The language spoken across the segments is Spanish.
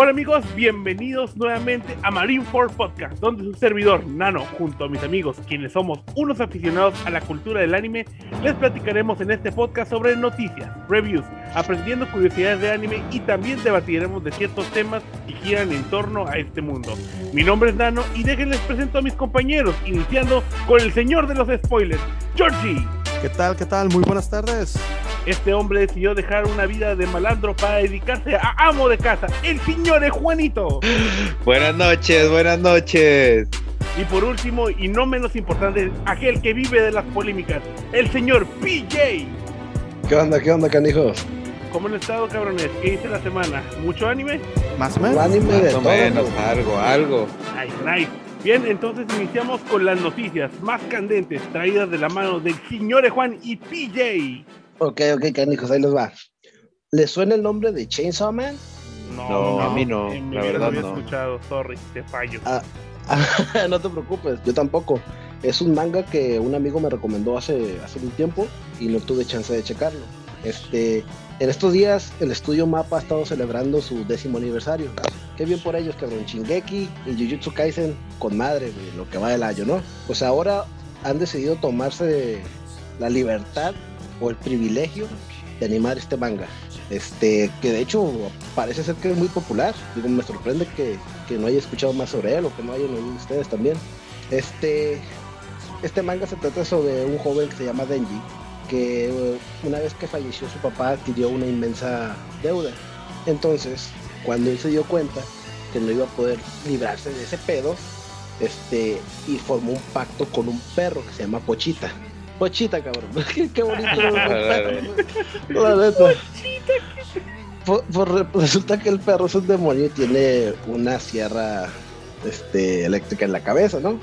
Hola amigos, bienvenidos nuevamente a Marineford Podcast, donde su servidor Nano, junto a mis amigos, quienes somos unos aficionados a la cultura del anime, les platicaremos en este podcast sobre noticias, reviews, aprendiendo curiosidades de anime y también debatiremos de ciertos temas que giran en torno a este mundo. Mi nombre es Nano y déjenles presento a mis compañeros, iniciando con el señor de los spoilers, Georgie. ¿Qué tal? ¿Qué tal? Muy buenas tardes. Este hombre decidió dejar una vida de malandro para dedicarse a amo de casa, el señor Juanito. Buenas noches, buenas noches. Y por último, y no menos importante, aquel que vive de las polémicas, el señor PJ. ¿Qué onda, qué onda, canijos? ¿Cómo han estado, cabrones? ¿Qué hice la semana? ¿Mucho anime? Más o menos. Anime de Más o todo, menos, algo, algo. Nice, nice. Bien, entonces iniciamos con las noticias más candentes traídas de la mano del señor Juan y PJ. Ok, ok, canijos, ahí les va. ¿Les suena el nombre de Chainsaw Man? No, a mí no, en mi la vida verdad lo había no. escuchado, sorry, te fallo. Ah, no te preocupes, yo tampoco. Es un manga que un amigo me recomendó hace, hace un tiempo y no tuve chance de checarlo. Este, en estos días el estudio Mapa ha estado celebrando su décimo aniversario. Qué bien por ellos, cabrón. Shingeki y Jujutsu Kaisen con madre, güey, lo que va del año, ¿no? Pues ahora han decidido tomarse la libertad o el privilegio de animar este manga. Este, que de hecho parece ser que es muy popular. Digo, me sorprende que, que no haya escuchado más sobre él o que no hayan oído ustedes también. Este, este manga se trata sobre un joven que se llama Denji, que eh, una vez que falleció su papá adquirió una inmensa deuda. Entonces, cuando él se dio cuenta que no iba a poder librarse de ese pedo, este, y formó un pacto con un perro que se llama Pochita. Pochita, cabrón. qué, bonito. La neta. Resulta que el perro es un demonio y tiene una sierra este, eléctrica en la cabeza, ¿no?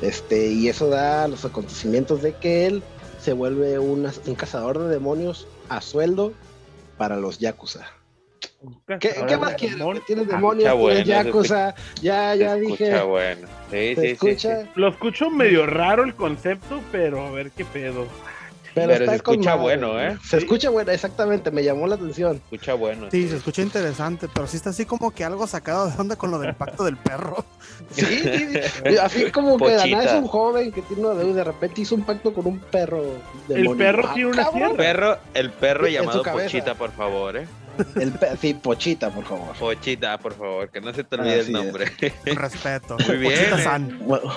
Este, y eso da los acontecimientos de que él se vuelve una- un cazador de demonios a sueldo para los yakuza. ¿Qué, más quieres? demonios. güey? Tienes Ah, demonios, escucha tienes bueno, se yakuza, ya, ya Se dije. escucha bueno. Sí, ¿Se sí, sí, escucha? sí. Lo escucho medio raro el concepto, pero a ver qué pedo. Pero se escucha madre, bueno. ¿eh? Se escucha bueno, exactamente, me llamó la atención. Escucha bueno. Sí, se escucha interesante, pero sí está así como que algo sacado de onda con lo del pacto del perro. Sí, sí, sí. así como que Pochita. Dana es un joven que tiene una deuda y de repente hizo un pacto con un perro. El perro Ah, tiene una. El perro, el perro llamado. Pochita, por favor, ¿eh? El sí, Pochita, por favor. Pochita, por favor, que no se te olvide Así el nombre. Con respeto. Muy bien, Pochita-san. Bueno,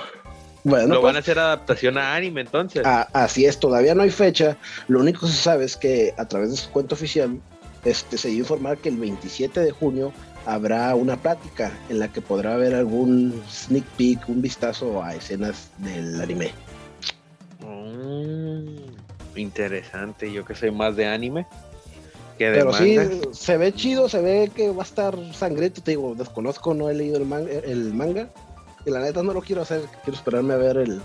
bueno, Lo pues, van a hacer adaptación a anime entonces. a- así es, todavía no hay fecha. Lo único que se sabe es que a través de su cuenta oficial este, se dio a informar que el 27 de junio habrá una plática en la que podrá haber algún sneak peek, un vistazo a escenas del anime. Mm, interesante, yo que soy más de anime que de Pero sí, se ve chido, se ve que va a estar sangriento. Te digo, desconozco, no he leído el, man- el manga. Y la neta no lo quiero hacer, quiero esperarme a ver el,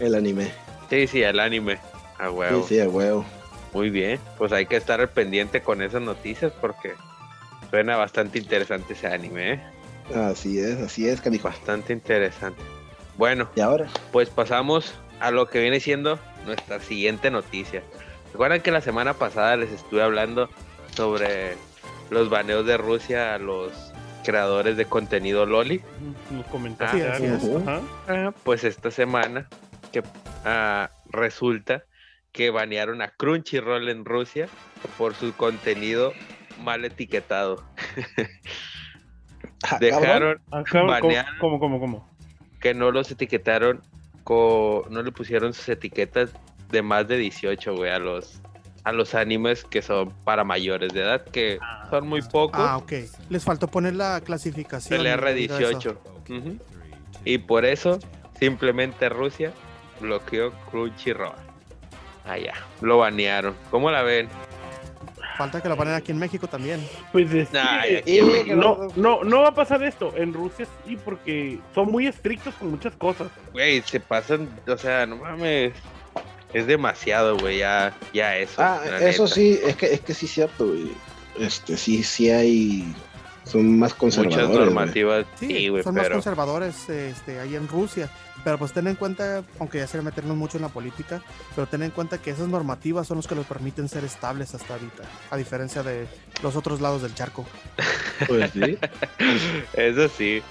el anime. Sí, sí, el anime. A huevo. Sí, sí, a huevo. Muy bien. Pues hay que estar al pendiente con esas noticias porque suena bastante interesante ese anime, ¿eh? Así es, así es, canijo. Bastante interesante. Bueno, Y ahora, pues pasamos a lo que viene siendo nuestra siguiente noticia. Recuerdan que la semana pasada les estuve hablando sobre los baneos de Rusia a los creadores de contenido Loli. Sí, así algo. es. Ajá. Ah, pues esta semana que ah, resulta que banearon a Crunchyroll en Rusia por su contenido mal etiquetado. ah, Dejaron Ah, cabrón, ¿cómo, Banearon. cómo, cómo, cómo? que no los etiquetaron, co- no le pusieron sus etiquetas de más de 18, güey, a los, a los animes que son para mayores de edad, que son muy pocos. Ah, ok. Les faltó poner la clasificación. el y todo R18. eso. Ujú. Y por eso, simplemente Rusia bloqueó Crunchyroll. Ah, ya, lo banearon. ¿Cómo la ven? Falta que lo ponen aquí en México también. Pues es que, Ay, aquí en México. no, no, no va a pasar esto. En Rusia sí, porque son muy estrictos con muchas cosas. Güey, se pasan, o sea, no mames. Es demasiado, güey, ya, ya eso. Ah, eso neta. sí, es que, es que sí es cierto, güey. Este, sí, sí hay Son más Muchas conservadores. güey. normativas. Sí, Sí, güey, son más conservadores este, ahí en Rusia. Pero pues ten en cuenta, aunque ya se meternos mucho en la política, pero ten en cuenta que esas normativas son los que los permiten ser estables hasta ahorita, a diferencia de los otros lados del charco. Pues sí. Eso sí.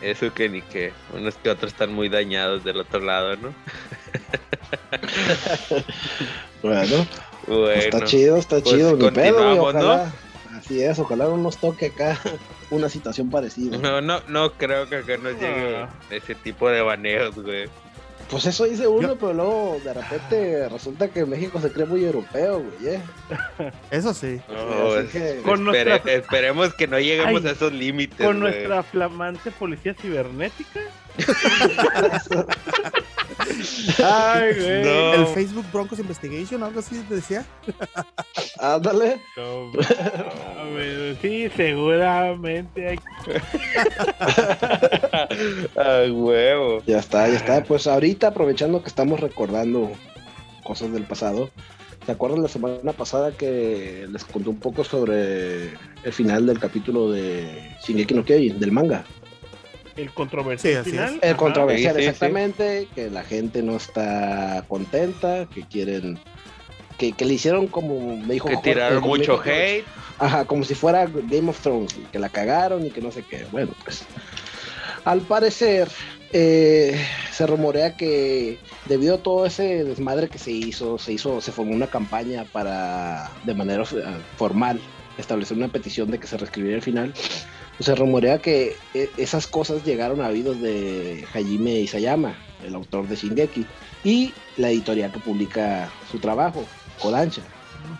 Eso que ni que. Unos que otros están muy dañados del otro lado, ¿no? Bueno, pues está chido, está pues chido. Ni pedo, continuamos, ¿no? ojalá. Así es, ojalá no nos toque acá una situación parecida. No, no, no creo que acá nos llegue ese tipo de baneos, güey. Pues eso dice uno, pero luego de repente resulta que México se cree muy europeo, güey. ¿eh? Eso sí. No, es- que- Con espere- nuestra- esperemos que no lleguemos Ay, a esos límites. Con güey. nuestra flamante policía cibernética. Ay, güey. No. El Facebook Broncos Investigation, algo así decía. Ándale. No, sí, seguramente hay Ay, huevo. Ya está, ya está. Pues ahorita aprovechando que estamos recordando cosas del pasado. ¿Se acuerdan la semana pasada que les conté un poco sobre el final del capítulo de Shingeki no Kyojin, del manga? El controversial Sí, así final. El Ajá. controversial, Sí, sí, sí. exactamente, que la gente no está contenta, que quieren, que, que le hicieron como me dijo Que Jorge, tiraron como mucho dijo hate. Ajá, como si fuera Game of Thrones, que la cagaron y que no sé qué. Bueno, pues al parecer eh, se rumorea que debido a todo ese desmadre que se hizo, se hizo, se formó una campaña para de manera eh, formal establecer una petición de que se reescribiera el final. Se rumorea que eh, esas cosas llegaron a oídos de Hajime Isayama, el autor de Shingeki, y la editorial que publica su trabajo, Kodansha.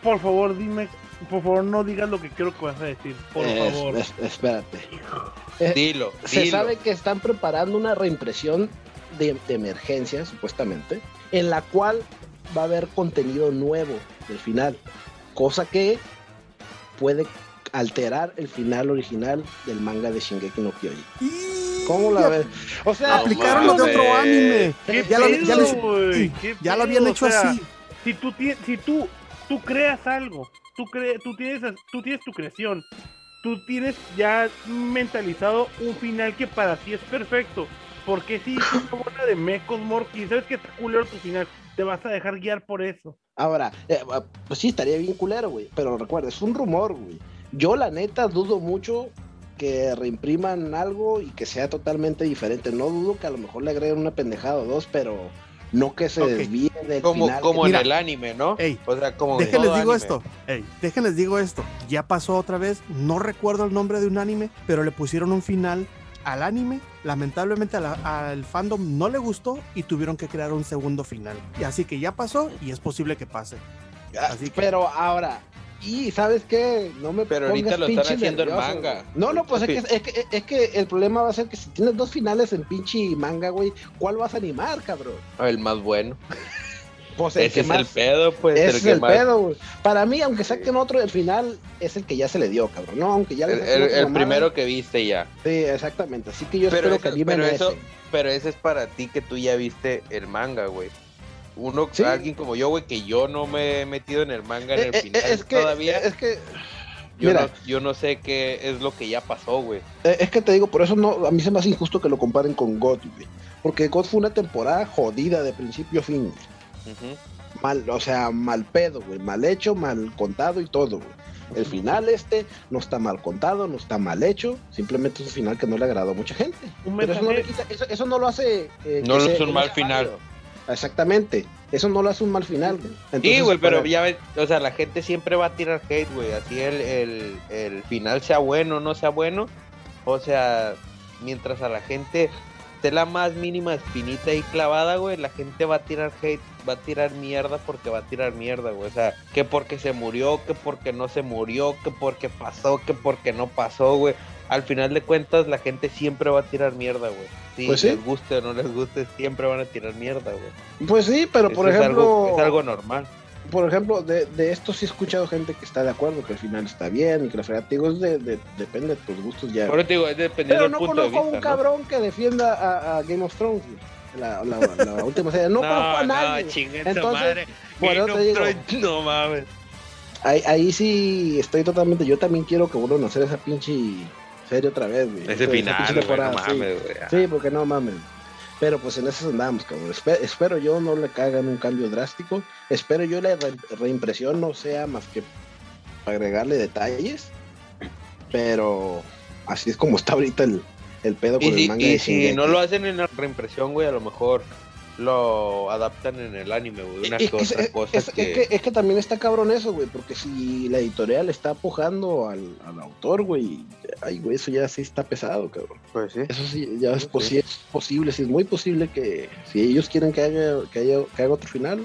Por favor, dime, por favor, no digas lo que quiero que vas a decir. Por Es- favor. es- espérate. Eh, Dilo, Se dilo. sabe que están preparando una reimpresión de, de emergencia, supuestamente, en la cual va a haber contenido nuevo del final, cosa que puede alterar el final original del manga de Shingeki no Kyojin. ¿Cómo la Ya ves? O sea, Aplicaron lo de otro anime. ¿Qué Ya lo, ya pedo, lo- güey? ¿Qué ya lo habían O hecho sea, así. Si tú, si tú, tú creas algo, tú, cre- tú, tienes, tú tienes tu creación, tú tienes ya mentalizado un final que para ti es perfecto. Porque si es una bola de mecos, Morky, sabes que está culero tu final, te vas a dejar guiar por eso. Ahora, eh, ah, pues sí, estaría bien culero, güey. Pero recuerda, es un rumor, güey. Yo, la neta, dudo mucho que reimpriman algo y que sea totalmente diferente. No dudo que a lo mejor le agreguen una pendejada o dos, pero no que se Ok. desvíe del Como, final. como Mira. en el anime, ¿no? Ey, o sea, como en Déjenles digo anime. esto, ey, déjenles digo esto. Ya pasó otra vez, no recuerdo el nombre de un anime, pero le pusieron un final al anime. Lamentablemente a la- al fandom no le gustó y tuvieron que crear un segundo final. Y así que ya pasó y es posible que pase. Ah, así que- Pero ahora, y ¿sabes qué? No me Pero ahorita lo están haciendo en manga. No, no, pues es que, es, que, es que el problema va a ser que si tienes dos finales en pinche manga, güey, ¿cuál vas a animar, cabrón? El más bueno. Pues Ese es el pedo, pues. Ese el es que el más- pedo, güey. Para mí, aunque saquen otro, el final es el que ya se le dio, cabrón. No, aunque ya le El, el- el primero que viste ya. Sí, exactamente. Así que yo Pero espero eso- que animen pero a eso- ese. Pero ese es para ti que tú ya viste el manga, güey. Uno, Sí. alguien como yo, güey, que yo no me he metido en el manga en Eh, el eh, final es que, todavía. es que, yo, mira. no, yo no sé qué es lo que ya pasó, güey. eh, es que te digo, por eso no, a mí se me hace injusto que lo comparen con God, güey. Porque God fue una temporada jodida de principio a fin, güey. Mal, o sea, mal pedo, güey, mal hecho, mal contado y todo, güey. El final este no está mal contado, no está mal hecho, simplemente es un final que no le agradó a mucha gente. Un Pero eso no, le quita- eso, eso no lo hace... eh, No hace un mal final. válido. Exactamente, eso no lo hace un mal final, güey. Sí, Entonces, güey, pero para- ya ves, o sea, la gente siempre va a tirar hate, güey. Así el, el, el final sea bueno o no sea bueno. O sea, mientras a la gente esté la más mínima espinita ahí clavada, güey, la gente va a tirar hate, va a tirar mierda porque va a tirar mierda, güey. O sea, que porque se murió, que porque no se murió, que porque pasó, que porque no pasó, güey. Al final de cuentas, la gente siempre va a tirar mierda, güey. Si Pues sí. les guste o no les guste, siempre van a tirar mierda, güey. Pues sí, pero por es ejemplo... algo- es algo normal. por ejemplo, de, de esto sí he escuchado gente que está de acuerdo, que el final está bien y que la fregada, digo, es de, de- depende de tus gustos ya. Digo, es dependiendo Pero no punto conozco a un ¿no? cabrón que defienda a, a Game of Thrones, güey. La, la- la última serie. No, conozco a nadie. esa Entonces, madre. eso te digo. No mames. Ahí, ahí sí estoy totalmente. Yo también quiero que vuelvan a hacer esa pinche serie otra vez, güey. Ese final, güey, no sí. mames, güey. Sí, porque no mames. Pero pues en eso andamos, cabrón. Espe- espero yo no le cagan un cambio drástico. Espero yo la re- reimpresión no sea más que agregarle detalles. Pero así es como está ahorita el, el pedo con Y el si, manga y si no lo hacen en la reimpresión, güey, a lo mejor lo adaptan en el anime, güey. Una Es cosa es- es que... que- es que también está cabrón eso, güey, porque si la editorial está pujando al, al autor, güey, ay, güey, eso ya sí está pesado, cabrón. Pues sí. Eso sí, ya es, Sí. posi- es posible, sí es muy posible que si ellos quieren que haga, que haya, que haga otro final,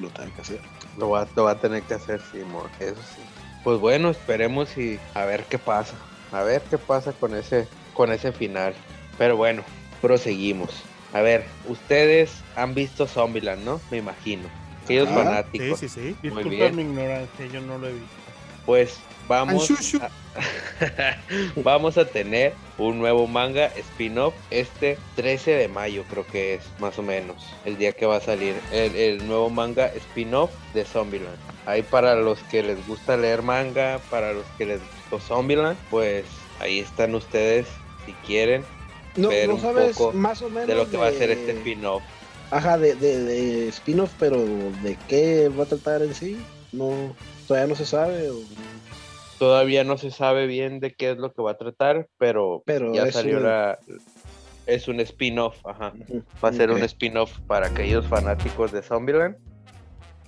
lo tengan que hacer. Lo va, lo va a tener que hacer, Simón. Eso sí. Pues bueno, esperemos y a ver qué pasa. A ver qué pasa con ese, con ese final. Pero bueno, proseguimos. A ver, ustedes han visto Zombieland, ¿no? Me imagino. Aquellos. Sí, fanáticos. sí, sí. Muy Disculpa bien. mi ignorancia, yo no lo he visto. Pues vamos a, vamos a tener un nuevo manga spin-off este 13 de mayo, creo que es más o menos el día que va a salir el, el nuevo manga spin-off de Zombieland. Ahí para los que les gusta leer manga, para los que les gustó Zombieland, pues ahí están ustedes si quieren No, Ver no un sabes poco más o menos de lo que va a ser este spin-off. Ajá, de, de, de spin-off, pero ¿de qué va a tratar en sí? No, todavía no se sabe. o- Todavía no se sabe bien de qué es lo que va a tratar, pero, Pero ya es salió un- la... Es un spin-off, ajá. Va a ser un spin-off para aquellos fanáticos de Zombieland,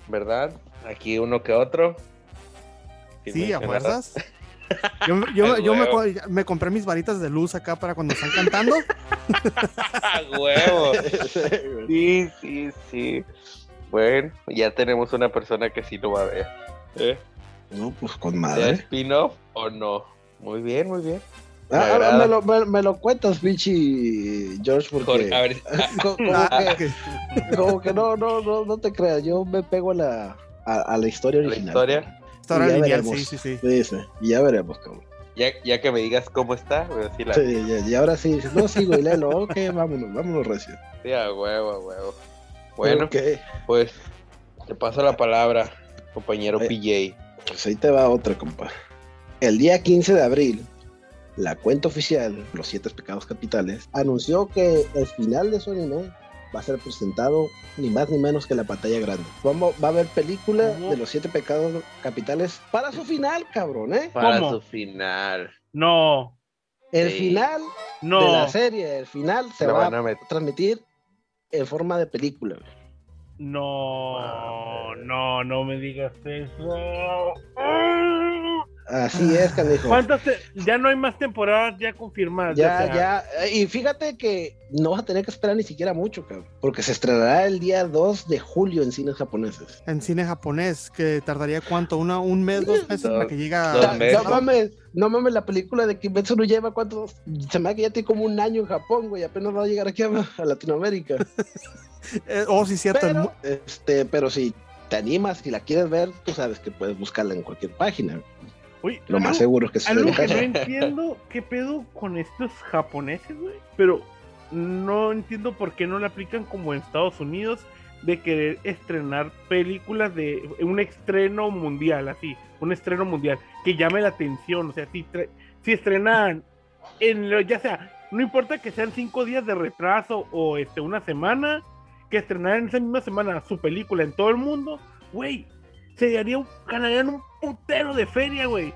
¿verdad? Aquí uno que otro. Sí, a fuerzas. Yo, yo, A yo me, compré mis varitas de luz acá para cuando están cantando. ¡A huevo! Sí, sí, sí. Bueno, ya tenemos una persona que sí lo va a ver. ¿Eh? no, pues con ¿Sea madre. spin-off o no? Muy bien, muy bien. Me Ah, ah, me, lo, me, me lo cuentas, pinche George, porque Jorge, a ver, ah, como, Ah, que, como que no, no, no, no te creas. Yo me pego a la, a, a la historia la original. historia, Historia Ya lineal, veremos. sí, sí, sí. Sí, sí, y ya veremos, cabrón. ya, ya que me digas cómo está, voy a decir la Sí, ya- y ahora sí, no, sí, güey, léelo. Ok, vámonos, vámonos, recio. Sí, a huevo, a huevo. Bueno, Ok, pues te paso la palabra, compañero Oye. PJ. pues ahí te va otra, compa. El día 15 de abril, la cuenta oficial, Los Siete Pecados Capitales, anunció que el final de su anime va a ser presentado ni más ni menos que la pantalla grande. Vamos, va a haber película ¿Cómo? de los siete pecados capitales para su final, cabrón, ¿eh? Para ¿Cómo? su final. No, El Sí. final no. de la serie, el final se Lo va a transmitir en forma de película. No, no, no me digas eso. Así es, canijo. ¿Cuántas? te- Ya no hay más temporadas ya confirmadas. Ya, ya. Y fíjate que no vas a tener que esperar ni siquiera mucho, cabrón. Porque se estrenará el día 2 de julio en cines japoneses. En cine japonés, que tardaría cuánto, Una, un mes, dos meses para que llegue a... No mames, no mames, la película de Kimetsu no lleva cuántos. Se me hace que ya tiene como un año en Japón, güey. Apenas va a llegar aquí a, a Latinoamérica. Eh, oh, sí, cierto. Pero, este, pero si te animas, si la quieres ver, tú sabes que puedes buscarla en cualquier página. Uy, Lo más algo- seguro es que sea Algo que no entiendo, ¿qué pedo con estos japoneses, güey? Pero no entiendo por qué no la aplican como en Estados Unidos de querer estrenar películas de un estreno mundial, así, un estreno mundial, que llame la atención, o sea, si, si estrenan en lo- ya sea, no importa que sean cinco días de retraso o este una semana, que estrenaran esa misma semana su película en todo el mundo, güey, se haría un, ganarían un putero de feria, güey.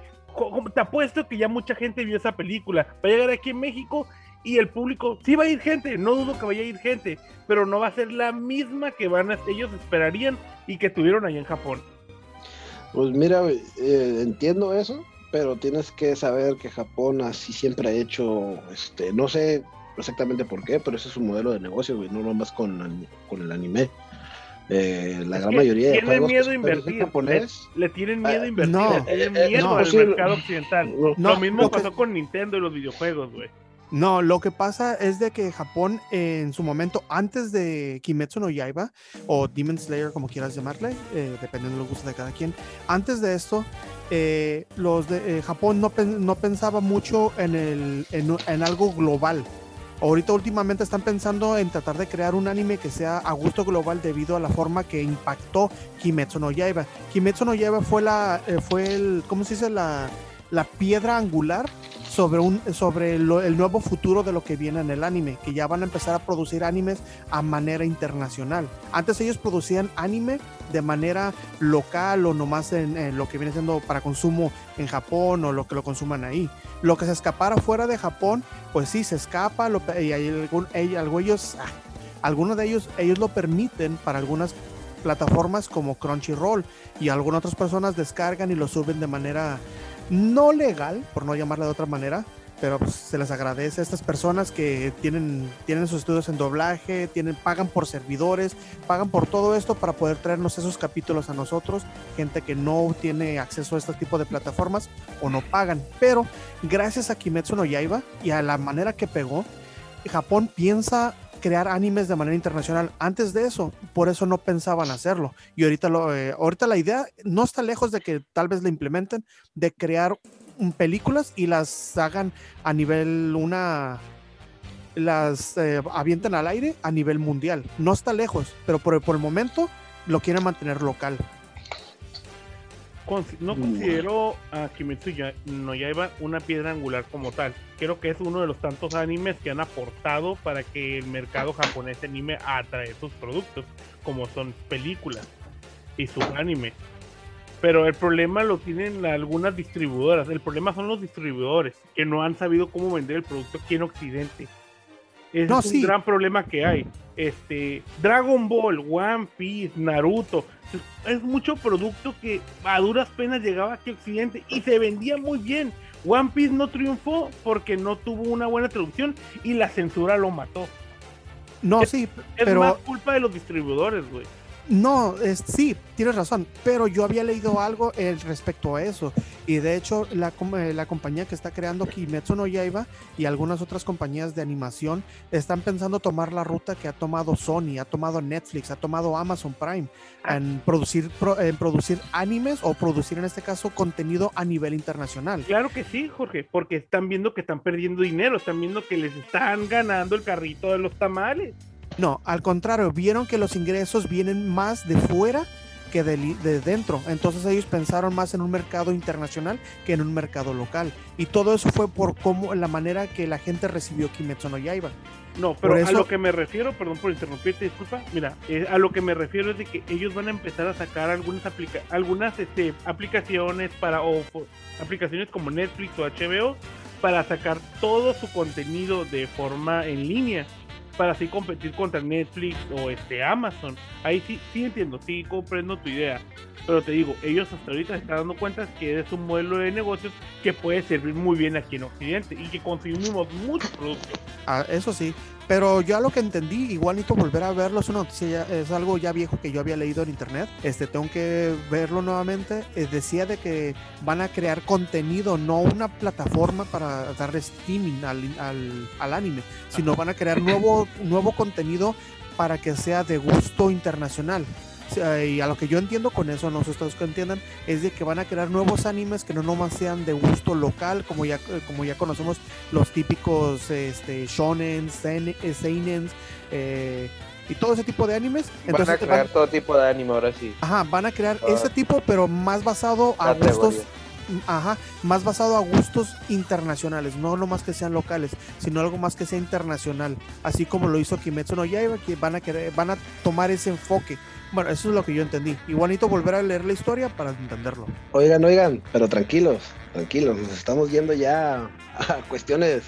Te apuesto que ya mucha gente vio esa película. Va a llegar aquí en México y el público, sí va a ir gente, no dudo que vaya a ir gente, pero no va a ser la misma que van a, ellos esperarían y que tuvieron allá en Japón. Pues mira, eh, entiendo eso, pero tienes que saber que Japón así siempre ha hecho, este, no sé exactamente por qué, pero ese es su modelo de negocio, güey, no nomás con, con el anime. Eh, la Es gran mayoría de juegos miedo invertir. japonés, Le tienen miedo a Ah, invertir, no. le tienen Eh, miedo no, al sí, mercado occidental. no, Lo mismo lo que- pasó con Nintendo y los videojuegos, güey. No, lo que pasa es de que Japón en su momento, antes de Kimetsu no Yaiba, o Demon Slayer, como quieras llamarle, eh, dependiendo de los gustos de cada quien, antes de esto, eh, los de eh, Japón no, no pensaba mucho en, el, en, en algo global. Ahorita últimamente están pensando en tratar de crear un anime que sea a gusto global debido a la forma que impactó Kimetsu no Yaiba. Kimetsu no Yaiba fue la eh, fue el ¿cómo se dice la la piedra angular sobre, un, sobre lo- el nuevo futuro de lo que viene en el anime, que ya van a empezar a producir animes a manera internacional. Antes ellos producían anime de manera local o nomás en, lo que viene siendo para consumo en Japón o lo que lo consuman ahí. Lo que se escapara fuera de Japón, pues sí, se escapa lo- y hay algún, ellos, ah, algunos de ellos, ellos lo permiten para algunas plataformas como Crunchyroll y algunas otras personas descargan y lo suben de manera no legal, por no llamarla de otra manera, pero pues, se les agradece a estas personas que tienen, tienen sus estudios en doblaje, tienen, pagan por servidores, pagan por todo esto para poder traernos esos capítulos a nosotros, gente que no tiene acceso a este tipo de plataformas o no pagan. Pero gracias a Kimetsu no Yaiba y a la manera que pegó, Japón piensa crear animes de manera internacional. Antes de eso, por eso no pensaban hacerlo. Y ahorita, lo, eh, ahorita la idea no está lejos de que tal vez la implementen, de crear películas y las hagan a nivel una las eh, avienten al aire a nivel mundial. No está lejos, pero por, por el momento lo quieren mantener local. No considero a Kimetsu ya- no Yaiba una piedra angular como tal. Creo que es uno de los tantos animes que han aportado para que el mercado japonés se anime a traer sus productos, como son películas y sus animes. Pero el problema lo tienen algunas distribuidoras. El problema son los distribuidores que no han sabido cómo vender el producto aquí en Occidente. No, es un sí. gran problema que hay. Este, Dragon Ball, One Piece, Naruto, es mucho producto que a duras penas llegaba aquí a Occidente y se vendía muy bien. One Piece no triunfó porque no tuvo una buena traducción y la censura lo mató. No, Es- sí, Es más culpa de los distribuidores, güey. No, es, sí, tienes razón, pero yo había leído algo eh, respecto a eso. Y de hecho, la, eh, la compañía que está creando Kimetsu no Yaiba y algunas otras compañías de animación están pensando tomar la ruta que ha tomado Sony, ha tomado Netflix, ha tomado Amazon Prime en producir, pro- en producir animes o producir en este caso contenido a nivel internacional. Claro que sí, Jorge, porque están viendo que están perdiendo dinero, están viendo que les están ganando el carrito de los tamales. No, al contrario, vieron que los ingresos vienen más de fuera que de, de dentro. Entonces ellos pensaron más en un mercado internacional que en un mercado local. Y todo eso fue por cómo, la manera que la gente recibió Kimetsu no Yaiba. No, pero Por a eso- lo que me refiero, perdón por interrumpirte, disculpa. Mira, eh, a lo que me refiero es de que ellos van a empezar a sacar algunas aplica algunas este, aplicaciones para o aplicaciones como Netflix o HBO para sacar todo su contenido de forma en línea para así competir contra Netflix o este Amazon. Ahí sí sí entiendo, sí comprendo tu idea. Pero te digo, ellos hasta ahorita se están dando cuenta que es un modelo de negocios que puede servir muy bien aquí en Occidente y que consumimos mucho producto. Ah, eso sí. Pero yo a lo que entendí, igual necesito volver a verlo, es, una noticia es algo ya viejo que yo había leído en internet. Este, tengo que verlo nuevamente. Eh, decía de que van a crear contenido, no una plataforma para dar streaming al, al, al anime, sino van a crear nuevo, nuevo contenido para que sea de gusto internacional. Y a lo que yo entiendo con eso, no sé ustedes que entiendan, es de que van a crear nuevos animes que no nomás sean de gusto local, como ya, como ya conocemos los típicos este, shonen, eh, seinen eh, y todo ese tipo de animes. Van a crear van, todo tipo de anime ahora sí. ajá, van a crear Ah. ese tipo, pero más basado a gustos, ajá, más basado a gustos internacionales, no nomás que sean locales, sino algo más que sea internacional, así como lo hizo Kimetsu no Yaiba, que van a querer, van a tomar ese enfoque. Bueno, eso es lo que yo entendí. Igualito volver a leer la historia para entenderlo. Oigan, oigan, pero tranquilos, tranquilos, nos estamos yendo ya a cuestiones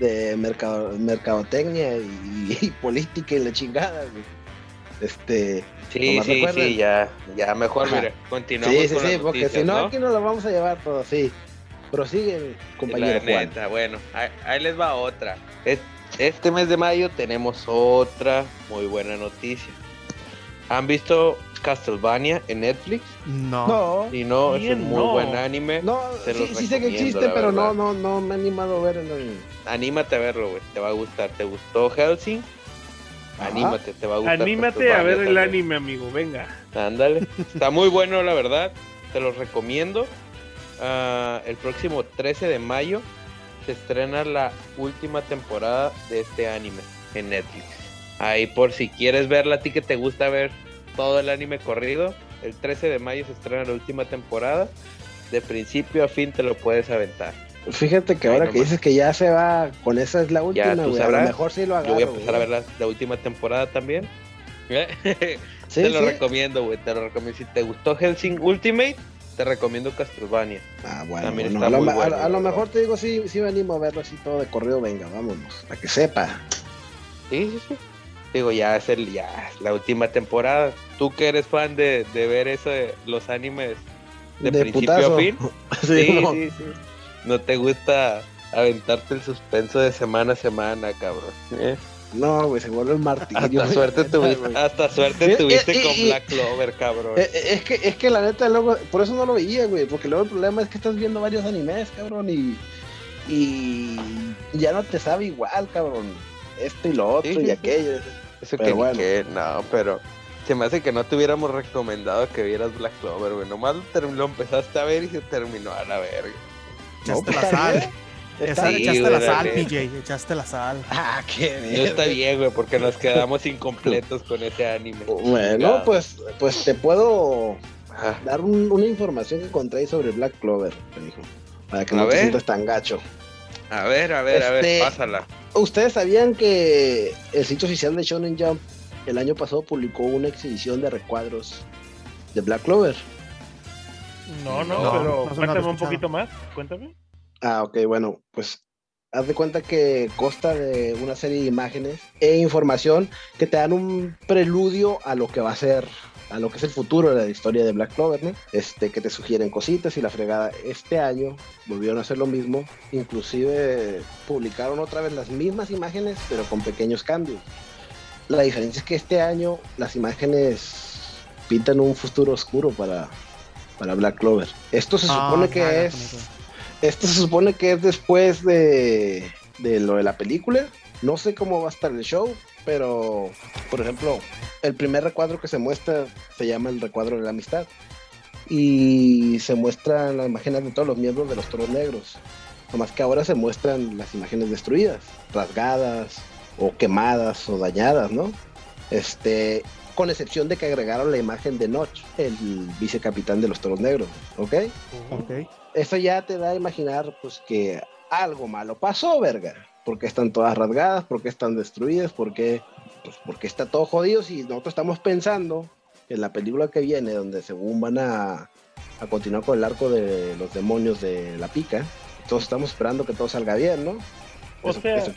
de mercado, mercadotecnia y, y política y la chingada. güey. Este, Sí, sí, recuerden. sí, ya, ya mejor, Ajá. mira, continuamos sí, sí, con sí, las porque noticias, si no, ¿no? aquí nos lo vamos a llevar todo, sí. Prosigue, compañero La Juan. neta, bueno, ahí, ahí les va otra. Es- Este mes de mayo tenemos otra muy buena noticia. ¿Han visto Castlevania en Netflix? No. No, Si no, es un muy no. buen anime. no, sí, sé que existe, pero no, verdad. no, no me he animado a ver el... Anímate a verlo, güey. Te va a gustar. ¿Te gustó Helsing? Ajá. Anímate, te va a gustar. Anímate a ver el también. anime, amigo, venga. Ándale. Está muy bueno, la verdad. Te los recomiendo. Ah, el próximo 13 de mayo se estrena la última temporada de este anime en Netflix. Ahí por si quieres verla a ti que te gusta ver todo el anime corrido, el 13 de mayo se estrena la última temporada. De principio a fin te lo puedes aventar. Fíjate que ahora que dices que ya se va, con esa es la última, güey. A lo mejor sí lo agarro. Yo voy a empezar a ver la, la, última temporada también. Sí, te lo recomiendo, güey. Te lo recomiendo. Si te gustó Helsing Ultimate, te recomiendo Castlevania. Ah, bueno. También está a, lo, bueno, a, a, lo mejor te digo, sí, sí me animo a verlo así todo de corrido. Venga, vámonos. Para que sepa. Sí, sí, sí. Digo, ya es el, ya la última temporada. Tú que eres fan de, de ver eso, de los animes de, de principio putazo. a fin. sí, sí, no. sí, sí. No te gusta aventarte el suspenso de semana a semana, cabrón. ¿Eh? No, güey, se vuelve el martirio. Hasta suerte tuviste, hasta suerte tuviste eh, con Black Clover, cabrón. Eh, eh, Es que, es que la neta, luego, por eso no lo veía, güey, porque luego el problema es que estás viendo varios animes, cabrón, y, y ya no te sabe igual, cabrón, esto y lo otro Sí, y sí. aquello. Eso pero que, bueno. que no, pero se me hace que no te hubiéramos recomendado que vieras Black Clover, güey. Nomás lo, empezaste a ver y se terminó a la verga. No, Echaste pues, la sal. bien. Esa- Sí, echaste güey, la sal, dale. PJ. Echaste la sal. Ah, qué No bien. está bien, güey, porque nos quedamos incompletos con ese anime. Bueno, pues, pues te puedo Ajá. dar un- una información que encontré ahí sobre Black Clover, te dijo, para que A no te ver. sientas tan gacho. A ver, a ver, a ver, Este- pásala. ¿Ustedes sabían que el sitio oficial de Shonen Jump el año pasado publicó una exhibición de recuadros de Black Clover? No, no, No, pero no cuéntame un poquito más. Cuéntame. Ah, ok, bueno, pues haz de cuenta que consta de una serie de imágenes e información que te dan un preludio a lo que va a ser, a lo que es el futuro de la historia de Black Clover, ¿no? Este, que te sugieren cositas y la fregada. Este año volvieron a hacer lo mismo, inclusive publicaron otra vez las mismas imágenes, pero con pequeños cambios. La diferencia es que este año las imágenes pintan un futuro oscuro para, para Black Clover. Esto se Ah, supone que es... Esto se supone que es después de, de lo de la película. No sé cómo va a estar el show, pero, por ejemplo, el primer recuadro que se muestra se llama el recuadro de la amistad. Y se muestran las imágenes de todos los miembros de los toros negros. Nomás que ahora se muestran las imágenes destruidas, rasgadas, o quemadas, o dañadas, ¿no? Este, con excepción de que agregaron la imagen de Notch, el vicecapitán de los toros negros, ¿ok? Ok. eso ya te da a imaginar pues que algo malo pasó, verga. Porque están todas rasgadas, porque están destruidas, porque pues porque está todo jodido si nosotros estamos pensando en la película que viene donde según van a, a continuar con el arco de los demonios de la pica. Todos estamos esperando que todo salga bien, ¿no? O Eso- sea, eso.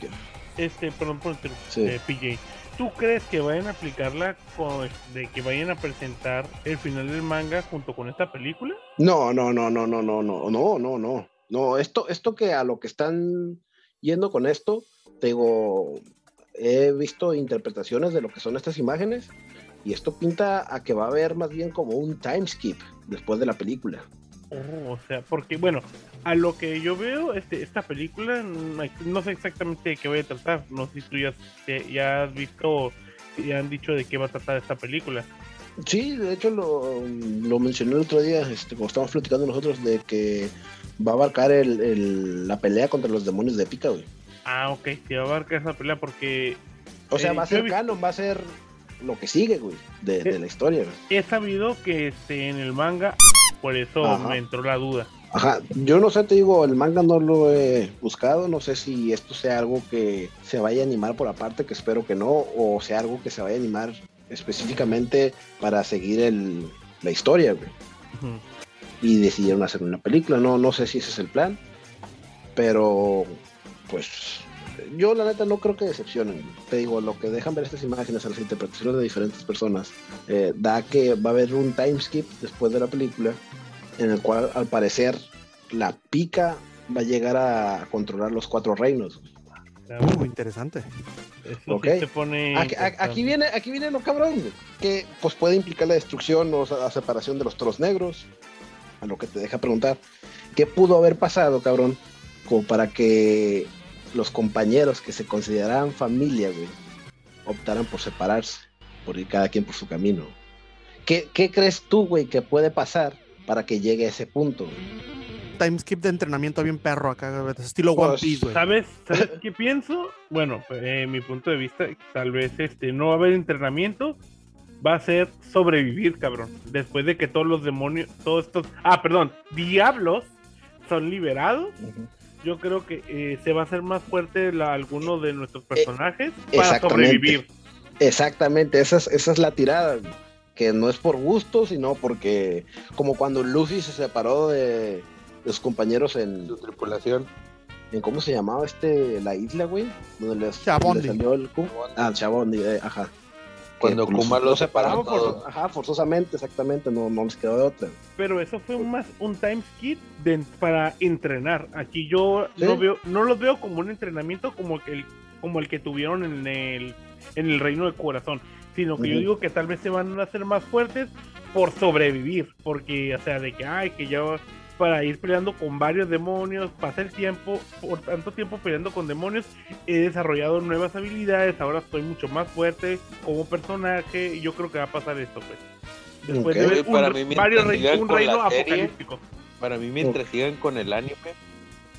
Este, perdón por Sí. eh, PJ. ¿Tú crees que vayan a aplicarla con, de que vayan a presentar el final del manga junto con esta película? No, no, no, no, no, no, no, no, no, no. No, esto, esto que a lo que están yendo con esto, te digo, he visto interpretaciones de lo que son estas imágenes y esto pinta a que va a haber más bien como un time skip después de la película. Oh, o sea, porque bueno, a lo que yo veo, este, esta película, no, no sé exactamente de qué voy a tratar. No sé si tú ya has visto, ya han dicho de qué va a tratar esta película. Sí, de hecho lo, lo mencioné el otro día, este, como estábamos platicando nosotros, de que va a abarcar el, el- la pelea contra los demonios de Pica, güey. Ah, ok, se va a abarcar esa pelea porque O sea, Eh, va a ser canon, va a ser lo que sigue, güey, de, de la historia, güey. he sabido que este, en el manga, por eso Ajá. me entró la duda. Ajá, yo no sé, te digo, el manga no lo he buscado, no sé si esto sea algo que se vaya a animar por aparte, que espero que no, o sea algo que se vaya a animar específicamente para seguir el, la historia, güey. Ujú. Y decidieron hacer una película, no, no sé si ese es el plan, pero pues yo la neta no creo que decepcionen. Te digo, lo que dejan ver estas imágenes a las interpretaciones de diferentes personas, eh, da que va a haber un time skip después de la película, en el cual al parecer la pica va a llegar a controlar los cuatro reinos. Uh, interesante. eso sí ok. te pone Aquí, a- interesante. aquí viene, aquí viene lo cabrón, que pues puede implicar la destrucción o la separación de los toros negros. A lo que te deja preguntar, ¿qué pudo haber pasado, cabrón? Como para que los compañeros que se consideraban familia, güey, optaran por separarse, por ir cada quien por su camino. ¿Qué, qué crees tú, güey, que puede pasar para que llegue a ese punto? time skip de entrenamiento bien perro acá, estilo One Pues, Piece, güey. ¿Sabes, ¿Sabes qué pienso? Bueno, eh, mi punto de vista, tal vez este no va a haber entrenamiento, va a ser sobrevivir, cabrón. Después de que todos los demonios, todos estos, ah, perdón, diablos son liberados, yo creo que eh, se va a hacer más fuerte la, alguno de nuestros personajes para Eh, exactamente. sobrevivir. Exactamente, esa es, esa es la tirada, que no es por gusto, sino porque como cuando Luffy se separó de, de sus compañeros en, Su tripulación. en ¿cómo se llamaba este la isla, güey? Donde les, Chabondi. le salió el cu- Ah, Chabondi, eh, ajá. Cuando pues, Kuma los separó separaron todos. forzo- ajá, forzosamente, exactamente, no, no les quedó de otra. Pero eso fue más un time skip de- para entrenar. Aquí yo Sí. no veo, no los veo como un entrenamiento como el, como el que tuvieron en el, en el Reino del Corazón, sino que yo digo que tal vez se van a hacer más fuertes por sobrevivir, porque, o sea, de que, ay, que ya para ir peleando con varios demonios, pasa el tiempo, por tanto tiempo peleando con demonios, he desarrollado nuevas habilidades, ahora estoy mucho más fuerte como personaje, y yo creo que va a pasar esto, pues. Después de ver Para un, mí, varios rei- sigan un reino serie, apocalíptico. Para mí, mientras sigan con el anime,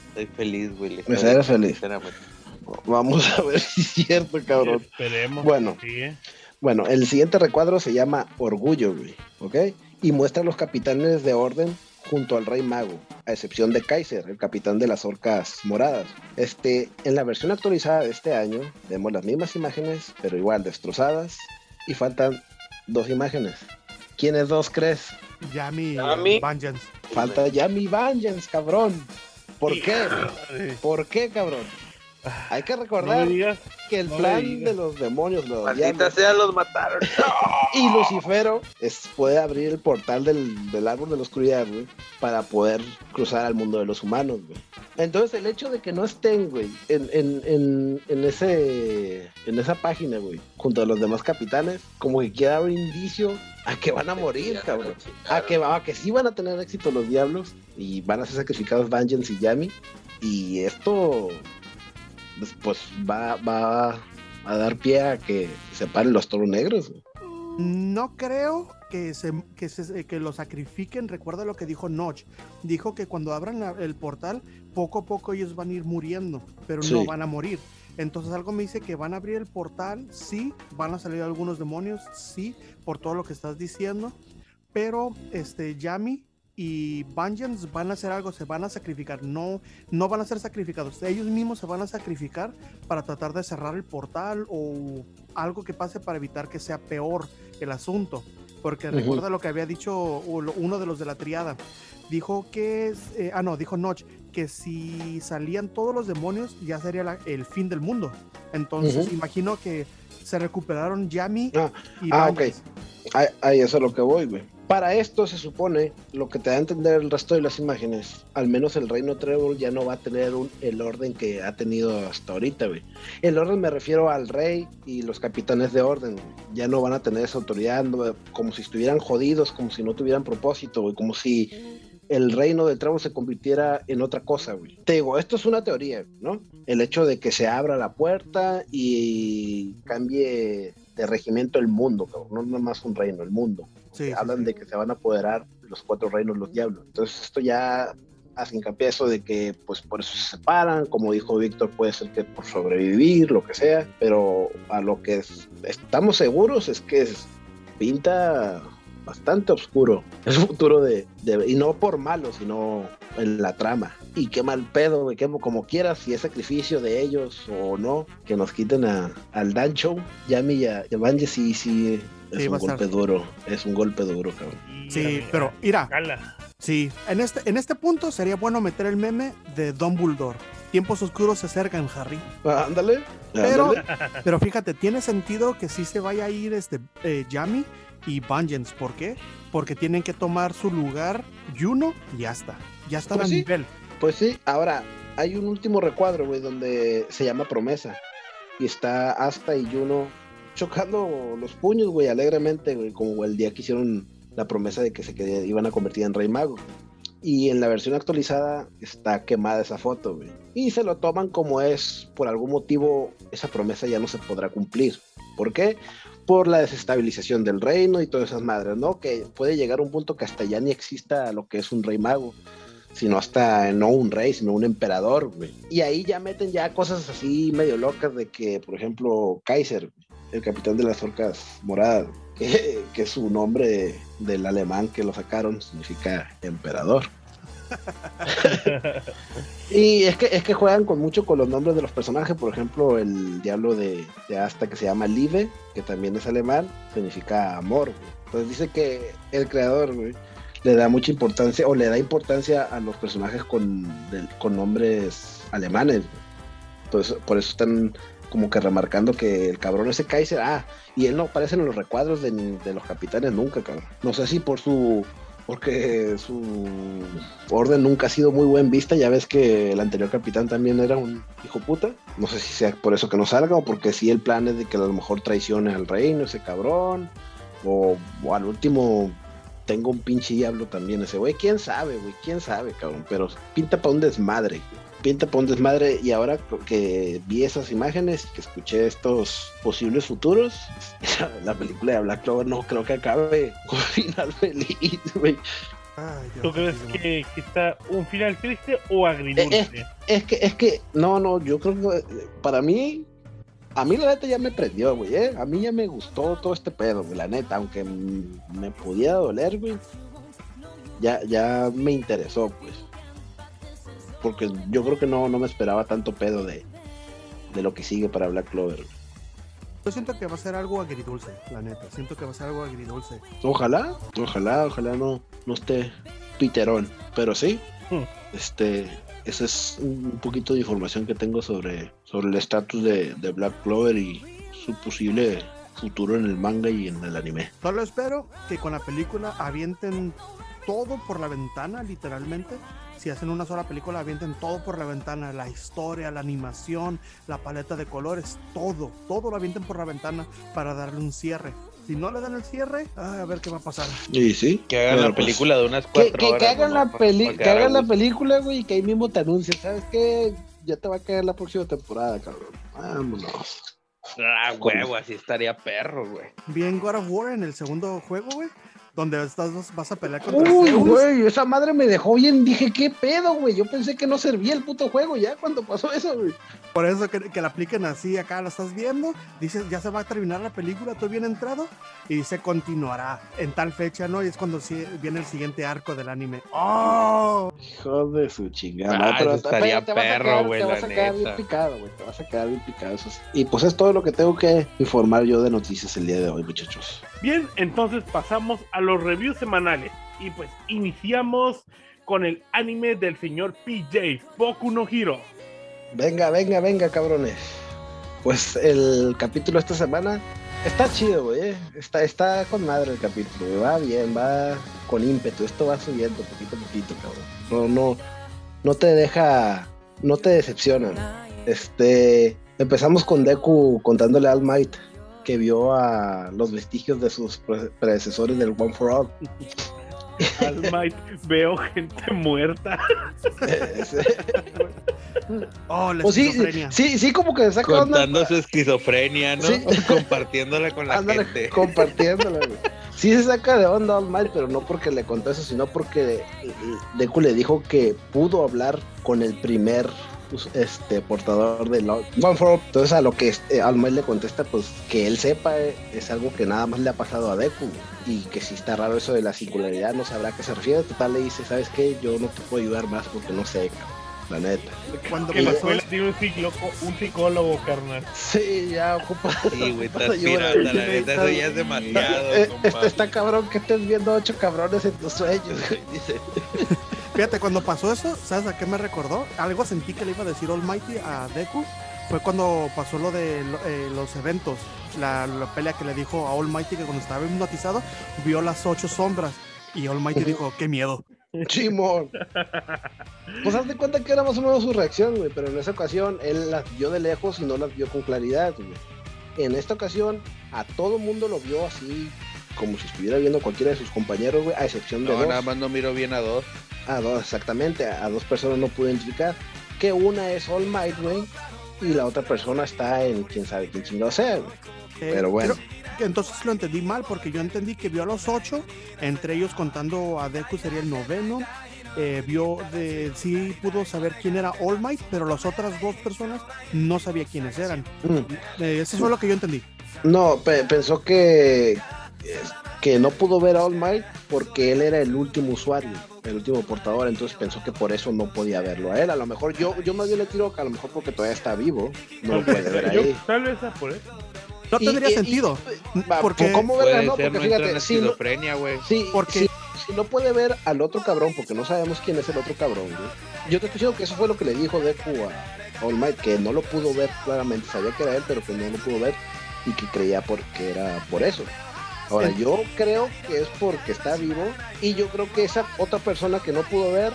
estoy feliz, güey. Me seré feliz. sinceramente. Vamos a ver si es cierto, cabrón. Esperemos. Bueno. que sí, ¿eh? Bueno, el siguiente recuadro se llama Orgullo, güey, ¿ok? Y muestra a los capitanes de orden junto al Rey Mago, a excepción de Kaiser, el capitán de las orcas moradas. Este, en la versión actualizada de este año, vemos las mismas imágenes, pero igual destrozadas, y faltan dos imágenes. ¿Quiénes dos crees? Yami, Yami. Vengeance. Falta Yami Vengeance, cabrón. ¿Por qué? ¿Por qué, cabrón? Hay que recordar digas. que el no plan de los demonios, los Maldita sea, los mataron. Y Lucifero es, puede abrir el portal del, del árbol de la oscuridad, güey, para poder cruzar al mundo de los humanos, güey. Entonces el hecho de que no estén, güey, en, en, en, en ese, en esa página, güey, junto a los demás capitanes, como que quiere dar un indicio a que van a morir, cabrón. A que, a que sí van a tener éxito los diablos y van a ser sacrificados Vengeance y Yami. Y esto, pues, pues, va, va a dar pie a que se paren los toros negros. No creo que, se, que, se- que lo sacrifiquen. Recuerda lo que dijo Notch. Dijo que cuando abran la- el portal, poco a poco ellos van a ir muriendo, pero no van a morir. Entonces algo me dice que van a abrir el portal, sí, van a salir algunos demonios, sí, por todo lo que estás diciendo, pero este Yami y Vengeance van a hacer algo, se van a sacrificar, no, no van a ser sacrificados, ellos mismos se van a sacrificar para tratar de cerrar el portal o algo que pase para evitar que sea peor el asunto. Porque Ujú. recuerda lo que había dicho uno de los de la triada. Dijo que, eh, ah no, dijo Notch, que si salían todos los demonios ya sería la- el fin del mundo. Entonces Ujú. imagino que se recuperaron Yami Ah, y ah, ok. Ahí, ahí eso es lo que voy, güey. Para esto se supone, lo que te da a entender el resto de las imágenes, al menos el reino Trevor ya no va a tener un- el orden que ha tenido hasta ahorita, güey. El orden me refiero al rey y los capitanes de orden. Ya no van a tener esa autoridad, como si estuvieran jodidos, como si no tuvieran propósito, güey. Como si el reino del Trevor se convirtiera en otra cosa, güey. Te digo, esto es una teoría, ¿no? El hecho de que se abra la puerta y cambie de regimiento el mundo, cabrón. No nada más un reino, el mundo. Sí, sí, Hablan sí. de que se van a apoderar los cuatro reinos los diablos. Entonces esto ya hace hincapié eso de que pues por eso se separan, como dijo Víctor, puede ser que por sobrevivir, lo que sea, pero a lo que es- estamos seguros es que es- pinta bastante oscuro el futuro de, de- y no por malo, sino en la trama. Y qué mal pedo, güey, que como quieras, si es sacrificio de ellos o no, que nos quiten a, al Dancho, Yami y a, Bungie, sí, sí, es Sí, un golpe duro, es un golpe duro, cabrón. Sí, Mira, pero mira, Cala. sí, en este, en este punto sería bueno meter el meme de Dumbledore. Tiempos oscuros se acercan, Harry. Ah, Ándale, Pero, ándale. pero fíjate, tiene sentido que sí se vaya a ir este eh, Yami y Vengeance. ¿Por qué? Porque tienen que tomar su lugar Juno y ya está. Ya están Pues a sí. nivel. Pues sí, ahora hay un último recuadro, güey, donde se llama Promesa. Y está Asta y Juno chocando los puños, güey, alegremente, güey, como el día que hicieron la promesa de que se iban a convertir en Rey Mago. Y en la versión actualizada está quemada esa foto, güey. Y se lo toman como es, por algún motivo, esa promesa ya no se podrá cumplir. ¿Por qué? Por la desestabilización del reino y todas esas madres, ¿no? Que puede llegar un punto que hasta ya ni exista lo que es un Rey Mago sino hasta no un rey, sino un emperador, güey. Y ahí ya meten ya cosas así medio locas de que, por ejemplo, Kaiser, el capitán de las orcas moradas, que, que su nombre del alemán que lo sacaron significa emperador. y es que, es que juegan con mucho con los nombres de los personajes. Por ejemplo, el diablo de, de Asta que se llama Liebe, que también es alemán, significa amor. Entonces dice que el creador le da mucha importancia o le da importancia a los personajes con, con nombres alemanes. Entonces, por eso están como que remarcando que el cabrón ese Kaiser, ah, y él no aparece en los recuadros de, de los capitanes nunca, cabrón. No sé si por su porque su orden nunca ha sido muy buen vista. Ya ves que el anterior capitán también era un hijo puta. No sé si sea por eso que no salga o porque si el plan es de que a lo mejor traicione al reino ese cabrón. O, al último tengo un pinche diablo también ese güey. ¿Quién sabe, güey? ¿Quién sabe, cabrón? Pero pinta para un desmadre pinta para un desmadre y ahora que vi esas imágenes y que escuché estos posibles futuros, la película de Black Clover no creo que acabe con final feliz, güey. ¿Tú crees que, está un final triste o agridulce? Es, que, es que, no, no, yo creo que para mí, a mí la neta ya me prendió, güey, ¿eh? A mí ya me gustó todo este pedo, güey, la neta, aunque me pudiera doler, güey, ya, ya me interesó, pues porque yo creo que no, no me esperaba tanto pedo de, lo que sigue para Black Clover. Yo siento que va a ser algo agridulce, la neta. Siento que va a ser algo agridulce. Ojalá, ojalá, ojalá no, no esté piterón. Pero sí, hmm. este, esa es un poquito de información que tengo sobre, sobre el estatus de, de Black Clover y su posible futuro en el manga y en el anime. Solo espero que con la película avienten todo por la ventana, literalmente, si hacen una sola película, avienten todo por la ventana, la historia, la animación, la paleta de colores, todo, todo lo avienten por la ventana para darle un cierre. Si no le dan el cierre, a ver qué va a pasar. Y sí. Que hagan la pues, película de unas cuatro que, horas. Que hagan, la, que hagan la película, güey, y que ahí mismo te anuncien. ¿Sabes qué? Ya te va a caer la próxima temporada, cabrón. Vámonos. Ah, huevo, así estaría perro, güey. Bien God of War en el segundo juego, güey donde estás, vas a pelear contra Uy, güey, esa madre me dejó bien. Dije, ¿qué pedo, güey? Yo pensé que no servía el puto juego ya cuando pasó eso, güey. Por eso que, que la apliquen así, acá lo estás viendo. Dices, ya se va a terminar la película, tú bien entrado. Y dice, continuará en tal fecha, ¿no? Y es cuando viene el siguiente arco del anime. ¡Oh! Hijo de su chingada. Ah, pero estaría perro, güey. Te vas a quedar bien picado, güey. Te vas a quedar bien picado. Y pues es todo lo que tengo que informar yo de noticias el día de hoy, muchachos. Bien, entonces pasamos a los reviews semanales. Y pues iniciamos con el anime del señor PJ, Boku no Hero. Venga, venga, venga, cabrones. Pues el capítulo esta semana está chido, güey. Está, está con madre el capítulo, Va bien, va con ímpetu. Esto va subiendo poquito a poquito, cabrón. No, no, no te deja, no te decepcionan. Este, empezamos con Deku contándole al Might que vio a los vestigios de sus predecesores del One for All. Almight, veo gente muerta. oh, la sí, sí, sí, como que saca Contando su esquizofrenia, ¿no? Compartiéndola con la gente. Compartiéndola, Sí se saca de onda All Might, pero no porque le contó eso, sino porque Deku le dijo que pudo hablar con el primer pues, este portador de One for Entonces a lo que este, Almighty le contesta, pues que él sepa eh, es algo que nada más le ha pasado a Deku y que si está raro eso de la singularidad no sabrá a qué se refiere. Total le dice, ¿sabes qué? Yo no te puedo ayudar más porque no sé, la neta. Cuando la tiene un, psicólogo, un psicólogo, carnal. Sí, ya ocupa. Sí, güey, estás pirata, la neta, eso ya es demasiado. Eh, este está cabrón que estés viendo ocho cabrones en tus sueños, güey, dice. Fíjate, cuando pasó eso, ¿sabes a qué me recordó? Algo sentí que le iba a decir Almighty a Deku. Fue cuando pasó lo de eh, los eventos. La, pelea que le dijo a Almighty que cuando estaba hipnotizado vio las ocho sombras. Y Almighty dijo, qué miedo. Chimón. Pues haz de cuenta que era más o menos su reacción, güey. Pero en esa ocasión él las vio de lejos y no las vio con claridad, güey. En esta ocasión a todo mundo lo vio así como si estuviera viendo cualquiera de sus compañeros, güey, a excepción de no, nada más no miro bien a dos. A dos, exactamente. A dos personas no pude identificar. Que una es All Might, güey, y la otra persona está en quién sabe quién chingado sea, güey. Eh, Pero bueno. entonces lo entendí mal, porque yo entendí que vio a los ocho, entre ellos contando a Deku sería el noveno, eh, vio de sí pudo saber quién era All Might, pero las otras dos personas no sabía quiénes eran. Mm. Eh, eso fue lo que yo entendí. No, pe- pensó que, que no pudo ver a All Might porque él era el último usuario, el último portador, entonces pensó que por eso no podía verlo a él. A lo mejor yo, yo más bien le tiro que a lo mejor porque todavía está vivo, no lo puede ver Yo- ahí. tal vez sea por eso. No Y- tendría y- sentido. Porque ¿Cómo verla? No, porque fíjate, si no, sí, Porque- si, si no puede ver al otro cabrón, porque no sabemos quién es el otro cabrón, güey. Yo te estoy diciendo que eso fue lo que le dijo Deku a All Might, que no lo pudo ver claramente, sabía que era él, pero que no lo pudo ver y que creía porque era por eso. Ahora, yo creo que es porque está vivo y yo creo que esa otra persona que no pudo ver,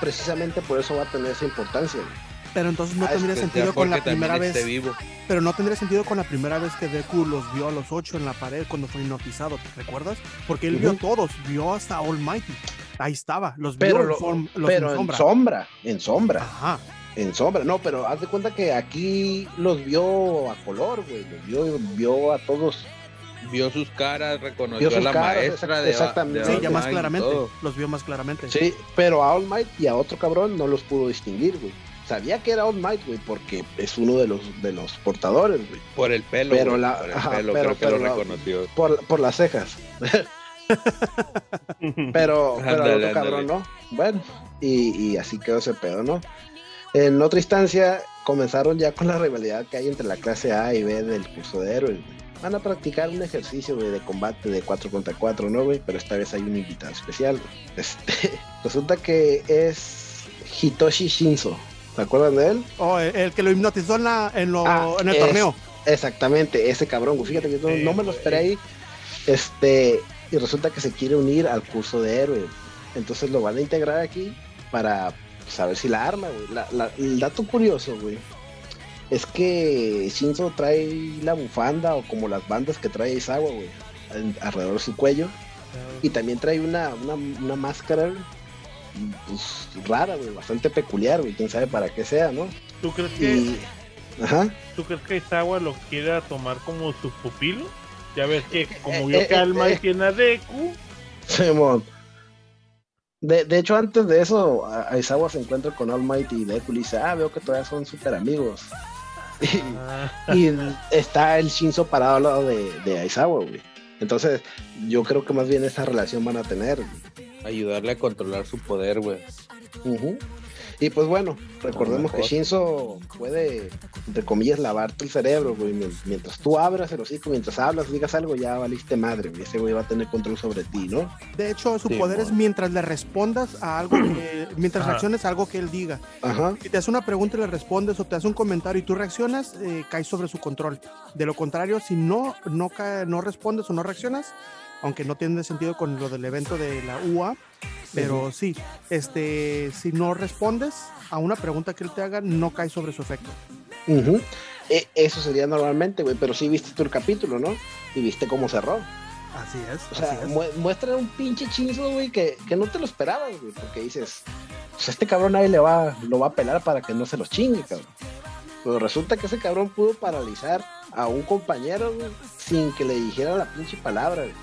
precisamente por eso va a tener esa importancia. Pero entonces no Ah, tendría sentido con la primera vez. vivo. Pero no tendría sentido con la primera vez que Deku los vio a los ocho en la pared cuando fue hipnotizado, ¿te recuerdas? Porque él vio todos, vio hasta Almighty. Ahí estaba, los Pero, vio en, lo- form- los pero en en sombra. sombra, en sombra. Ajá. En sombra, no, pero haz de cuenta que aquí los vio a color, güey. Los vio, vio a todos. Vio sus caras, reconoció a sus la caras, maestra de exactamente. de Sí, All ya más claramente. todo. Los vio más claramente. Sí, pero a All Might y a otro cabrón no los pudo distinguir, güey. Sabía que era All Might, güey, porque es uno de los, de los portadores, güey. Por el pelo, Pero güey, la- por el ajá, pelo, pero- creo que lo la- reconoció. Por, por las cejas. Pero, pero al Ándale, otro cabrón no. Bueno, y, y así quedó ese pedo, ¿no? En otra instancia, comenzaron ya con la rivalidad que hay entre la clase A y B del curso de héroes, güey. Van a practicar un ejercicio, de combate de 4 contra 4, ¿no, güey? Pero esta vez hay un invitado especial. Este, resulta que es Hitoshi Shinzo. ¿Se acuerdan de él? Oh, el, el que lo hipnotizó en, la, en, lo, Ah, en el es- torneo. Exactamente, ese cabrón, güey. Fíjate que no, no me lo esperé ahí. Este, y resulta que se quiere unir al curso de héroe. Entonces lo van a integrar aquí para saber si la arma, güey. La- la- el dato curioso, güey, es que Shinzo trae la bufanda o como las bandas que trae Isawa, güey, alrededor de su cuello. Y también trae una, una, una máscara pues, rara, güey, bastante peculiar, güey. Quién sabe para qué sea, ¿no? ¿Tú crees que Y. Ajá. ¿Tú crees que Isawa lo quiera tomar como su pupilo? Ya ves que como Eh, vio eh, que eh, Alma eh. tiene a Deku, Simón. De, de hecho, antes de eso, Aizawa se encuentra con All Might y Deku y le dice, ah, veo que todavía son súper amigos. Y, y está el Shinzo parado al lado de, de Aizawa, güey. Entonces, yo creo que más bien esa relación van a tener. Ayudarle a controlar su poder, güey. Y pues bueno, recordemos que. Shinzo puede, entre comillas, lavarte el cerebro, güey. Mien- Mientras tú abras el hocico, mientras hablas, digas algo, ya valiste madre, güey. Ese güey va a tener control sobre ti, ¿no? De hecho, su Sí, poder es mientras le respondas a algo que, mientras Ajá. reacciones a algo que él diga. Ajá. Si te hace una pregunta y le respondes o te hace un comentario y tú reaccionas, eh, caes sobre su control. De lo contrario, si no, no, ca- no respondes o no reaccionas, aunque no tiene sentido con lo del evento de la UA, pero sí, este, si no respondes a una pregunta que él te haga, no caes sobre su efecto. E- eso sería normalmente, güey, pero sí viste tú el capítulo, ¿no? Y viste cómo cerró. Así es. O sea, mu- muestra un pinche chinzo, güey, que, que no te lo esperabas, güey, porque dices, pues este cabrón ahí le va, lo va a pelar para que no se los chingue, cabrón. Pero resulta que ese cabrón pudo paralizar a un compañero, güey, sin que le dijera la pinche palabra, güey.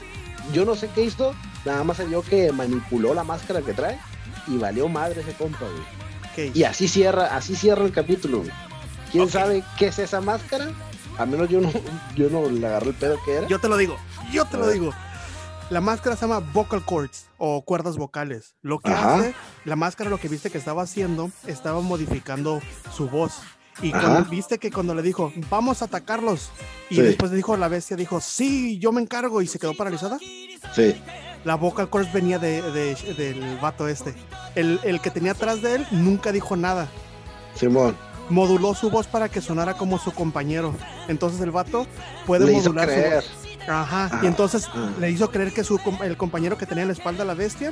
Yo no sé qué hizo, nada más se vio que manipuló la máscara que trae y valió madre ese compa, güey. Y así cierra, así cierra el capítulo, güey. ¿Quién sabe qué es esa máscara? A menos yo no, yo no le agarré el pedo que era. Yo te lo digo, yo te lo ver. digo. La máscara se llama vocal cords o cuerdas vocales. Lo que Ajá. hace, la máscara lo que viste que estaba haciendo, estaba modificando su voz. Y cuando viste que cuando le dijo, vamos a atacarlos, y Sí. después dijo la bestia, dijo, sí, yo me encargo, y se quedó paralizada, Sí. la vocal cords venía de, de- del vato este. El, el que tenía atrás de él nunca dijo nada. Simón. Moduló su voz para que sonara como su compañero. Entonces el vato puede Le hizo modular su creer. voz. Ajá. Ajá. Y entonces Ah. le hizo creer que su, el compañero que tenía en la espalda la bestia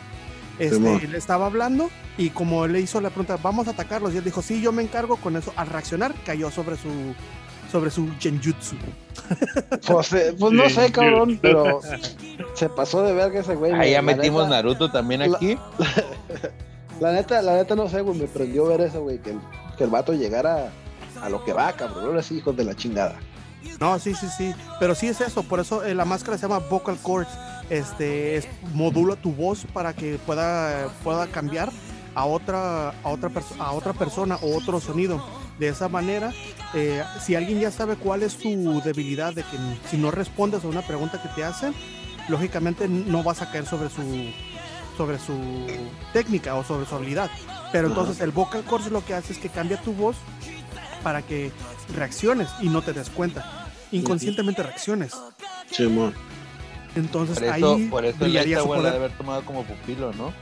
este, le estaba hablando y como él le hizo la pregunta, vamos a atacarlos, y él dijo, sí, yo me encargo con eso. Al reaccionar, cayó sobre su sobre su genjutsu. Pues, eh, pues no sé, cabrón, pero se pasó de verga ese güey. Ahí ya la metimos neta- Naruto también la- aquí. La neta, la neta no sé, güey, me prendió ver eso, güey, que, el- que el vato llegara a lo que va, cabrón. Ahora sí, hijos de la chingada. No, sí, sí, sí. Pero sí es eso, por eso eh, la máscara se llama vocal cords. Este es, modula tu voz para que pueda, pueda cambiar a otra, a otra, a otra persona o otro sonido. De esa manera, eh, si alguien ya sabe cuál es tu debilidad, de que si no respondes a una pregunta que te hacen, lógicamente no vas a caer sobre su sobre su técnica o sobre su habilidad. Pero entonces el vocal course lo que hace es que cambia tu voz para que reacciones y no te des cuenta. Inconscientemente reacciones. Sí, Entonces Por eso, ahí por eso brillaría su de poder. haber tomado como pupilo, ¿no?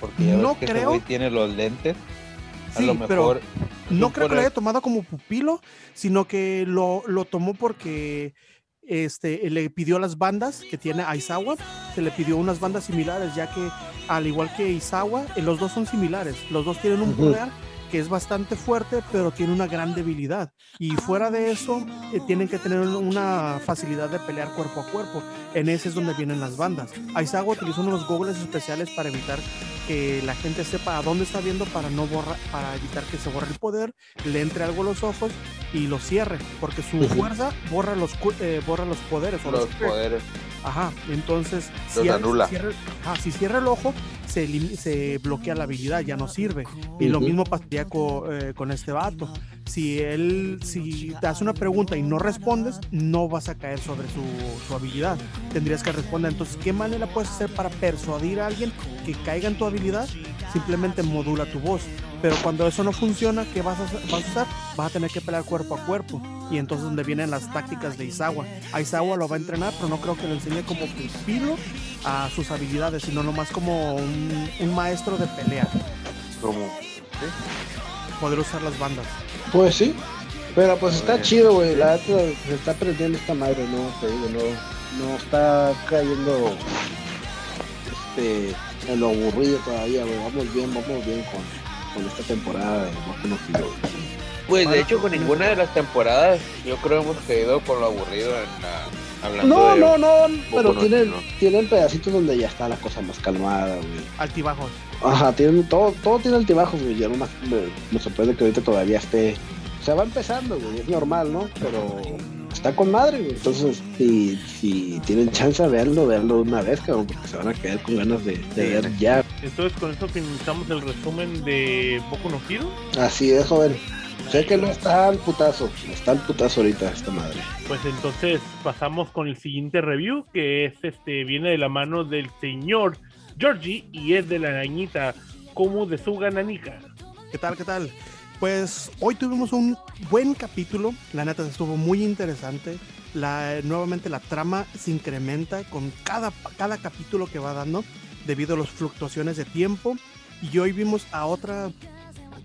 Porque ya No ves que creo. tiene los lentes. A Sí, lo pero mejor. No tú creo que lo haya tomado como pupilo, sino que lo, lo tomó porque este, le pidió a las bandas que tiene Aizawa, se le pidió unas bandas similares, ya que al igual que Aizawa, eh, los dos son similares. Los dos tienen un poder que es bastante fuerte, pero tiene una gran debilidad. Y fuera de eso, eh, tienen que tener una facilidad de pelear cuerpo a cuerpo. En ese es donde vienen las bandas. Aizawa utilizó unos goggles especiales para evitar que la gente sepa a dónde está viendo para no borra, para evitar que se borre el poder, le entre algo a los ojos y lo cierre, porque su fuerza borra los eh, borra los poderes Los poderes. Ajá, entonces Los si, al- anula. cierra, ajá, si cierra el ojo, se, se bloquea la habilidad, ya no sirve. Y lo mismo pasaría eh, con este vato. Si él, si te hace una pregunta y no respondes, no vas a caer sobre su, su habilidad. Tendrías que responder. Entonces, ¿qué manera puedes hacer para persuadir a alguien que caiga en tu habilidad? Simplemente modula tu voz. Pero cuando eso no funciona, ¿qué vas a, hacer- vas a usar? Vas a tener que pelear cuerpo a cuerpo. Y entonces donde vienen las tácticas de Izawa. Aizawa lo va a entrenar, pero no creo que lo enseñe como pupilo a sus habilidades, sino nomás como un, un maestro de pelea. Como. Poder usar las bandas. Pues sí. Pero pues está chido, güey. La neta se está aprendiendo esta madre, no, te digo, no, no está cayendo este en lo aburrido todavía, güey. Vamos bien, vamos bien con, con esta temporada de no güey. Pues de hecho con ninguna de las temporadas yo creo hemos caído con lo aburrido en la, hablando No, de no, no, pero no tienen, tienen pedacitos donde ya está la cosa más calmada, güey. Altibajos. Ajá, tienen todo, todo tiene altibajos, güey. Ya nomás me, me sorprende que ahorita todavía esté. Se va empezando, güey, es normal, ¿no? Pero está con madre, güey. Entonces, si, si tienen chance de verlo, verlo de una vez, cabrón, porque se van a quedar con ganas de, de ver ya. Entonces con eso finalizamos el resumen de Boku no Hero. Así es, joven. Sé que no está al putazo, está al putazo ahorita esta madre. Pues entonces pasamos con el siguiente review, que es este, viene de la mano del señor Georgie y es de la arañita como de su gananica. ¿Qué tal? ¿Qué tal? Pues hoy tuvimos un buen capítulo. La neta estuvo muy interesante. Nuevamente la trama se incrementa con cada, cada capítulo que va dando debido a las fluctuaciones de tiempo. Y hoy vimos a otra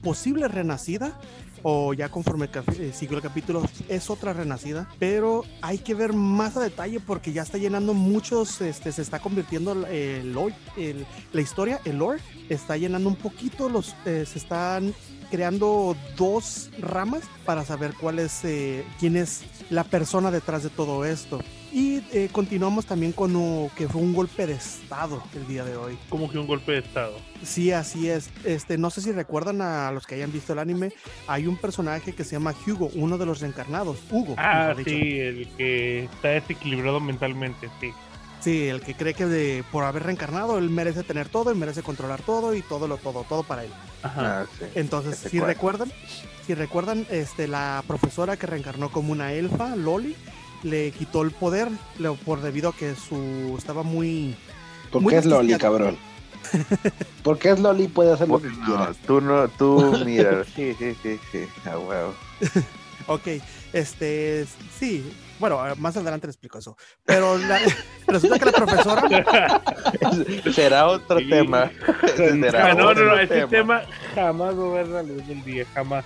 posible renacida. O ya conforme eh, siguió el capítulo, es otra renacida. Pero hay que ver más a detalle porque ya está llenando muchos. Este, se está convirtiendo el, el- la historia, el lore, está llenando un poquito. Los, eh, se están creando dos ramas para saber cuál es, eh, quién es la persona detrás de todo esto. Y eh, continuamos también con lo que fue un golpe de estado el día de hoy. Como que un golpe de estado. Sí, así es. Este, no sé si recuerdan a los que hayan visto el anime, hay un personaje que se llama Hugo, uno de los reencarnados. Hugo. Ah, mejor dicho. sí, el que está desequilibrado mentalmente, sí. Sí, el que cree que de- por haber reencarnado él merece tener todo, él merece controlar todo y todo lo todo, todo para él. Ajá. Ah, sí. Entonces, si cual. recuerdan, si recuerdan, este, la profesora que reencarnó como una elfa, Loli, le quitó el poder le- por debido a que su estaba muy ¿Por Muy qué es Loli, cabrón? ¿Por qué es Loli puede hacer lo que No, quiera? tú no, tú mira, sí, sí, sí, sí, a huevo. Ok, este, sí, bueno, más adelante le explico eso. Pero la- resulta que la profesora, Será otro Sí. tema. Será no, no, otro no, ese tema jamás va a ver la luz del día, jamás.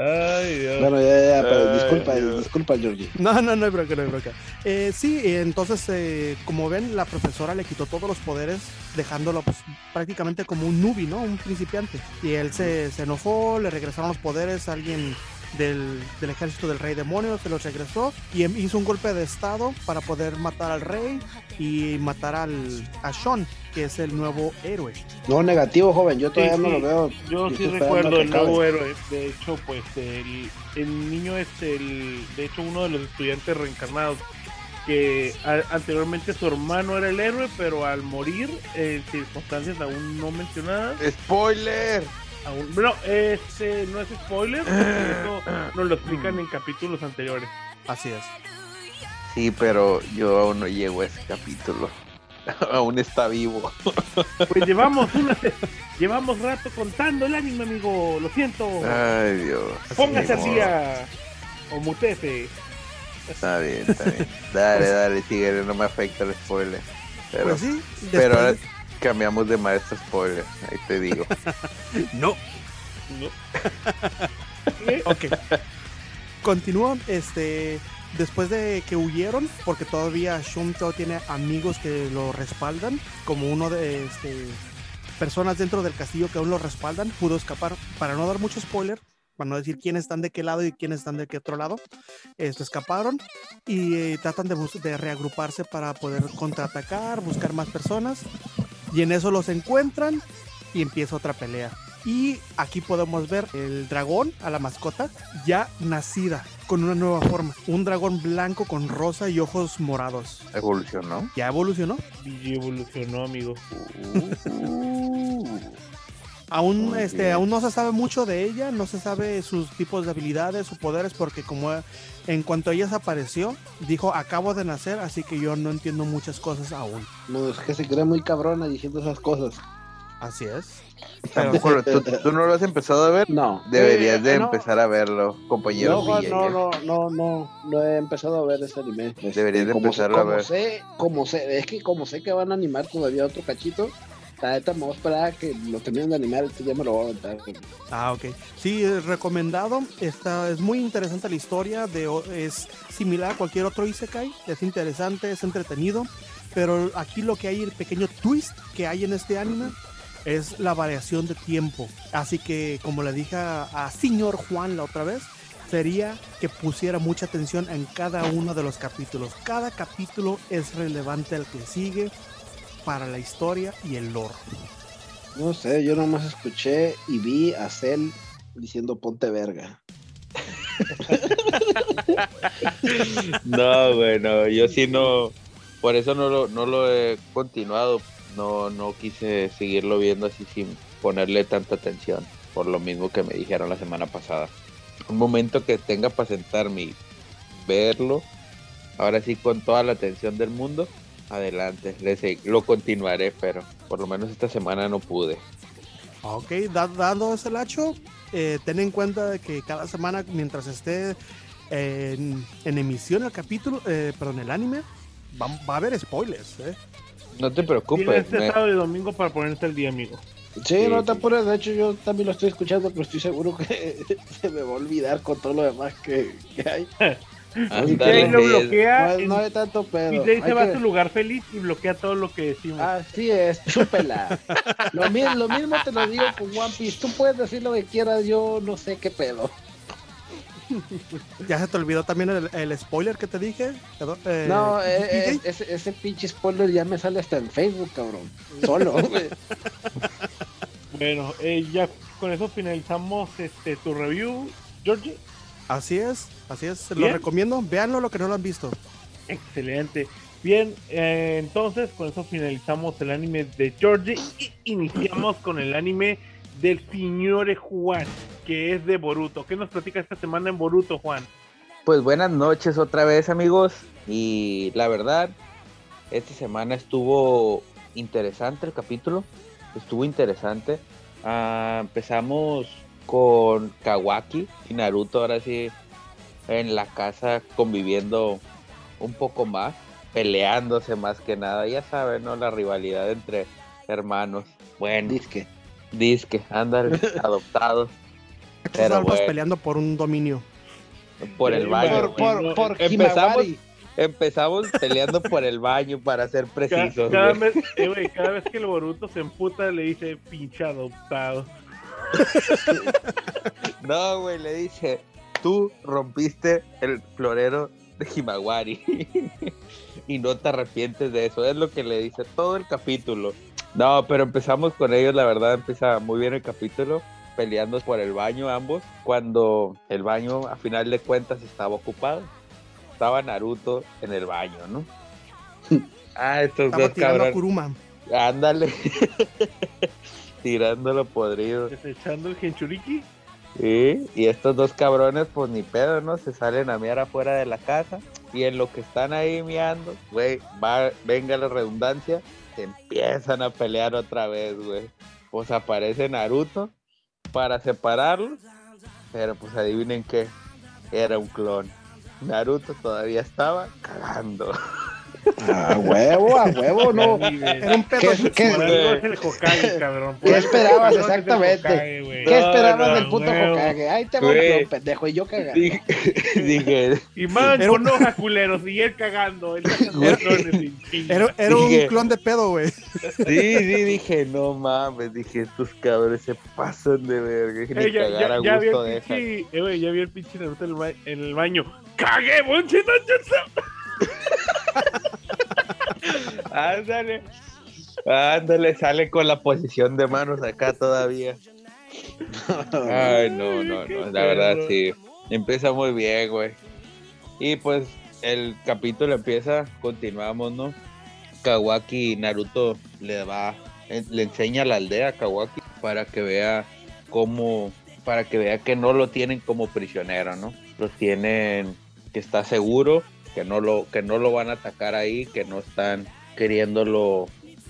Ay, Dios. Bueno, ya, ya, pero Ay, disculpa, Dios. disculpa, Georgie. no, no, no hay bronca, no hay bronca. Eh, sí, eh, entonces, eh, como ven, la profesora le quitó todos los poderes, dejándolo pues, prácticamente como un nubi, ¿no? Un principiante. Y él se, se enojó, le regresaron los poderes a alguien del, del ejército del rey demonio, se los regresó y em- hizo un golpe de estado para poder matar al rey y matar al, a Sean, que es el nuevo héroe. No, negativo, joven, yo todavía Sí, no sí. lo veo. Yo Yo sí recuerdo el nuevo héroe. De hecho, pues el, el niño es el, de hecho, uno de los estudiantes reencarnados que a- anteriormente su hermano era el héroe, pero al morir en circunstancias aún no mencionadas, ¡Spoiler! Aún, bueno, este no es spoiler, porque eso nos lo explican en capítulos anteriores. Así es. Sí, pero yo aún no llego a ese capítulo. aún está vivo. Pues llevamos una, llevamos rato contando el anime, amigo, lo siento. Ay, Dios. Póngase modo. día o mutese. Está bien, está bien. Dale, dale, sigue, no me afecta el spoiler. Pero, Pues sí, pero después ahora de- cambiamos de maestro spoiler. Ahí te digo. No. Ok. Continúa, este, después de que huyeron, porque todavía Shunto tiene amigos que lo respaldan, como uno de este, personas dentro del castillo que aún lo respaldan, pudo escapar. Para no dar mucho spoiler, para no decir quiénes están de qué lado y quiénes están de qué otro lado, este, escaparon y eh, tratan de, de reagruparse para poder contraatacar, buscar más personas. Y en eso los encuentran y empieza otra pelea. Y aquí podemos ver el dragón, a la mascota, ya nacida, con una nueva forma. Un dragón blanco con rosa y ojos morados. Evolucionó. Ya evolucionó. Y evolucionó, amigo. Uh, Aún, Muy este, bien. aún no se sabe mucho de ella, no se sabe sus tipos de habilidades o poderes, porque como en cuanto ella desapareció, dijo, acabo de nacer, así que yo no entiendo muchas cosas aún. No, es que se cree muy cabrona diciendo esas cosas. Así es. Pero ¿tú, tú no lo has empezado a ver? No. Deberías de Eh, no. empezar a verlo, compañero. No, no, no, no, no, no he empezado a ver ese anime. Este, Deberías de como empezarlo a como ver. Sé, como sé, es que como sé que van a animar todavía otro cachito, la neta me voy a esperar a que lo terminen de animar, ya me lo voy a aventar. Ah, ok. Sí, recomendado. Está, es muy interesante la historia. De, es similar a cualquier otro Isekai. Es interesante, es entretenido. Pero aquí lo que hay, el pequeño twist que hay en este anime, es la variación de tiempo. Así que, como le dije a señor Juan la otra vez, sería que pusiera mucha atención en cada uno de los capítulos. Cada capítulo es relevante al que sigue para la historia y el lore. No sé, yo nomás escuché y vi a Cell diciendo ponte verga. No, bueno, yo sí no, por eso no lo, no lo he continuado, no, no quise seguirlo viendo así sin ponerle tanta atención, por lo mismo que me dijeron la semana pasada. Un momento que tenga para sentarme y verlo, ahora sí con toda la atención del mundo, adelante, lo continuaré, pero por lo menos esta semana no pude. Ok, da- dando ese lacho, eh, ten en cuenta de que cada semana, mientras esté eh, en, en emisión el capítulo, eh, perdón, el anime, va, va a haber spoilers. ¿eh? No te Tienes preocupes, este me- sábado y domingo para ponerte al día, amigo. Sí, Sí, no te apures, de hecho yo también lo estoy escuchando, pero estoy seguro que se me va a olvidar con todo lo demás que, que hay. Y ándale, ahí lo bloquea No, no hay tanto pedo. y de ahí se Hay va que- a su lugar feliz y bloquea todo lo que decimos. Así es, chúpela. lo, mi- lo mismo te lo digo con One Piece. Tú puedes decir lo que quieras, yo no sé qué pedo. ¿Ya se te olvidó también el, el spoiler que te dije? Eh, no, eh, eh, ese, ese pinche spoiler ya me sale hasta en Facebook, cabrón. Solo. Bueno, eh, ya con eso finalizamos este tu review, Georgie. Así es, así es. Lo recomiendo. Véanlo lo que no lo han visto. Excelente. Bien, eh, entonces con eso finalizamos el anime de Georgie y iniciamos con el anime del señor Juan, que es de Boruto. ¿Qué nos platica esta semana en Boruto, Juan? Pues buenas noches otra vez amigos y la verdad esta semana estuvo interesante el capítulo, estuvo interesante. Ah, empezamos con Kawaki y Naruto ahora sí en la casa conviviendo un poco más, peleándose más que nada, ya saben, ¿no? La rivalidad entre hermanos. Bueno, Disque. disque, andan adoptados Pero bueno. peleando por un dominio. por el baño. Por, por, por Empezamos-. Empezamos peleando por el baño, para ser precisos. cada, güey. vez, eh, güey, cada vez que el Boruto se emputa le dice pinche adoptado. No, güey, le dice, tú rompiste el florero de Himawari y no te arrepientes de eso. Es lo que le dice todo el capítulo. No, pero empezamos con ellos, la verdad empieza muy bien el capítulo, peleando por el baño ambos, cuando el baño a final de cuentas estaba ocupado. estaba Naruto en el baño, ¿no? Ah, estos Estaba dos cabrones. Ándale. Tirándolo podrido. Desechando el Genchuriki. Sí, y estos dos cabrones, pues ni pedo, ¿no? Se salen a miar afuera de la casa. Y en lo que están ahí miando, güey, va, venga la redundancia, se empiezan a pelear otra vez, güey. Pues aparece Naruto para separarlos. Pero pues adivinen qué, era un clon. Naruto todavía estaba cagando. A huevo, a huevo, no. Era un pedo. ¿Qué- qué- el Hokage, cabrón. ¿Qué esperabas exactamente? Hokage. ¿Qué No, esperabas no, del puto huevo. Hokage? Ahí te un pendejo y yo cagando. Dije, dije, Y man, Era un- con hojas culeros y él cagando. Él cagando Era-. Era, era un Dije- clon de pedo, güey. sí, sí, dije, no mames, dije, estos cabrones se pasan de verga, ni Eh, ya, cagar ya, a ya vi gusto el dejan. pinche, eh, güey, ya vi el pinche Naruto en el, ba- en el baño. ¡Cagué, bonche, no, jutsu! Ándale. Ándale, sale con la posición de manos acá todavía. Ay, no, no, no, la verdad sí. Empieza muy bien, güey. Y pues el capítulo empieza, continuamos, ¿no? Kawaki Naruto le va, le enseña a la aldea a Kawaki para que vea cómo, para que vea que no lo tienen como prisionero, ¿no? Los tienen, que está seguro, que no lo, que no lo van a atacar ahí, que no están queriéndolo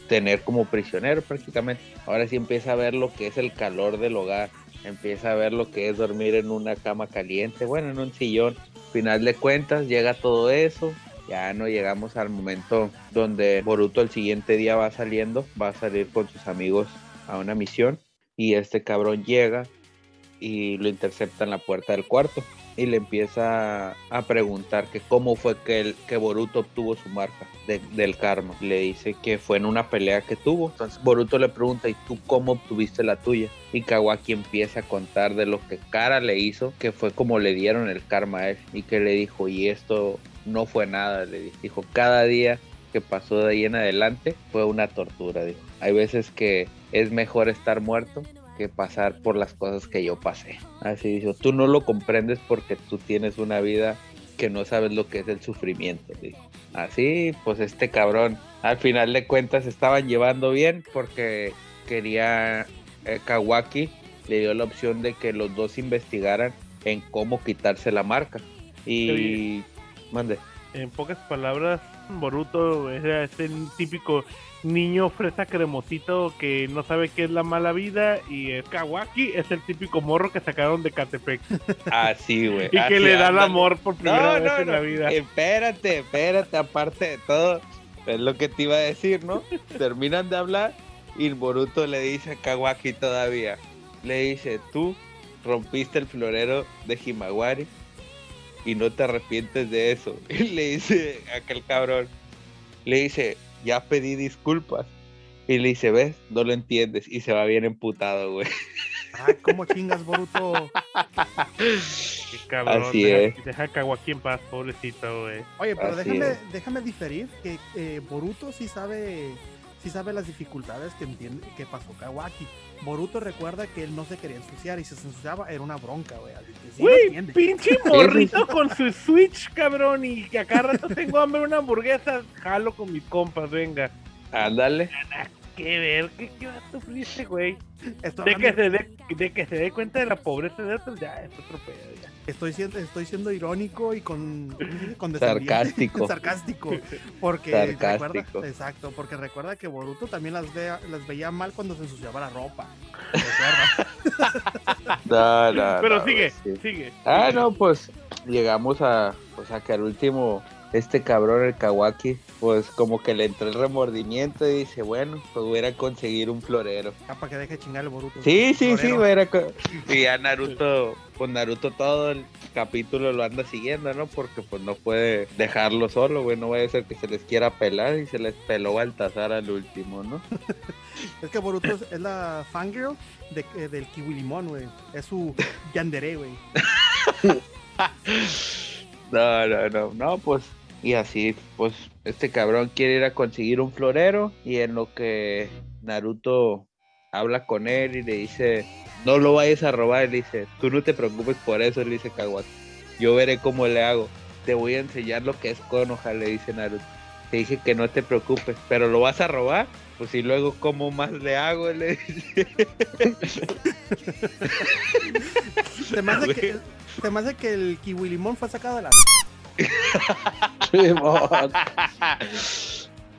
tener como prisionero prácticamente. Ahora sí empieza a ver lo que es el calor del hogar, empieza a ver lo que es dormir en una cama caliente, bueno, en un sillón. Final de cuentas llega todo eso, ya no llegamos al momento donde Boruto el siguiente día va saliendo, va a salir con sus amigos a una misión y este cabrón llega y lo intercepta en la puerta del cuarto y le empieza a preguntar que cómo fue que, que Boruto obtuvo su marca de- del karma. Le dice que fue en una pelea que tuvo. Entonces Boruto le pregunta, ¿y tú cómo obtuviste la tuya? Y Kawaki empieza a contar de lo que Kara le hizo, que fue como le dieron el karma a él. Y que le dijo, y esto no fue nada, le dijo. Dijo, cada día que pasó de ahí en adelante fue una tortura. Dijo. Hay veces que es mejor estar muerto que pasar por las cosas que yo pasé. Así dijo, tú no lo comprendes porque tú tienes una vida que no sabes lo que es el sufrimiento. Así, pues este cabrón, al final de cuentas estaban llevando bien porque quería eh, Kawaki, le dio la opción de que los dos investigaran en cómo quitarse la marca. Y... Mande. En pocas palabras, Boruto era ese típico niño fresa cremosito que no sabe qué es la mala vida y el Kawaki es el típico morro que sacaron de Catepec Así, güey. y que así, le da el amor por primera No, vez no, en no. la vida. Espérate, espérate, aparte de todo, es lo que te iba a decir, ¿no? Terminan de hablar y Boruto le dice a Kawaki todavía, le dice, tú rompiste el florero de Himawari y no te arrepientes de eso. Y le dice a aquel cabrón, le dice, ya pedí disculpas. Y le dice, ves, no lo entiendes. Y se va bien emputado, güey. Ay, ¿cómo chingas, Boruto? Qué cabrón, Así deja, es. deja a Kawaki en paz, pobrecito, güey. Oye, pero Así déjame, es. déjame diferir que eh, Boruto sí sabe, sí sabe las dificultades que entiende que pasó Kawaki. Boruto recuerda que él no se quería ensuciar y si se ensuciaba era una bronca, güey. sí Güey, pinche morrito con su Switch, cabrón, y que acá rato tengo hambre de una hamburguesa, jalo con mis compas, venga. Ándale. Qué ver, qué, qué vato fuiste, güey. De que, se dé, de que se dé cuenta de la pobreza de otros, ya es otro pedo, ya. Estoy siendo, estoy siendo irónico y con, con Sarcástico. sarcástico. Porque Sarcástico. recuerda, exacto, porque recuerda que Boruto también las, vea- las veía mal cuando se ensuciaba la ropa. No, no, Pero no, sigue, sí. sigue. Ah, no, pues llegamos a, pues a que al último, este cabrón, el Kawaki, pues como que le entró el remordimiento y dice, bueno, pues voy a ir a conseguir un florero. Ah, para que deje de chingar el Boruto. Sí, sí, sí, voy a a co- Y ya Naruto, pues Naruto todo el capítulo lo anda siguiendo, ¿no? Porque pues no puede dejarlo solo, güey, no vaya a ser que se les quiera pelar y se les peló Baltasar al último, ¿no? Es que Boruto es, es la fangirl de, eh, del Kiwi Limón, güey. Es su yandere, güey. No, no, no, no, pues, y así, pues, este cabrón quiere ir a conseguir un florero y en lo que Naruto habla con él y le dice, no lo vayas a robar, le dice, tú no te preocupes por eso, le dice Kawaki, yo veré cómo le hago. te voy a enseñar lo que es Konoha, le dice Naruto. Te dije que no te preocupes, pero lo vas a robar. Pues y luego, ¿cómo más le hago? Le dice. Se me hace que, se me hace que el kiwi limón fue sacado de la.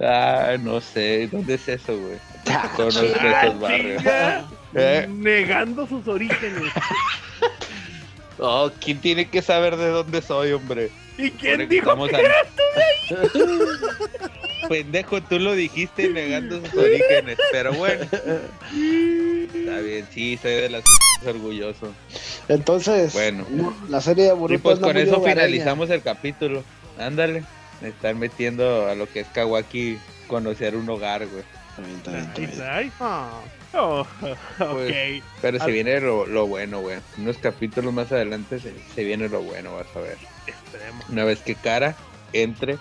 Ah, no sé, ¿dónde es eso, güey? Conozco esos barrios. chinga, Eh. Negando sus orígenes. Oh, ¿quién tiene que saber de dónde soy, hombre? ¿Y quién dijo que an- era? Pendejo, tú lo dijiste negando sus orígenes, pero bueno. Está bien, sí, soy de las orgulloso. Entonces, Bueno. la serie de Y Boruto pues con eso hogareña. finalizamos el capítulo. Ándale. Me están metiendo a lo que es Kawaki conocer un hogar, güey. Bien. Nice, nice. Ah, Oh, ok. Pues, Pero se viene lo, lo bueno, güey. Unos capítulos más adelante se, se viene lo bueno, vas a ver. Esperemos. Una vez que Kara entre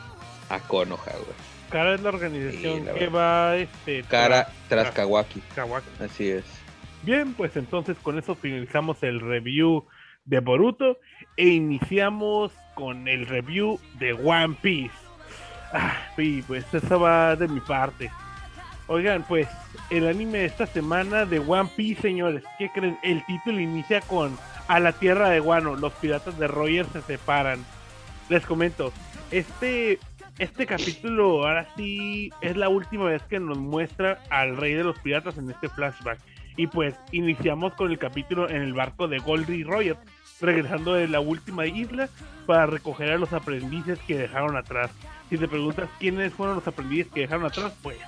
a Konoha, güey. Cara es la organización Sí, la que va este Kara tras- tras Kawaki. Kawaki. Así es. Bien, pues entonces con eso finalizamos el review de Boruto e iniciamos con el review de One Piece. Ah, sí, pues eso va de mi parte. Oigan, pues el anime de esta semana de One Piece, señores, ¿qué creen? El título inicia con A la tierra de Guano, los piratas de Roger se separan. Les comento, este, este capítulo ahora sí es la última vez que nos muestra al rey de los piratas en este flashback. Y pues iniciamos con el capítulo en el barco de Goldie Roger, regresando de la última isla para recoger a los aprendices que dejaron atrás. Si te preguntas quiénes fueron los aprendices que dejaron atrás, pues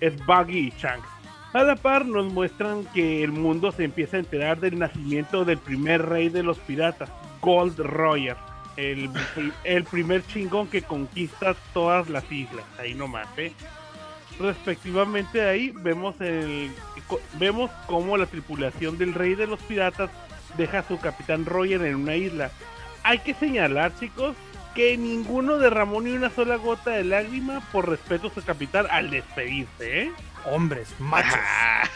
es Buggy y Shanks. A la par nos muestran que el mundo se empieza a enterar del nacimiento del primer rey de los piratas, Gold Roger, el, el primer chingón que conquista todas las islas, ahí nomás, ¿eh? Respectivamente ahí vemos el vemos cómo la tripulación del rey de los piratas deja a su capitán Roger en una isla. Hay que señalar, chicos, que ninguno derramó ni una sola gota de lágrima por respeto a su capitán al despedirse, ¿eh? hombres, machos.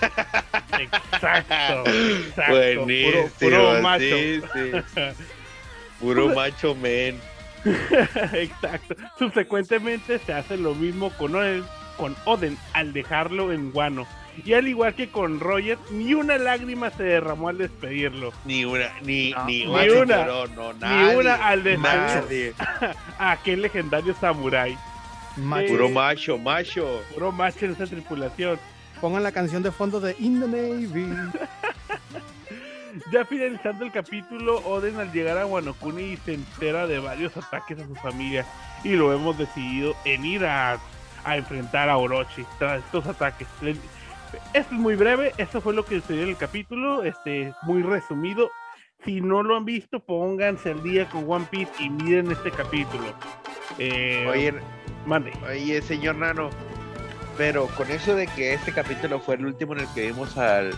Exacto, exacto. Buenísimo, Puro, puro macho. sí, sí. Puro macho men. Exacto. Subsecuentemente se hace lo mismo con Oden, con Oden al dejarlo en Guano. Y al igual que con Roger, ni una lágrima se derramó al despedirlo. Ni una, ni, No, ni, ni macho una, lloró, no, nadie, una al despedir a aquel legendario samurái. Machos. Puro macho, macho. Puro macho en esa tripulación. Pongan la canción de fondo de In the Navy. Ya finalizando el capítulo, Oden al llegar a Wano Kuni se entera de varios ataques a su familia y lo hemos decidido en ir a, a enfrentar a Orochi tras estos ataques. Le- Esto es muy breve, esto fue lo que sucedió en el capítulo, este muy resumido. Si no lo han visto, pónganse al día con One Piece y miren este capítulo. Eh, Oye, mande. oye, señor Nano. Pero con eso de que este capítulo fue el último en el que vimos al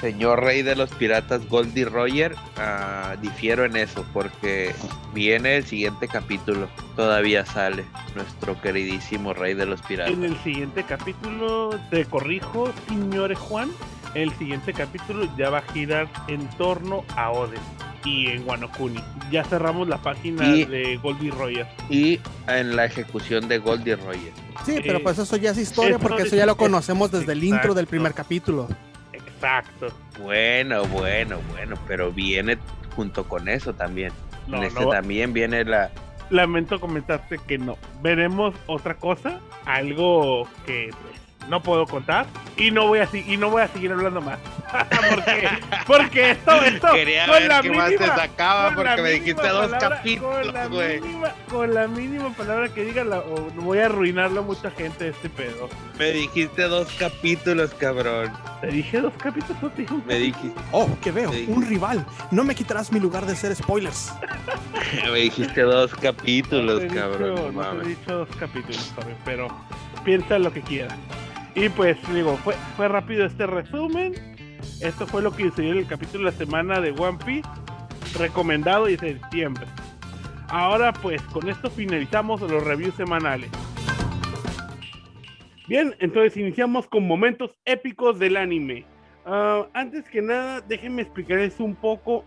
señor rey de los piratas Goldie Roger, ah, difiero en eso, porque viene el siguiente capítulo. Todavía sale nuestro queridísimo rey de los piratas. En el siguiente capítulo, te corrijo, señores Juan, el siguiente capítulo ya va a girar en torno a Oden y en Wano Kuni. Ya cerramos la página Y- de Goldie Roger. Y en la ejecución de Goldie Roger. Sí, pero Eh, pues eso ya es historia eso porque es- eso ya lo conocemos desde el intro del primer capítulo. Exacto. Bueno, bueno, bueno, pero viene junto con eso también. No, en este no, también viene la... lamento comentarte que no. Veremos otra cosa, algo que pues, no puedo contar y no voy a y no voy a seguir hablando más. porque porque esto esto Quería con ver la qué más te mínima- sacaba porque me mínima dijiste dos palabra- con la capítulos, güey. mínima- Con la mínima palabra que diga, la, o voy a arruinarlo a mucha gente este pedo. Me dijiste dos capítulos, cabrón. Te dije dos capítulos, no te dije un Me dijiste, Oh, ¿qué veo? Sí. Un rival. No me quitarás mi lugar de ser spoilers. me dijiste dos capítulos, cabrón. dicho- no no te he dicho dos capítulos, pero piensa lo que quieras. Y pues digo, fue, fue rápido este resumen. Esto fue lo que sucedió el capítulo de la semana de One Piece. Recomendado y de septiembre. Ahora pues con esto finalizamos los reviews semanales. Bien, entonces iniciamos con momentos épicos del anime. Ah, antes que nada, déjenme explicarles un poco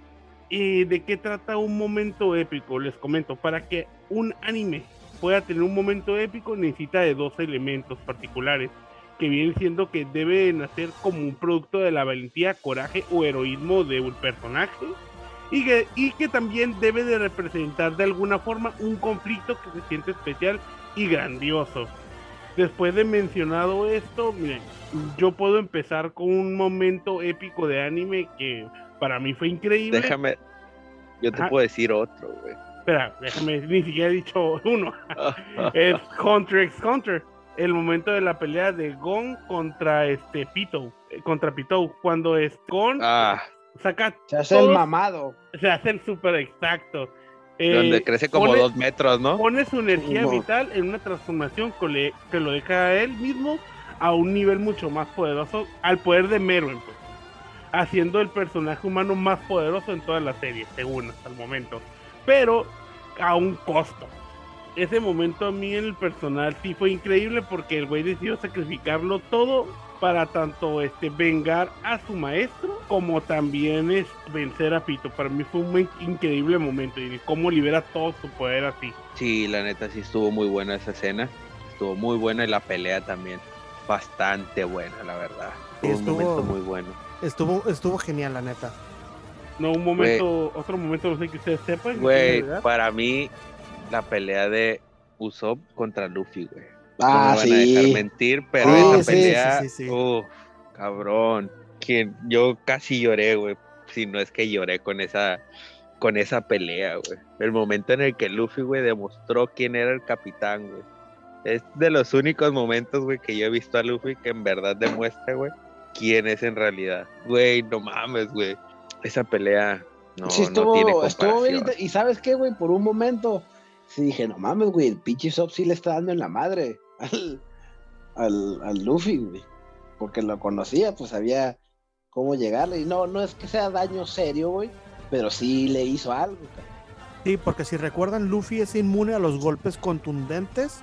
¿Y de qué trata un momento épico? Les comento, para que un anime pueda tener un momento épico necesita de dos elementos particulares, que vienen siendo que debe nacer como un producto de la valentía, coraje o heroísmo de un personaje, y que, y que también debe de representar de alguna forma un conflicto que se siente especial y grandioso. Después de mencionado esto, miren, yo puedo empezar con un momento épico de anime que para mí fue increíble. Déjame, yo te Ajá. puedo decir otro, güey. Espera, déjame, ni siquiera he dicho uno. es Hunter x Hunter. El momento de la pelea de Gon contra este Pito, eh, contra Pitou, cuando es Gon Ah, saca Se hace el mamado. se hace el super exacto. Eh, donde crece como pone- dos metros, ¿no? Pone su energía vital en una transformación que, le- que lo deja a él mismo a un nivel mucho más poderoso, al poder de Meruem, pues, haciendo el personaje humano más poderoso en toda la serie, según hasta el momento, pero a un costo. Ese momento a mí en el personal sí fue increíble porque el güey decidió sacrificarlo todo para tanto este vengar a su maestro como también es vencer a Pito. Para mí fue un increíble momento y cómo libera todo su poder así. Sí, la neta sí estuvo muy buena esa escena. Estuvo muy buena y la pelea también. Bastante buena, la verdad. Fue un estuvo- momento muy bueno. Estuvo, estuvo genial, la neta. No, un momento, otro momento, no sé que ustedes sepan. Güey, para mí, la pelea de Usopp contra Luffy, güey. Ah, no me van a dejar sí. mentir, pero Sí, esa sí, pelea, sí, sí, sí. uf, cabrón. Que yo casi lloré, güey. Si no es que lloré con esa, con esa pelea, güey. El momento en el que Luffy, güey, demostró quién era el capitán, güey. Es de los únicos momentos, güey, que yo he visto a Luffy que en verdad demuestra, güey, quién es en realidad. Güey, no mames, güey. Esa pelea no, sí, no estuvo, tiene estuvo bien. Y sabes qué, güey, por un momento sí dije, no mames, güey, el pinche Sop sí le está dando en la madre al, al, al Luffy, güey. Porque lo conocía, pues sabía cómo llegarle. Y no, no es que sea daño serio, güey, pero sí le hizo algo. cabrón. Sí, porque si recuerdan, Luffy es inmune a los golpes contundentes,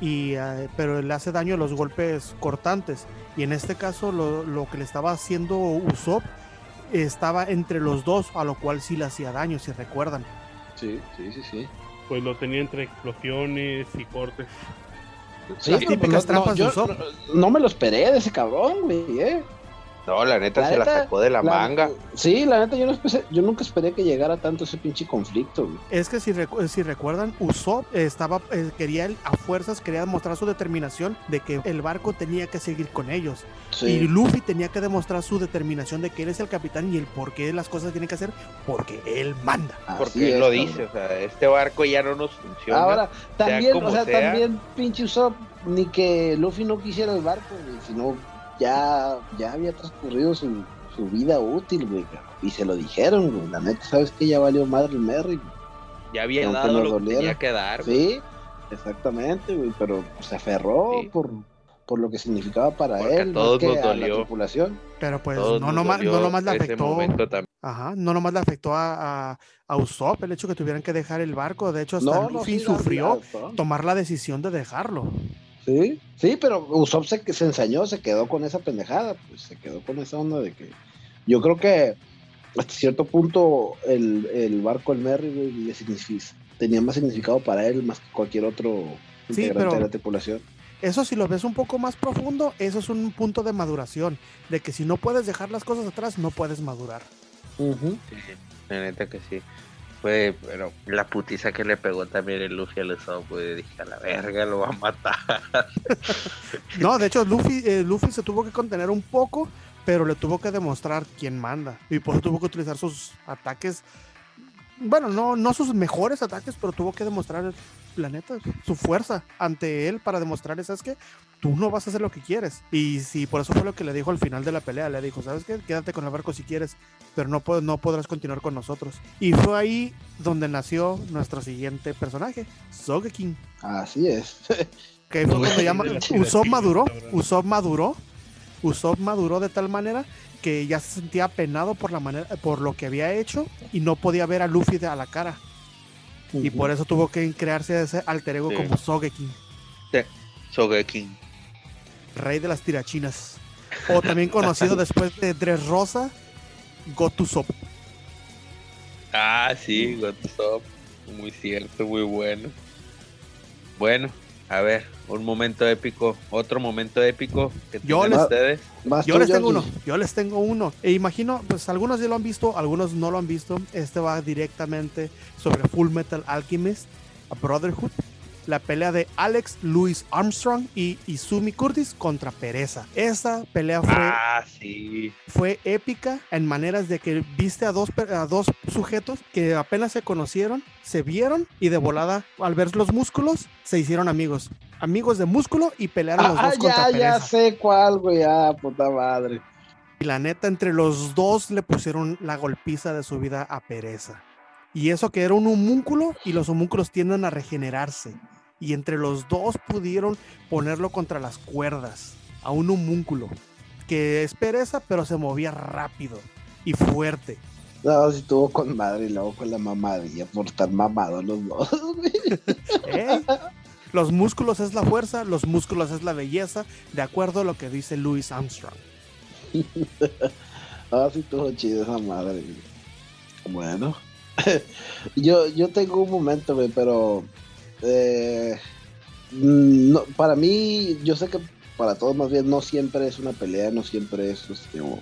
y, eh, pero le hace daño a los golpes cortantes. Y en este caso, lo, lo que le estaba haciendo Usopp estaba entre los dos, a lo cual sí le hacía daño, si recuerdan. Sí, sí, sí, sí. Pues lo tenía entre explosiones y cortes. Sí, típicas no, no, trampas de yo Usopp. no, no me lo esperé de ese cabrón, güey, eh. No, la neta La se la sacó de la, manga. Sí, la neta, yo, no especé- yo nunca esperé que llegara tanto ese pinche conflicto, güey. Es que si, recu- si recuerdan, Usopp estaba, eh, quería él, a fuerzas, quería mostrar su determinación de que el barco tenía que seguir con ellos. Y. Luffy tenía que demostrar su determinación de que él es el capitán y el por qué las cosas tienen que hacer, porque él manda. Porque él lo dice, o sea, este barco ya no nos funciona. Ahora, también, o sea, sea. también pinche Usopp, ni que Luffy no quisiera el barco, güey, sino ya, ya había transcurrido su, su vida útil, güey, y se lo dijeron, güey, la neta, ¿sabes que Ya valió madre el Merry, güey. ya había dado lo que doliera. tenía que dar. güey. Sí, exactamente, güey, pero se aferró Sí. por, por lo que significaba para Porque a él, todos más que nos a la dolió. tripulación. Pero pues Todos no nomás, no dolió nomás le afectó. Ajá, no nomás le afectó a, a, a Usopp el hecho que tuvieran que dejar el barco. De hecho, hasta No, no, Luffy sí, la- sufrió la- tomar la decisión de dejarlo. Sí, sí, pero Usopp se, se ensañó, se quedó con esa pendejada, pues se quedó con esa onda de que yo creo que hasta cierto punto el, el barco, el Merry, güey, le tenía más significado para él más que cualquier otro Sí, integrante pero- de la tripulación. Eso si lo ves un poco más profundo, eso es un punto de maduración, de que si no puedes dejar las cosas atrás, no puedes madurar. Ujú. Sí, la neta que sí. Fue, pero la putiza que le pegó también el Luffy al Usopp, güey, dije, a la verga, lo va a matar. No, de hecho, Luffy, eh, Luffy se tuvo que contener un poco, pero le tuvo que demostrar quién manda. Y por eso tuvo que utilizar sus ataques. Bueno, no, no sus mejores ataques, pero tuvo que demostrar, la neta, su fuerza ante él para demostrar, ¿sabes qué? Tú no vas a hacer lo que quieres. Y sí, por eso fue lo que le dijo al final de la pelea. Le dijo, ¿sabes qué? Quédate con el barco si quieres, pero no, no podrás continuar con nosotros. Y fue ahí donde nació nuestro siguiente personaje, Sogeking. Así es. Que fue cuando ya ma- De la chida, Usopp maduró. Usopp maduró, Usopp maduró de tal manera que ya se sentía apenado por la manera, por lo que había hecho y no podía ver a Luffy de a la cara y por eso tuvo que crearse ese alter ego Sí. como Sogeking, Sogeking. rey de las tirachinas, o también conocido después de Dressrosa, Gotusop. Ah, sí, Up. Muy cierto, muy bueno. Bueno, a ver, un momento épico, otro momento épico que Yo tienen les- ustedes. Yo les tengo uno, yo les tengo uno. E imagino, pues algunos ya lo han visto, algunos no lo han visto. Este va directamente sobre Full Metal Alchemist, a Brotherhood. La pelea de Alex Louis Armstrong y Izumi Curtis contra Pereza. Esa pelea fue, Ah, sí. fue épica en maneras de que viste a dos, per- a dos sujetos que apenas se conocieron, se vieron y de volada, al ver los músculos, se hicieron amigos. Amigos de músculo y pelearon los Ah, dos contra ya, ya Pereza. sé cuál, güey. Ah, puta madre. Y la neta, entre los dos le pusieron la golpiza de su vida a Pereza. Y eso que era un homúnculo y los homúnculos tienden a regenerarse. Y entre los dos pudieron ponerlo contra las cuerdas a un homúnculo que es Pereza, pero se movía rápido y fuerte. No, si tuvo con madre y luego con la mamadilla por estar mamados los dos. ¿eh? Los músculos es la fuerza, los músculos es la belleza, de acuerdo a lo que dice Louis Armstrong. Ah, sí tuvo chido esa madre. Bueno. yo, yo tengo un momento, pero... eh, mm, no, para mí, yo sé que para todos más bien no siempre es una pelea, no siempre es este, o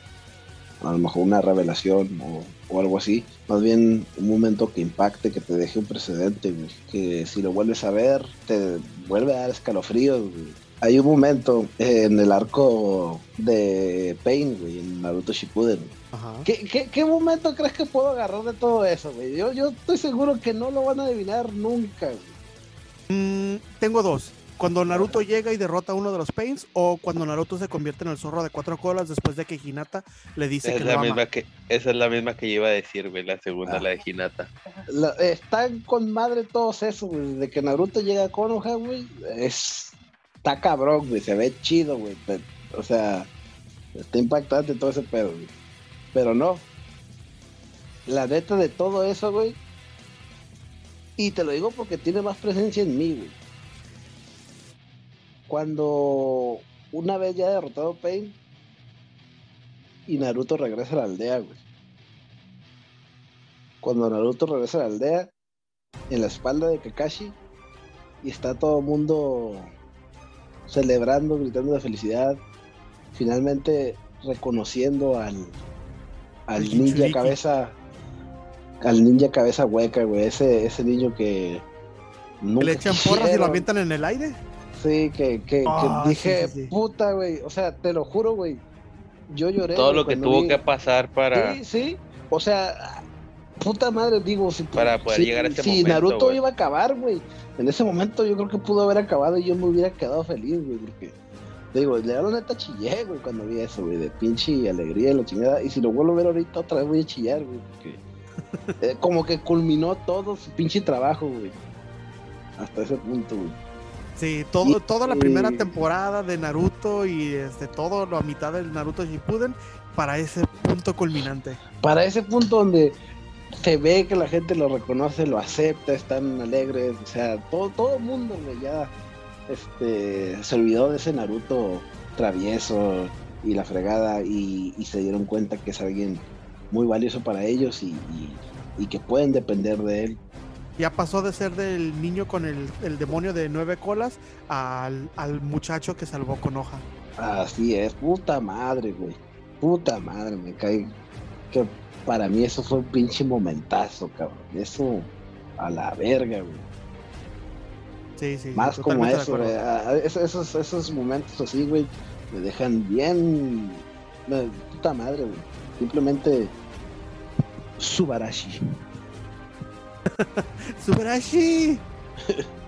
a lo mejor una revelación o, o algo así. Más bien un momento que impacte, que te deje un precedente, güey, que si lo vuelves a ver, te vuelve a dar escalofríos, güey. Hay un momento en el arco de Pain, güey, en Naruto Shippuden. Ajá. ¿Qué, qué, qué momento crees que puedo agarrar de todo eso, güey? Yo, yo estoy seguro que no lo van a adivinar nunca, güey. Mm, tengo dos. Cuando Naruto llega y derrota a uno de los Pains o cuando Naruto se convierte en el zorro de cuatro colas después de que Hinata le dice que es, lo la ama. que, esa es la misma que yo iba a decir, güey, la segunda, Ah. la de Hinata. La- están con madre todos esos, güey. De que Naruto llega a Konoha, güey. Es. Está cabrón, güey. Se ve chido, güey. O sea, está impactante todo ese pedo, güey. Pero no. La neta de todo eso, güey. Y te lo digo porque tiene más presencia en mí, güey. Cuando una vez ya derrotado Pain y Naruto regresa a la aldea, güey. Cuando Naruto regresa a la aldea, en la espalda de Kakashi, y está todo el mundo celebrando, gritando de felicidad, finalmente reconociendo al, al ninja cabeza, al ninja cabeza hueca, güey, ese, ese niño que nunca ¿Le echan porras y lo avientan en el aire? Sí, que, que, que Ah, sí, dije, sí, sí. puta, güey, o sea, te lo juro, güey, yo lloré. Todo lo que tuvo vi- que pasar para... Sí, sí. O sea, puta madre, digo, si, Para poder si- llegar a ese si momento, Naruto iba a acabar, güey. En ese momento yo creo que pudo haber acabado y yo me hubiera quedado feliz, güey, porque digo, la neta chillé, güey, cuando vi eso, güey, de pinche alegría y la chingada. Y si lo vuelvo a ver ahorita otra vez voy a chillar, güey, porque eh, como que culminó todo su pinche trabajo, güey. Hasta ese punto, güey. Sí, todo, Y- toda la primera temporada de Naruto y este, todo lo a mitad del Naruto Shippuden para ese punto culminante. Para ese punto donde se ve que la gente lo reconoce, lo acepta, están alegres, o sea, todo, todo el mundo güey, ya este, se olvidó de ese Naruto travieso y la fregada y, y se dieron cuenta que es alguien muy valioso para ellos y, y- y que pueden depender de él. Ya pasó de ser del niño con el, el demonio de nueve colas al, al muchacho que salvó con hoja. Así es, puta madre, güey. Puta madre, me cae. Que para mí eso fue un pinche momentazo, cabrón. Eso a la verga, güey. Sí, sí. Más como eso, güey. A- a- esos, esos, momentos así, güey, me dejan bien. puta madre, güey. Simplemente. Subarashi. Subarashi.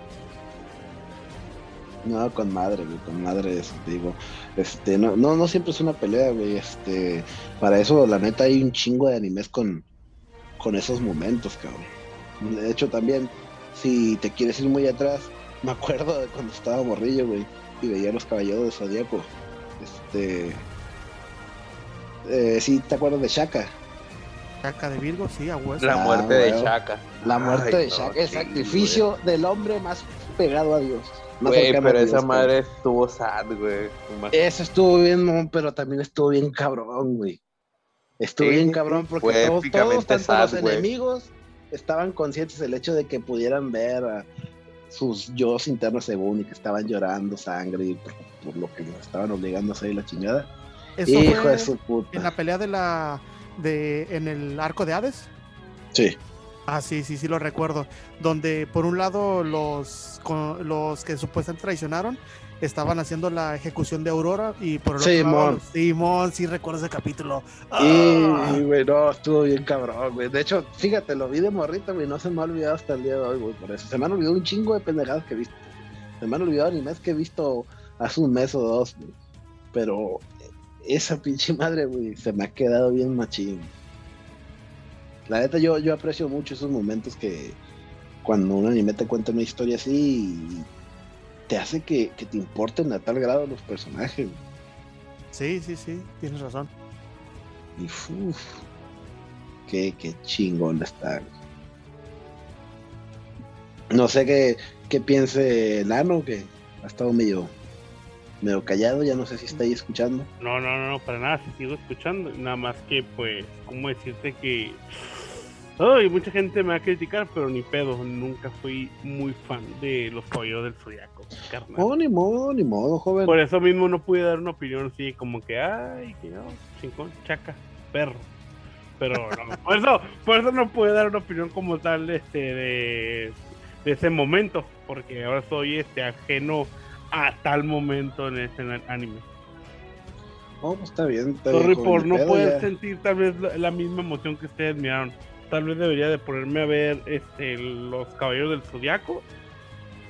No, con madre, güey, con madre, eso te digo. Este, no, no, no siempre es una pelea, güey. Este, para eso, la neta, hay un chingo de animes con, con esos momentos, cabrón. De hecho, también, si te quieres ir muy atrás, me acuerdo de cuando estaba morrillo, güey, y veía los caballeros de Zodíaco. Este. Eh, sí, ¿te acuerdas de Shaka? Caca de Virgo, sí, a hueso. La Ah, muerte de. Shaka. La muerte Ay, de no, Shaka, el sacrificio del hombre más pegado a Dios. más Güey, pero Dios, esa cabrón. madre estuvo sad, güey. Eso estuvo bien, pero también estuvo bien cabrón, güey. Estuvo Sí, bien cabrón porque todos, todos tanto sad, los güey. enemigos estaban conscientes del hecho de que pudieran ver a sus yo internos según y que estaban llorando sangre y por, por lo que los estaban obligando a hacer la chingada. Eso Hijo fue de su en puta. la pelea de la de en el arco de Hades. Sí. Ah, sí, sí, sí lo recuerdo. Donde por un lado los, con- los que supuestamente traicionaron estaban haciendo la ejecución de Aurora y por el otro lado, Simón. los- Simón, sí recuerdo ese capítulo. Y, Ah, güey, no, estuvo bien cabrón, güey. De hecho, fíjate, lo vi de morrito, güey, no se me ha olvidado hasta el día de hoy, güey, por eso. Se me han olvidado un chingo de pendejadas que he visto. Se me han olvidado animes que he visto hace un mes o dos, güey. Pero esa pinche madre, güey, se me ha quedado bien machín. La neta, yo, yo aprecio mucho esos momentos que cuando un anime te cuenta una historia así te hace que, que te importen a tal grado los personajes, güey. Sí, sí, sí, tienes razón. Y uff, qué, qué chingón está. No sé qué, qué piense Lano, que ha estado medio, medio callado, ya no sé si está ahí escuchando. No, no, no, no, para nada, sigo escuchando. Nada más que, pues, ¿cómo decirte que. Ay, mucha gente me va a criticar, pero ni pedo. Nunca fui muy fan de los caballeros del zodiaco, carnal. No, ni modo, ni modo, joven. Por eso mismo no pude dar una opinión así, como que, ay, que no, chingón, chaca, perro. Pero no, por eso, por eso no pude dar una opinión como tal este, de, de ese momento, porque ahora soy este ajeno a tal momento en ese anime. No, pues está bien. Está Sorry por no poder ya. sentir tal vez la, la misma emoción que ustedes miraron. Tal vez debería de ponerme a ver este los caballeros del zodiaco,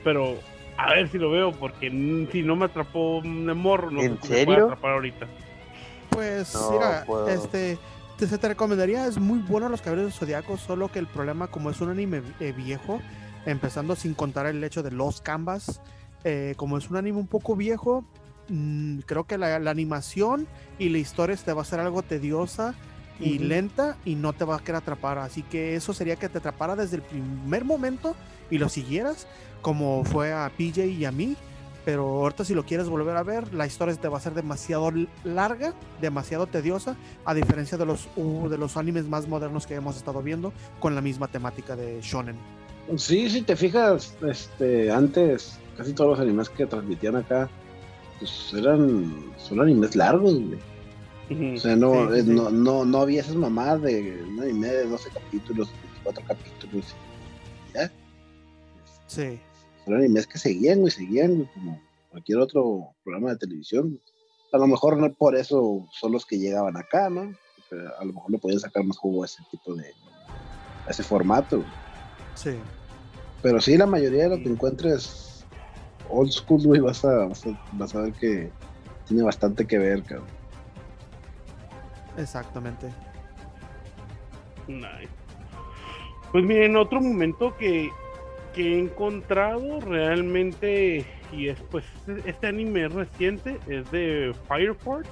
pero a ver si lo veo, porque si no me atrapó de morro, no ¿En sé si me puede serio? atrapar ahorita. Pues No mira, puedo. este te, se te recomendaría, es muy bueno los caballeros del Zodiaco, solo que el problema, como es un anime eh, viejo, empezando sin contar el hecho de los canvas, eh, como es un anime un poco viejo, mm, creo que la, la animación y la historia te va a ser algo tediosa y lenta y no te va a querer atrapar. Así que eso sería que te atrapara desde el primer momento y lo siguieras, como fue a PJ y a mí. Pero ahorita si lo quieres volver a ver, la historia te va a ser demasiado larga, demasiado tediosa, a diferencia de los, uh, de los animes más modernos que hemos estado viendo con la misma temática de shonen. Sí, si te fijas, este, antes casi todos los animes que transmitían acá, pues eran, son animes largos, güey. O sea, no, Sí, sí, eh, no, no, no había esas mamadas de un anime de 12 capítulos, 24 capítulos. Ya. Sí, Son animes que seguían, güey, seguían, güey, como cualquier otro programa de televisión. A lo mejor no por eso son los que llegaban acá, ¿no? Pero a lo mejor le podían sacar más jugo a ese tipo de, a ese formato. güey. sí. Pero sí, la mayoría de lo que encuentres old school, güey, vas a, vas a, vas a ver que tiene bastante que ver, cabrón. Exactamente. Nice. Pues miren, otro momento que, que he encontrado realmente, y es pues este anime reciente, es de Fire Force.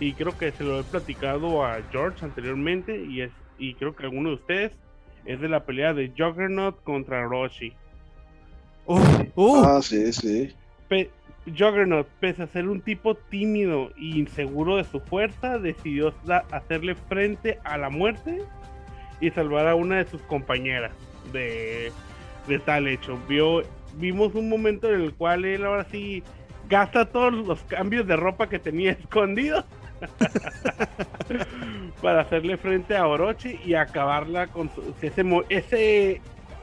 Y creo que se lo he platicado a George anteriormente, y, es, y creo que alguno de ustedes es de la pelea de Juggernaut contra Roshi. Uh, uh, Ah, sí, sí. Pe- Juggernaut, pese a ser un tipo tímido e inseguro de su fuerza, decidió hacerle frente a la muerte y salvar a una de sus compañeras de, de tal hecho. Vio, vimos un momento en el cual él ahora sí gasta todos los cambios de ropa que tenía escondidos para hacerle frente a Orochi y acabarla con su- ese, ese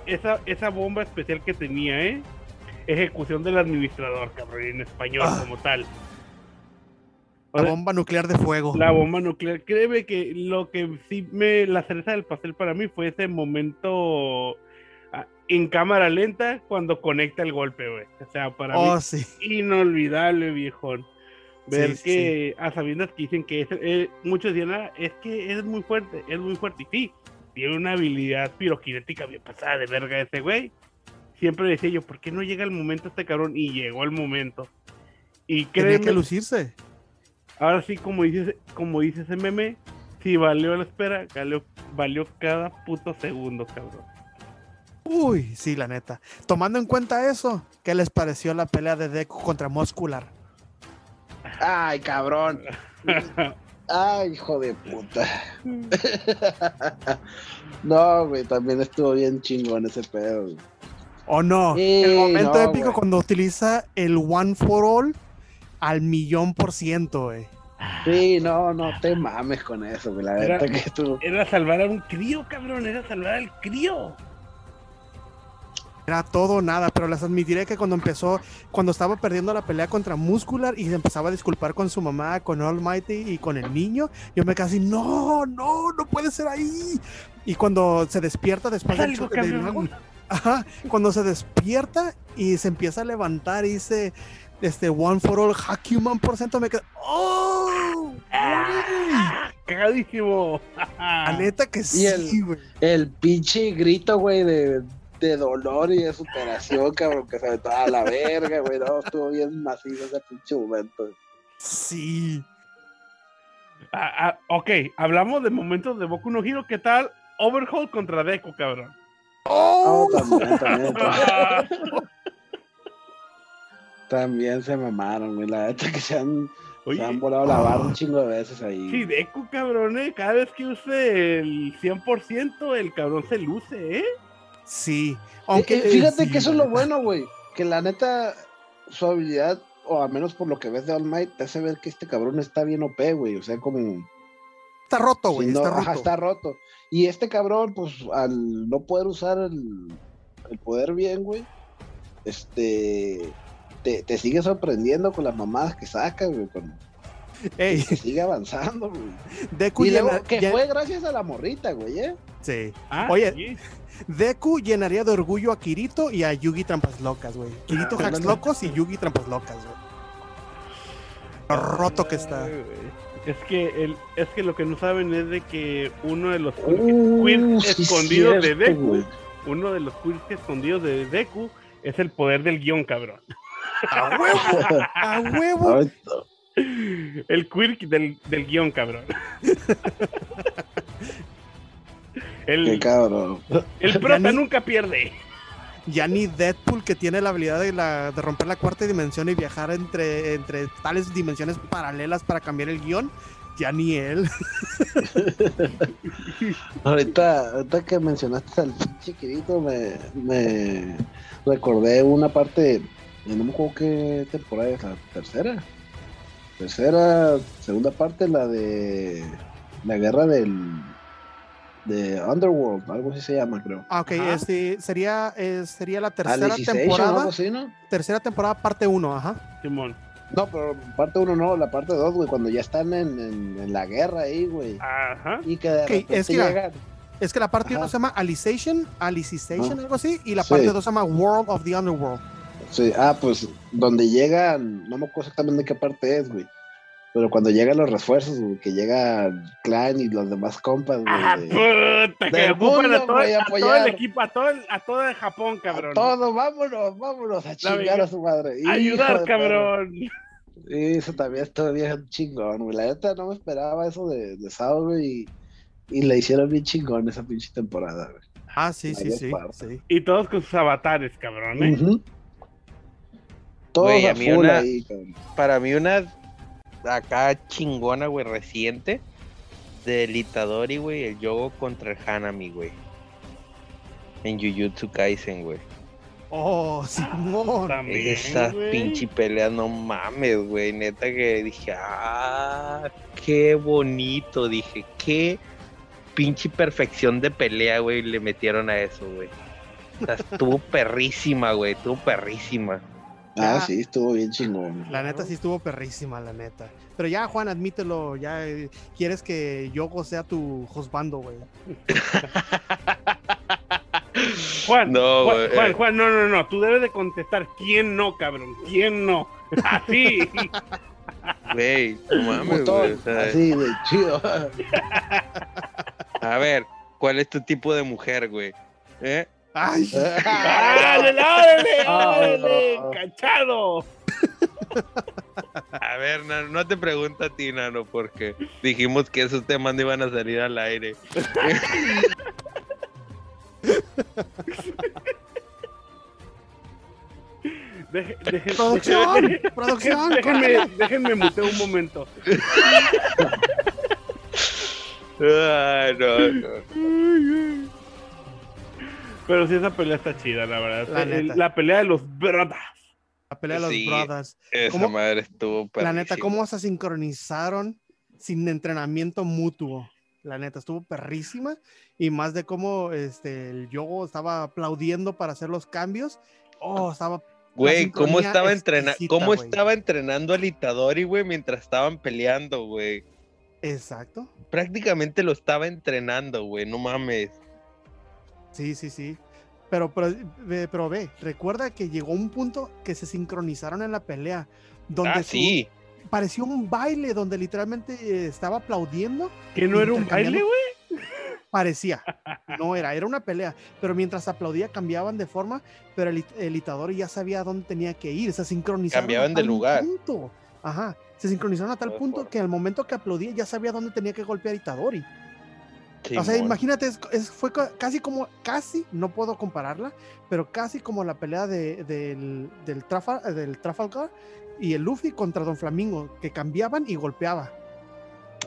esa, esa bomba especial que tenía, ¿eh? Ejecución del administrador, cabrón, en español Ah. como tal. O la bomba nuclear de fuego. la bomba nuclear. Créeme que lo que sí me. La cereza del pastel para mí fue ese momento ah, en cámara lenta cuando conecta el golpe, güey. O sea, para Oh, mí, sí. inolvidable, viejón. Ver Sí, sí, que a sabiendas que dicen que es, eh, muchos dicen, "Ah, es que es muy fuerte, es muy fuerte. Y sí, tiene una habilidad piroquinética bien pasada de verga ese güey. Siempre decía yo, ¿por qué no llega el momento este cabrón? Y llegó el momento. Y Tenía créeme, que lucirse. ahora sí, como dices, como dice ese meme, si valió la espera, valió, valió cada puto segundo, cabrón. Uy, sí, la neta. Tomando en cuenta eso, ¿qué les pareció la pelea de Deku contra Muscular? Ay, cabrón. Ay, hijo de puta. no, güey, también estuvo bien chingón ese pedo. güey. ¿O no? Sí, el momento no, épico güey. cuando utiliza el One for All al millón por ciento, güey. Sí, no, no te mames con eso, güey. La verdad que tú. Era salvar a un crío, cabrón. Era salvar al crío. Era todo o nada, pero les admitiré que cuando empezó, cuando estaba perdiendo la pelea contra Muscular y se empezaba a disculpar con su mamá, con Almighty y con el niño, yo me casi, no, no, no puede ser ahí. Y cuando se despierta después del choque cabrón. agua, ajá, cuando se despierta y se empieza a levantar y dice, este, one for all, Hakuman por ciento, me quedo, oh, güey". Ah, Cagadísimo. La neta que sí, el- güey. El pinche grito, güey, de, de dolor y de superación, cabrón, que se aventó a la verga, güey. No, estuvo bien macizo ese pinche momento. Sí. Ah, ah, ok, hablamos de momentos de Boku no Hero. ¿Qué tal? Overhaul contra Deku, cabrón. No, Oh, también, también, también, también se mamaron, güey. La neta que se han, se han volado la barra un chingo de veces ahí. sí, Deku, cabrón, eh. Cada vez que use el 100%, el cabrón se luce, ¿eh? Sí. Eh, Aunque, eh, fíjate sí, que eso es lo bueno, güey. Que la neta, su habilidad, o al menos por lo que ves de All Might, te hace ver que este cabrón está bien OP, güey. O sea, como. Está roto, güey. si no- está roto. está roto. Y este cabrón, pues, al no poder usar el, el poder bien, güey, este. Te, te sigue sorprendiendo con las mamadas que saca, güey. Con, Ey, sigue avanzando, güey. Deku, Y luego, llena- que llen- fue gracias a la morrita, güey, ¿eh? Sí. Ah, Oye, sí. Deku llenaría de orgullo a Kirito y a Yugi Trampas Locas, güey. Kirito Ah, Hacks no. Locos y Yugi Trampas Locas, güey. Lo roto que está. Ay. Es que, el, es que lo que no saben es de que uno de los Uh, queers sí, escondidos de cierto, Deku, uno de los queers escondidos de Deku es el poder del guion, cabrón. ¡A huevo! ¡A huevo! El quirk del, del guion, cabrón. Qué El, cabrón. el prota ni- nunca pierde. Ya ni Deadpool, que tiene la habilidad de, la, de romper la cuarta dimensión y viajar entre, entre tales dimensiones paralelas para cambiar el guion, ya ni él. Ahorita, ahorita que mencionaste al Kirito, me, me recordé una parte, no me acuerdo qué temporada es, la tercera. Tercera, segunda parte, la de la guerra del de Underworld, algo así se llama, creo. Ah, ok, este, sería, eh, sería la tercera Alicization, temporada. algo así, ¿no? Tercera temporada, parte 1, ajá. Simón. No, pero parte uno no, la parte dos, güey, cuando ya están en, en- en la guerra ahí, güey. Ajá. Y que de Ok, repente es que- llegan. Es que la parte Ajá. 1 se llama Alicization, Alicization, Ah. algo así, y la Sí. parte 2 se llama World of the Underworld. Sí, ah, pues donde llegan, no me acuerdo exactamente de qué parte es, güey. Pero cuando llegan los refuerzos, güey, que llega Clan y los demás compas, güey. Ah, puta, que ocupan a todo, güey, a todo el equipo, a todo el, a todo el Japón, a cabrón. todo, vámonos, vámonos a chingar a su madre. Ayudar, cabrón. Sí, eso también estuvo bien chingón, güey. La neta no me esperaba eso de, de Sao, güey. Y, y le hicieron bien chingón esa pinche temporada, güey. Ah, sí, sí, sí. Y todos con sus avatares, cabrón, ¿eh? Ujú. Todos Güey, a a mí full una- ahí. Para mí una acá chingona, güey, reciente. Del Itadori, güey, el Yogo contra el Hanami, güey. En Jujutsu Kaisen, güey. Oh, Simón. También, Esa güey. pinche pelea, no mames, güey. Neta que dije, ah, qué bonito. Dije, qué pinche perfección de pelea, güey, le metieron a eso, güey. O sea, estuvo perrísima, güey, estuvo perrísima. Ah, sí, estuvo bien chingón. La neta sí estuvo perrísima, la neta. Pero ya, Juan, admítelo, ya eh, quieres que Yogo sea tu husbando, güey. Juan, No, Juan, güey, Juan, eh. Juan, no, no, no. Tú debes de contestar quién no, cabrón. ¿Quién no? Así. Güey, no mames, sea, así de chido. a ver, ¿cuál es tu tipo de mujer, güey? ¿Eh? Ay, ¡Árale, árale. ¡Cachado! A ver, Nano, no te pregunto a ti, Nano, porque dijimos que esos temas no iban a salir al aire. Deje- deje- producción, deje- producción. déjenme, déjenme muteo un momento. Ah, no, no. Pero sí, esa pelea está chida, la verdad. La El- neta. La, pelea de los brothers. La pelea de los Sí. brothers. Esa ¿Cómo? madre estuvo La neta, cómo se sincronizaron sin entrenamiento mutuo. La neta, estuvo perrísima. Y más de cómo este, el Yogo estaba aplaudiendo para hacer los cambios. Oh, estaba. Güey, ¿cómo estaba entrenando? exquisita, ¿Cómo güey. estaba entrenando al Itadori, güey, mientras estaban peleando, güey? Exacto. Prácticamente lo estaba entrenando, güey, no mames. Sí, sí, sí. Pero, pero, ve- pero ve, recuerda que llegó un punto que se sincronizaron en la pelea. Donde Ah, sí. pareció un baile donde literalmente estaba aplaudiendo. Que no era un baile, güey. Parecía, no era, era una pelea. Pero mientras aplaudía cambiaban de forma, pero el, el Itadori ya sabía dónde tenía que ir, se sincronizaron. a Cambiaban de tal lugar. punto. Ajá, se sincronizaron a tal punto que al momento que aplaudía ya sabía dónde tenía que golpear a Itadori. O sea, imagínate, es, es- fue ca- casi como, casi, no puedo compararla, pero casi como la pelea de, del, del, Trafa- del Trafalgar y el Luffy contra Don Flamingo, que cambiaban y golpeaba.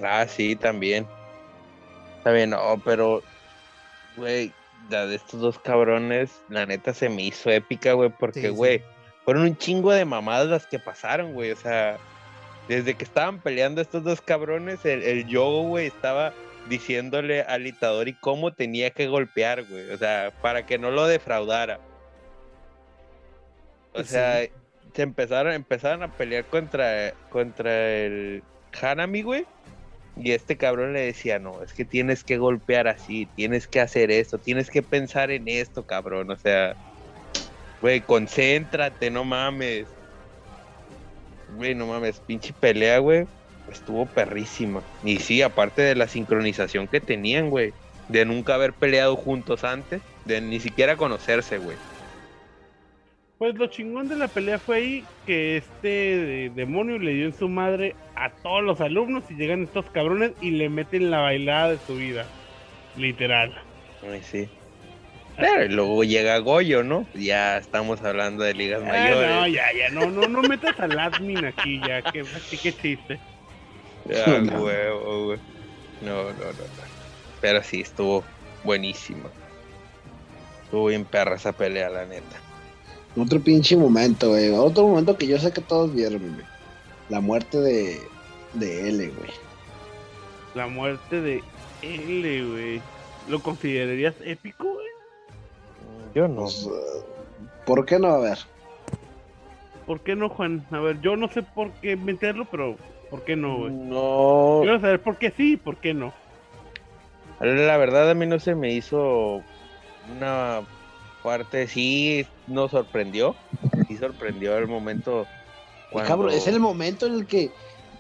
Ah, sí, también. Bien, no, pero, güey, la de estos dos cabrones, la neta se me hizo épica, güey, porque, sí. güey, fueron un chingo de mamadas las que pasaron, güey, o sea, desde que estaban peleando estos dos cabrones, el, el Yogo, güey, estaba diciéndole al Itadori cómo tenía que golpear, güey, o sea, para que no lo defraudara. O Sí. sea, se empezaron, empezaron a pelear contra, contra el Hanami, güey. Y este cabrón le decía, no, es que tienes que golpear así, tienes que hacer esto, tienes que pensar en esto, cabrón. O sea, güey, concéntrate, no mames. Güey, no mames, pinche pelea, güey. Estuvo perrísima. Y sí, aparte de la sincronización que tenían, güey. De nunca haber peleado juntos antes, de ni siquiera conocerse, güey. Pues lo chingón de la pelea fue ahí que este de- demonio le dio en su madre a todos los alumnos y llegan estos cabrones y le meten la bailada de su vida. Literal. Ay, sí. Pero y luego llega Goyo, ¿no? Ya estamos hablando de ligas Ah, mayores. no, ya, ya, no, no, no metas al admin aquí, ya, que que chiste. Ah, No. huevo, güey. No, no, no, no. Pero sí, estuvo buenísimo. Estuvo bien perra esa pelea, la neta. Otro pinche momento, güey. Otro momento que yo sé que todos vieron, güey. La muerte de, de L, güey. La muerte de L, güey. ¿Lo considerarías épico, güey? Yo no. Pues, ¿Por qué no? A ver. ¿Por qué no, Juan? A ver, yo no sé por qué meterlo, pero ¿por qué no, güey? No. Quiero saber por qué sí y por qué no. La verdad a mí no se me hizo una parte, sí nos sorprendió. Sí sorprendió el momento. Cuando... Cabrón, es el momento en el que,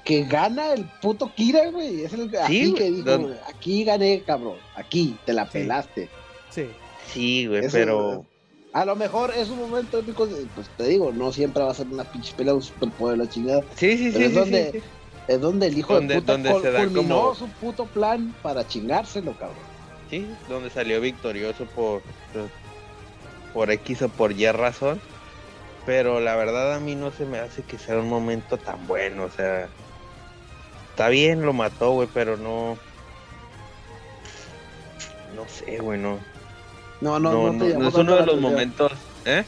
que gana el puto Kira, güey. Es el Sí, que dijo, don- aquí gané, cabrón. Aquí, te la Sí. pelaste. Sí. Sí, güey, Eso- pero... A lo mejor es un momento épico, de- pues te digo, no siempre va a ser una pinche pelea, un superpoder de la chingada. Sí, sí, Pero sí. es sí, donde- sí, sí. Es donde el hijo Donde- de puta donde se da culminó como- su puto plan para chingárselo, cabrón. Sí, donde salió victorioso por, por X o por Y razón. Pero la verdad a mí no se me hace que sea un momento tan bueno. O sea, está bien, lo mató, güey, pero no. No sé, güey, no. No, no, no, No, te no, llamó no es uno de los atención. momentos. ¿Eh?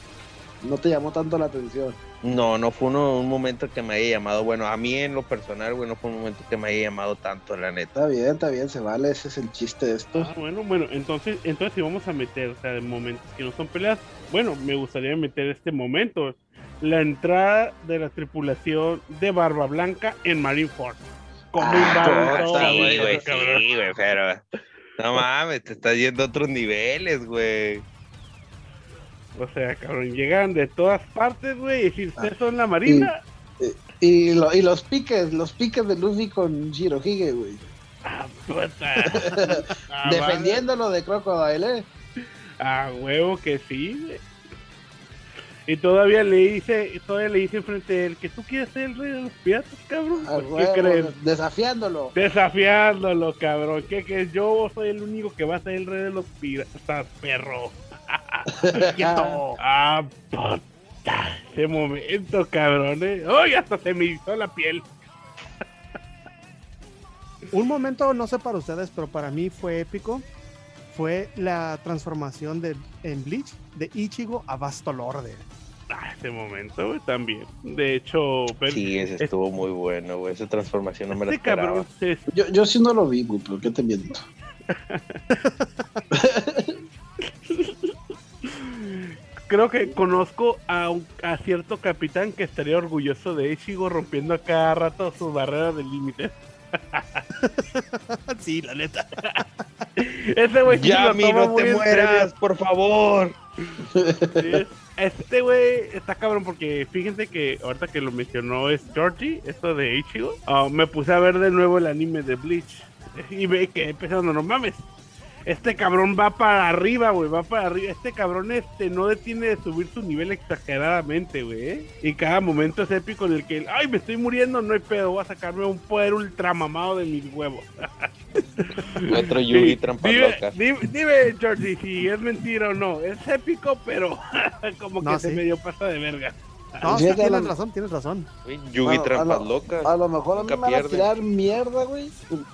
No te llamó tanto la atención. No, no fue uno, un momento que me haya llamado. Bueno, a mí en lo personal, güey, no fue un momento que me haya llamado tanto, la neta. Está bien, está bien, se vale, ese es el chiste de esto. Ah, bueno, bueno, entonces, entonces si vamos a meter, o sea, de momentos que no son peleas, bueno, me gustaría meter este momento, la entrada de la tripulación de Barba Blanca en Marineford. ¿Cómo Ah, sí, eso, güey, sí, güey, pero. No mames, te estás yendo a otros niveles, güey. O sea, cabrón, llegan de todas partes, güey, y si ustedes son la marina, Y, lo- y los piques, los piques de Luffy con Shirohige, güey. ah, puta. Ah, Defendiéndolo de Crocodile, eh. A huevo que sí, güey. Y todavía le dice, todavía le dice enfrente de él que tú quieres ser el rey de los piratas, cabrón. A ¿Por qué huevo, crees? Desafiándolo. Desafiándolo, cabrón. ¿Qué que yo soy el único que va a ser el rey de los piratas, perro? Quieto. Ah, puta. Ese momento, cabrón. ¿eh? ¡Ay, hasta se me hizo la piel! Un momento, no sé para ustedes, pero para mí fue épico. Fue la transformación de, en Bleach de Ichigo a Vasto Lorde. Ah, ese momento, güey, también. De hecho, pero- Sí, ese estuvo muy bueno, güey. Esa transformación no me la esperaba. cabrón Yo, yo sí no lo vi, güey, pero qué te miento. creo que conozco a, un- a cierto capitán que estaría orgulloso de Ichigo rompiendo a cada rato sus barreras del límite. sí, la neta. Ese güey Ya, mi, no te mueras, por favor. Sí, Este güey está cabrón porque fíjense que ahorita que lo mencionó es Georgie, esto de Ichigo. ah, me puse a ver de nuevo el anime de Bleach y ve que pensando, no mames. Este cabrón va para arriba, güey, va para arriba. Este cabrón este no detiene de subir su nivel exageradamente, güey. ¿eh? Y cada momento es épico en el que, ay, me estoy muriendo, no hay pedo, voy a sacarme un poder ultra mamado de mis huevos. Otro Yugi dime, dime, dime, Georgie, si es mentira o no. Es épico, pero como que No, se sí. medio pasa de verga. No, sí, tienes razón, tienes razón. Güey, Yugi A- lo- locas. A lo mejor a mí me van a tirar mierda, güey.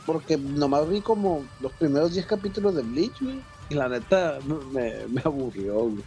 Porque nomás vi como los primeros 10 capítulos de Bleach, güey. Y la neta me, me aburrió, güey.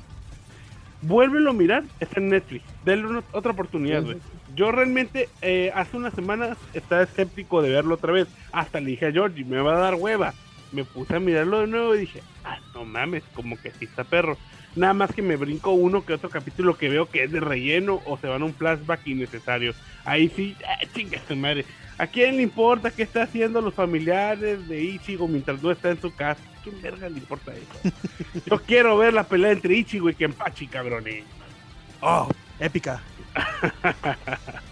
Vuélvelo a mirar, está en Netflix. Denle una- otra oportunidad, Sí, güey. Yo realmente eh, hace unas semanas estaba escéptico de verlo otra vez. Hasta le dije a Georgie, me va a dar hueva. Me puse a mirarlo de nuevo y dije, ah, no mames, como que sí está perro. Nada más que me brinco uno que otro capítulo que veo que es de relleno o se van a un flashback innecesario. Ahí sí, ah, chinga su madre. ¿A quién le importa qué está haciendo los familiares de Ichigo mientras no está en su casa? ¿Quién verga le importa eso? Yo quiero ver la pelea entre Ichigo y Kenpachi, cabrones. Oh, épica.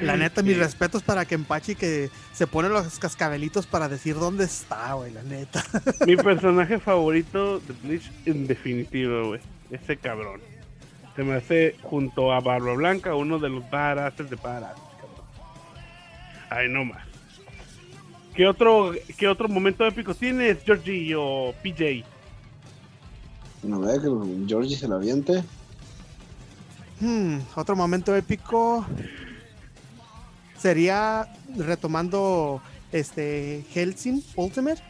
La neta, mis respetos para Kenpachi que se pone los cascabelitos para decir dónde está, güey, la neta. Mi personaje favorito de Bleach, en definitiva, güey. Ese cabrón. Se me hace junto a Barba Blanca uno de los badasses de badass, cabrón. Ay, no más. ¿Qué otro, ¿Qué otro momento épico tienes, Georgie o PJ? No ve que Georgie se la aviente. Hmm, otro momento épico sería retomando este Helsing Ultimate,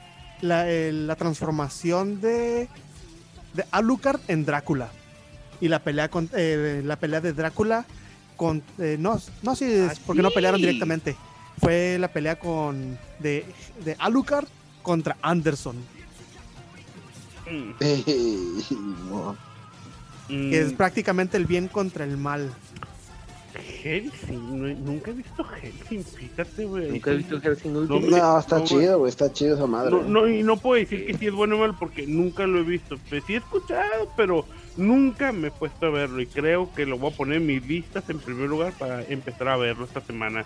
la, el- la transformación de, de Alucard en Drácula. Y la pelea con eh, la pelea de Drácula con eh, no no sí es Ah, porque no pelearon directamente. Fue la pelea con de, de Alucard contra Anderson. Mm, que es prácticamente el bien contra el mal Hellsing, no he- nunca he visto Hellsing, fíjate, güey. Nunca he visto Helsing No, Ultimate. No, está No, chido, güey. Está chido esa madre. No, no, y no puedo decir que si es bueno o mal porque nunca lo he visto. Pues sí he escuchado, pero nunca me he puesto a verlo. Y creo que lo voy a poner en mis listas en primer lugar para empezar a verlo esta semana.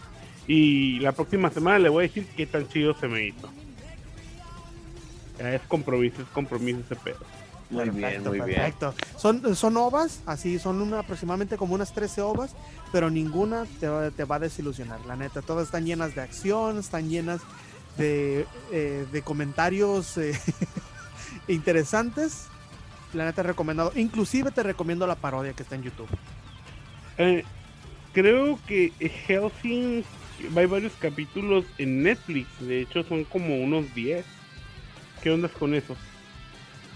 Y la próxima semana le voy a decir qué tan chido se me hizo. Es compromiso, es compromiso ese pedo. Muy bien, Perfecto, muy bien. perfecto. Son, son ovas, así son una, aproximadamente como unas 13 ovas, pero ninguna te, va- te va a desilusionar, la neta. Todas están llenas de acción, están llenas de, eh, de comentarios eh, interesantes. La neta recomendado. Inclusive te recomiendo la parodia que está en YouTube. Eh, creo que Helsing hay varios capítulos en Netflix. De hecho, son como unos 10. ¿Qué ondas con eso?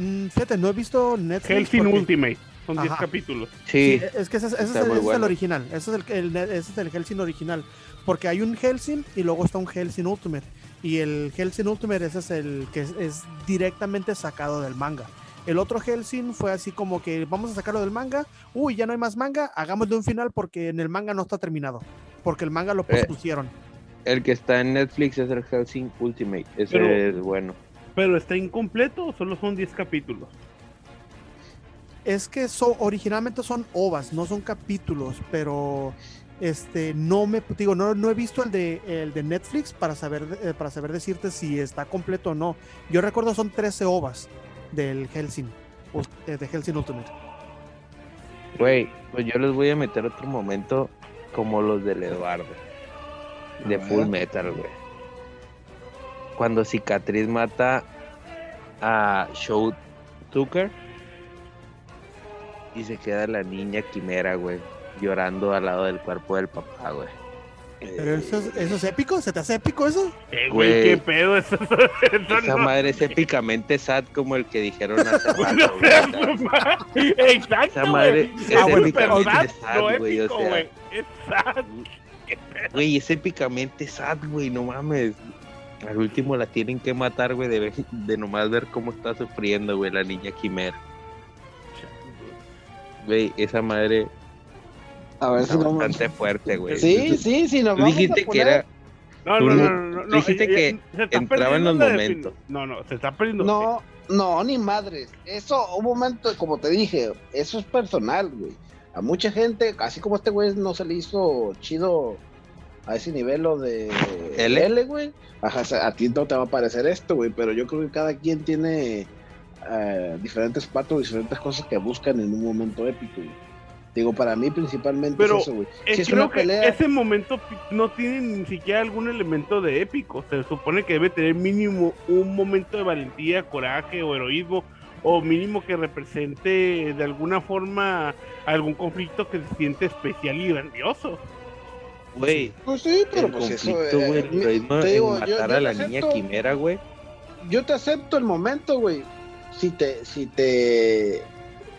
Mm, fíjate, no he visto Netflix. Helsing porque- Ultimate. Son 10 Ajá. capítulos. Sí, Sí, es que ese, ese ese es el original. Ese es el, el- ese es el Helsing original. Porque hay un Helsing y luego está un Helsing Ultimate. Y el Helsing Ultimate ese es el que es, es directamente sacado del manga. El otro Helsing fue así como que vamos a sacarlo del manga. Uy, ya no hay más manga. Hagámosle un final porque en el manga no está terminado. Porque el manga lo Eh. pospusieron. el que está en Netflix es el Helsing Ultimate. Ese Pero- es bueno. ¿Pero está incompleto o solo son 10 capítulos? Es que so- originalmente son ovas, no son capítulos, pero este no me digo, no, no he visto el de el de Netflix para saber eh, para saber decirte si está completo o no. Yo recuerdo son 13 ovas del Helsing, eh, de Helsing Ultimate. Güey, pues yo les voy a meter otro momento como los del Eduardo. De. Full Metal, güey. Cuando Cicatriz mata a Show Tucker y se queda la niña quimera, güey, llorando al lado del cuerpo del papá, güey. Pero eso, es- eso es épico, ¿se te hace épico eso? Eh, güey, Güey. qué pedo eso. eso Esa no- madre es épicamente sad como el que dijeron hace rato, güey. Exacto, Esa madre güey. es Ah, bueno, épicamente pero sad, sad, no güey, o épico, sea. güey. Es sad. Güey, es épicamente sad, güey, no mames. Al último la tienen que matar, güey, de, ver- de nomás ver cómo está sufriendo, güey, la niña quimera. Güey, esa madre A ver si no. bastante fuerte, güey. Sí, sí, sí, nos vamos dijiste a que era... No, no, no- no, dijiste que se está entraba en los momentos. No, no, se está perdiendo. No, no, ni madres. Eso, un momento, como te dije, eso es personal, güey. A mucha gente, así como este güey no se le hizo chido a ese nivel lo de L. L, güey. Ajá, o sea, a ti no te va a parecer esto, güey, pero yo creo que cada quien tiene eh, diferentes patos, diferentes cosas que buscan en un momento épico, güey. Digo, para mí principalmente Pero es eso, güey. Eh, Si es creo una que pelea, ese momento no tiene ni siquiera algún elemento de épico. Se supone que debe tener mínimo un momento de valentía, coraje o heroísmo, o mínimo que represente de alguna forma algún conflicto que se siente especial y grandioso. Güey, pues sí, pero el pues eso, conflicto, güey, eh, te digo, yo- matar yo a la te niña acepto- quimera, güey. yo te acepto el momento, güey. Si te, si te,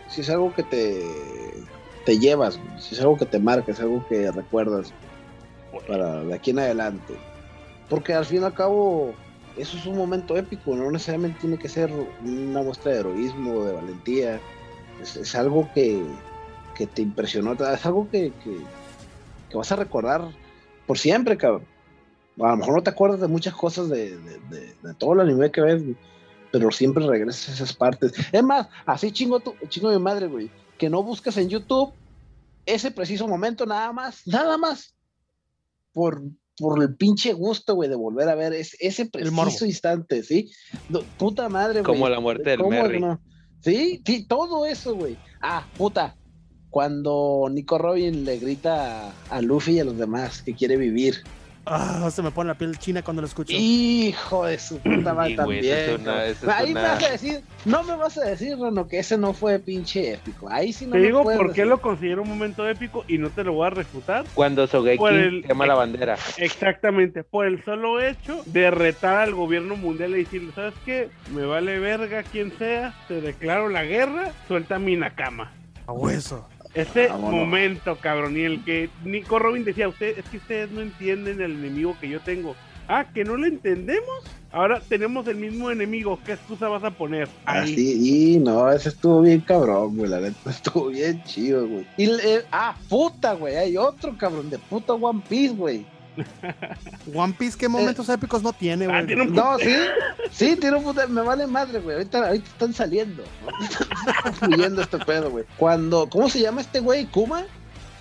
si es algo que te, te llevas, güey. si es algo que te marca, es algo que recuerdas para de aquí en adelante. Porque al fin y al cabo, eso es un momento épico, no necesariamente tiene que ser una muestra de heroísmo, de valentía. Es, es algo que, que te impresionó, es algo que, que, que vas a recordar por siempre, cabrón. A lo mejor no te acuerdas de muchas cosas de, de, de- de todo el anime que ves, güey, pero siempre regresas a esas partes. Es más, así chingo, tu, chingo mi madre, güey, que no busques en YouTube ese preciso momento nada más, nada más, por, por el pinche gusto, güey, de volver a ver ese, ese preciso instante, ¿sí? No, puta madre, güey. Como la muerte del ¿Cómo Merry. no? Sí, sí, todo eso, güey. Ah, puta. Cuando Nico Robin le grita a, Luffy y a los demás que quiere vivir. Ah, se me pone la piel china cuando lo escucho. Hijo de su puta madre Sí, también. Ahí me vas a decir, no me vas a decir, Reno, que ese no fue pinche épico. Ahí sí no Te me digo por qué decir. lo considero un momento épico y no te lo voy a refutar. Cuando Sogeki el- quema la bandera. Exactamente, por el solo hecho de retar al gobierno mundial y decirle, ¿sabes qué? Me vale verga quien sea, te declaro la guerra, suelta mi Nakama. A hueso. Ese Vámonos. momento, cabrón, y el que Nico Robin decía, usted, es que ustedes no entienden el enemigo que yo tengo. Ah, que no lo entendemos. Ahora tenemos el mismo enemigo. ¿Qué excusa vas a poner? Ah, Ahí. sí, y no, ese estuvo bien cabrón, güey. La neta estuvo bien chido, güey. Y, le- ah, puta, güey. Hay otro cabrón de puta One Piece, güey. One Piece, ¿qué momentos épicos no tiene, Ah, güey? tiene un No, sí, sí, tiene un puta, me vale madre, güey. Ahorita, ahorita están saliendo. Está fluyendo este pedo, güey. Cuando, ¿cómo se llama este güey? ¿Kuma?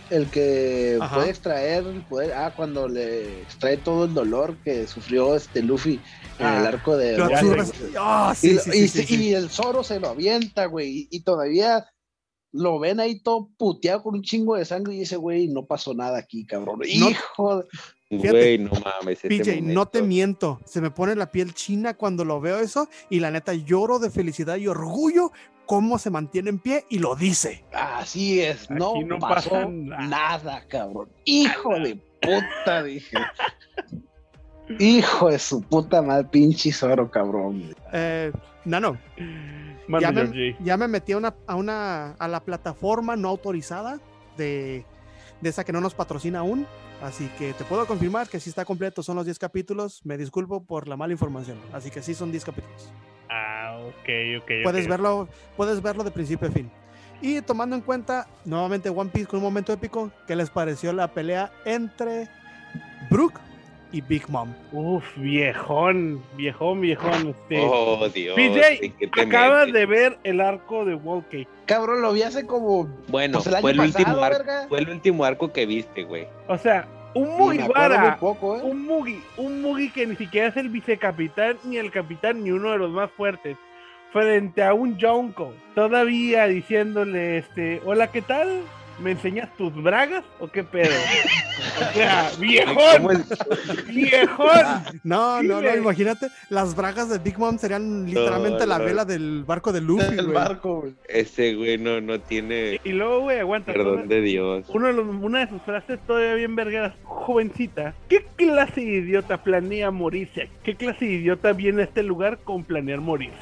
El que Ajá. puede extraer el poder. Ah, cuando le extrae todo el dolor que sufrió este Luffy en el Ah, arco de. Ah, y, sí, lo- sí, y sí, se- sí, sí. y el Zoro se lo avienta, güey. Y, y todavía lo ven ahí todo puteado con un chingo de sangre. Y dice, güey, no pasó nada aquí, cabrón. Hijo de. Fíjate, Güey, no mames. PJ, no te miento. Se me pone la piel china cuando lo veo eso y la neta lloro de felicidad y orgullo cómo se mantiene en pie y lo dice. Así es, no, Aquí no pasó pasa nada. nada. cabrón. Hijo de puta, dije. Hijo de su puta madre, pinche Zoro, cabrón. Eh, Nano, ya me, ya me metí a una, a una a la plataforma no autorizada de, de esa que no nos patrocina aún. Así que te puedo confirmar que sí está completo, son los 10 capítulos. Me disculpo por la mala información. Así que sí son 10 capítulos. Ah, ok, ok. Puedes verlo, puedes verlo de principio a fin. Y tomando en cuenta nuevamente One Piece con un momento épico, ¿qué les pareció la pelea entre Brook y Big Mom? Uf, viejón, viejón, viejón. Este. Oh, Dios. PJ, ¿en qué te acabas metes? de ver el arco de Wall Cake. Cabrón, lo vi hace como. Bueno, pues el año fue el, último arco, verga. fue el último arco que viste, güey. O sea, un Mugiwara, poco, ¿eh? un Mugi, un Mugi que ni siquiera es el vicecapitán, ni el capitán, ni uno de los más fuertes. Frente a un Jonko, todavía diciéndole, este, hola, ¿qué tal? ¿Me enseñas tus bragas o qué pedo? O sea, viejón, viejón. No, no, no, Dime. imagínate, las bragas de Big Mom serían literalmente la no. vela del barco de Luffy, El güey. barco, güey. Ese güey no, no tiene Y luego, güey, aguanta. perdón de Dios. Uno de los- una de sus frases todavía bien vergadas, jovencita. ¿Qué clase de idiota planea morirse? ¿Qué clase de idiota viene a este lugar con planear morirse?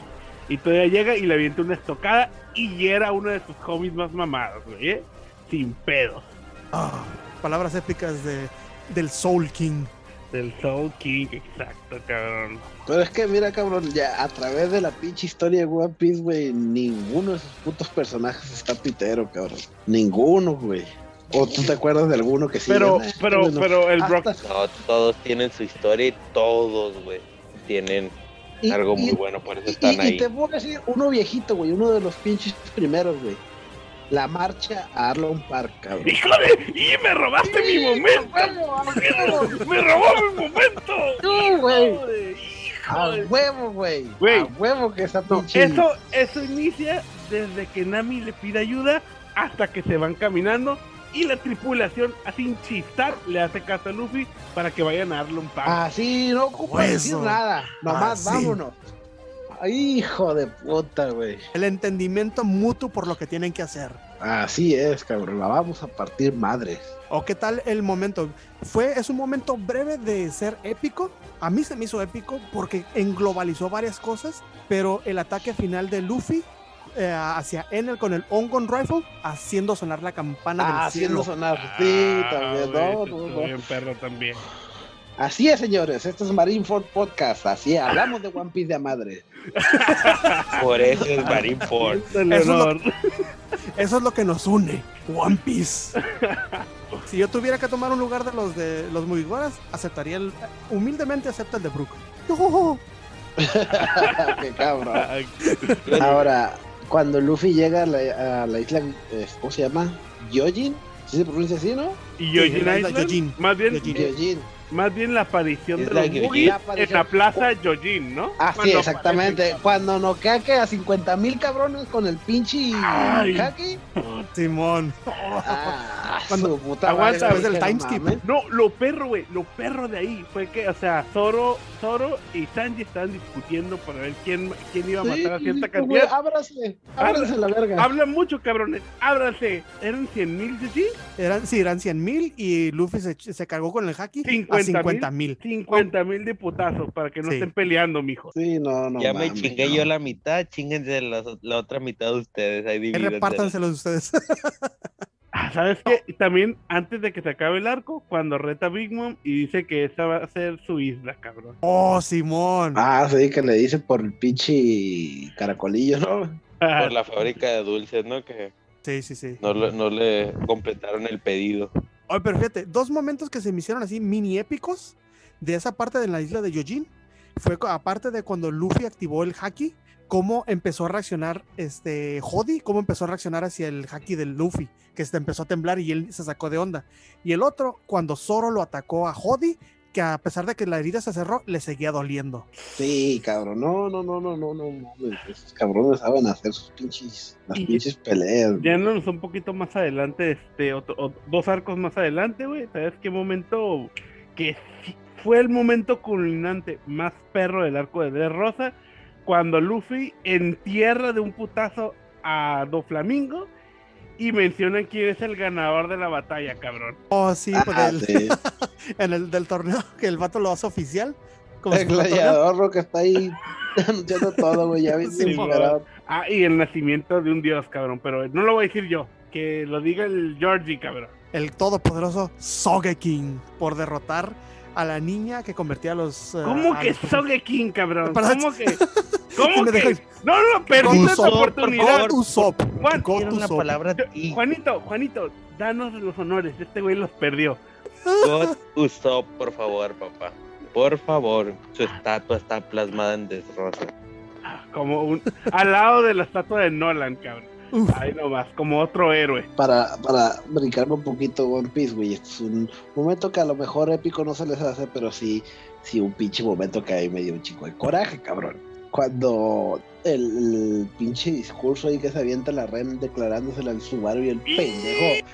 Y todavía llega y le avienta una estocada y hiera a uno de sus homies más mamados, güey, ¿eh? Sin pedos. Ah, palabras épicas de, del Soul King. Del Soul King, exacto, cabrón. Pero es que mira, cabrón, ya a través de la pinche historia de One Piece, güey, ninguno de esos putos personajes está pitero, cabrón. Ninguno, güey. ¿O tú te acuerdas de alguno que sí? Pero, pero, bueno, pero el hasta- Brock... No, todos tienen su historia y todos, güey, tienen y- algo y- muy bueno, por eso están y- y ahí. te voy a decir, uno viejito, güey, uno de los pinches primeros, güey. La marcha a Arlon Park, cabrón. ¡Hijo de... ¡Y me robaste mi momento! ¡Me robó mi momento! No, güey. ¡Hijo de- A huevo, güey. A huevo que No, pinche. eso, eso inicia desde que Nami le pide ayuda hasta que se van caminando y la tripulación, sin chistar, le hace caso a Luffy para que vayan a Arlon Park. Así, no ocupa decir nada. Nomás Así. vámonos. Hijo de puta, güey. El entendimiento mutuo por lo que tienen que hacer. Así es, cabrón. La vamos a partir madres. ¿O qué tal el momento? Fue, es un momento breve de ser épico. A mí se me hizo épico porque englobalizó varias cosas, pero el ataque final de Luffy eh, hacia Enel con el Ongon Rifle, haciendo sonar la campana Ah, del cielo. haciendo sonar. Sí, Ah, también. güey, No, estuvo no, no. bien perro también. Así es, señores. Esto es Marineford Podcast. Así es. Hablamos de One Piece de a madre. Por eso es Marineford. El Eso es lo- honor. Eso es lo que nos une, One Piece. si yo tuviera que tomar un lugar de los de los Mugiwaras, aceptaría el humildemente acepta el de Brook. No. Qué cabrón. Ahora, cuando Luffy llega a la, a la isla, eh, ¿cómo se llama? Yojin. ¿Sí se pronuncia así, no? Y Yojin Island, Yojin. más bien, Yojin. Yojin. Más bien la aparición Es de la los La en la plaza Yojin, ¿no? Ah, sí, Cuando exactamente. Cuando noqueaque a 50 mil cabrones con el pinche Ay. Haki. Simón. Ah, Cuando- su puta aguanta, madre, que no timeskip. mames. No, lo perro, güey, lo perro de ahí fue que, o sea, Zoro, Zoro y Sanji estaban discutiendo para ver quién, quién iba a Sí, matar a cierta cantidad. ábrase, ábrase la verga. Hablan mucho, cabrones, ábranse. ¿Eran 100 mil de sí? Eran, sí, eran 100 mil y Luffy se, se cargó con el haki a 50,000. 50 mil. 50 mil de putazos para que no Sí. estén peleando, mijo. Sí, no, no. ya me chingué no. yo la mitad, chinguense la, la otra mitad de ustedes. Ahí divídensela. repártanselos ustedes. Ah, ¿Sabes qué? También antes de que se acabe el arco, cuando reta a Big Mom y dice que esa va a ser su isla, cabrón. oh, Simón. Ah, sí, que le dice por el pinche caracolillo, ¿no? Por la fábrica de dulces, ¿no? Que Sí, sí, sí. no, le- no le completaron el pedido. Oye, pero fíjate, dos momentos que se me hicieron así mini épicos de esa parte de la isla de Yojin fue aparte de cuando Luffy activó el haki, cómo empezó a reaccionar este Hody, cómo empezó a reaccionar hacia el haki del Luffy, que se empezó a temblar y él se sacó de onda. Y el otro, cuando Zoro lo atacó a Hody, que a pesar de que la herida se cerró, le seguía doliendo. Sí, cabrón. No, no, no, no, no, no. mames, Esos cabrones saben hacer sus pinches, las pinches peleas. Ya no un poquito más adelante, este, otro- o- dos arcos más adelante, güey. ¿Sabes qué momento? Que fue el momento culminante más perro del arco de De Rosa. Cuando Luffy entierra de un putazo a Doflamingo y mencionan quién es el ganador de la batalla, cabrón. Oh, sí, pues Ah, del- sí. en el del torneo, que el vato lo hace oficial. como El gladiador que está ahí anunciando todo, güey. Ya bien Sí. Ah, y el nacimiento de un dios, cabrón. Pero no lo voy a decir yo. Que lo diga el Georgie, cabrón. el todopoderoso Sogeking por derrotar a la niña que convertía a los. eh, ¿Cómo a que los- Sogeking, cabrón? Perdón. ¿Cómo que? ¿Cómo que? No, no, oportunidad. Juan, Quiero la palabra y Juanito, Juanito, danos los honores. Este güey los perdió. God Usopp, por favor, papá. Por favor, su estatua está plasmada en desrosa. Ah, Como un. al lado de la estatua de Nolan, cabrón. Uf. Ahí nomás, como otro héroe. Para, para brincarme un poquito One Piece, güey. Este es un momento que a lo mejor épico no se les hace, pero sí, sí, un pinche momento que ahí me dio un chico de coraje, cabrón. Cuando el, el pinche discurso ahí que se avienta la Ren declarándosela al Subaru y el pendejo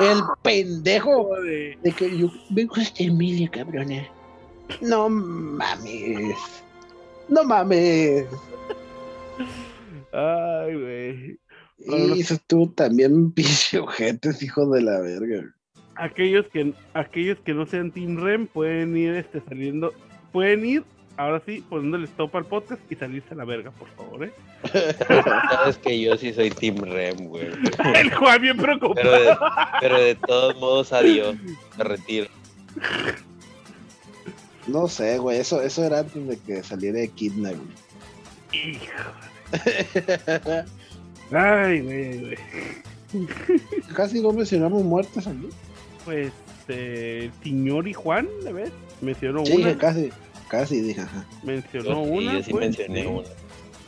El pendejo de- de que yo vengo hasta Emilia, cabrona. No mames. No mames. Ay, güey. Y eso tú también, pinche ojetes, hijo de la verga. Aquellos que, aquellos que no sean Team Rem pueden ir este, saliendo. Pueden ir, ahora sí, poniéndole stop al podcast y salirse a la verga, por favor, ¿eh? Sabes que yo sí soy Team Rem, güey. El Juan bien Pero preocupado. de, pero de todos modos, adiós. Me retiro. No sé, güey, eso, eso era antes de que saliera de Kidna, güey. Hijo. Ay, güey, güey. Casi no mencionamos muertes aquí. Pues, eh, Tiñor y Juan, ¿le ves? Mencionó Sí, una. casi, casi dije, ajá. Mencionó sí, una. yo sí pues, mencioné sí. una.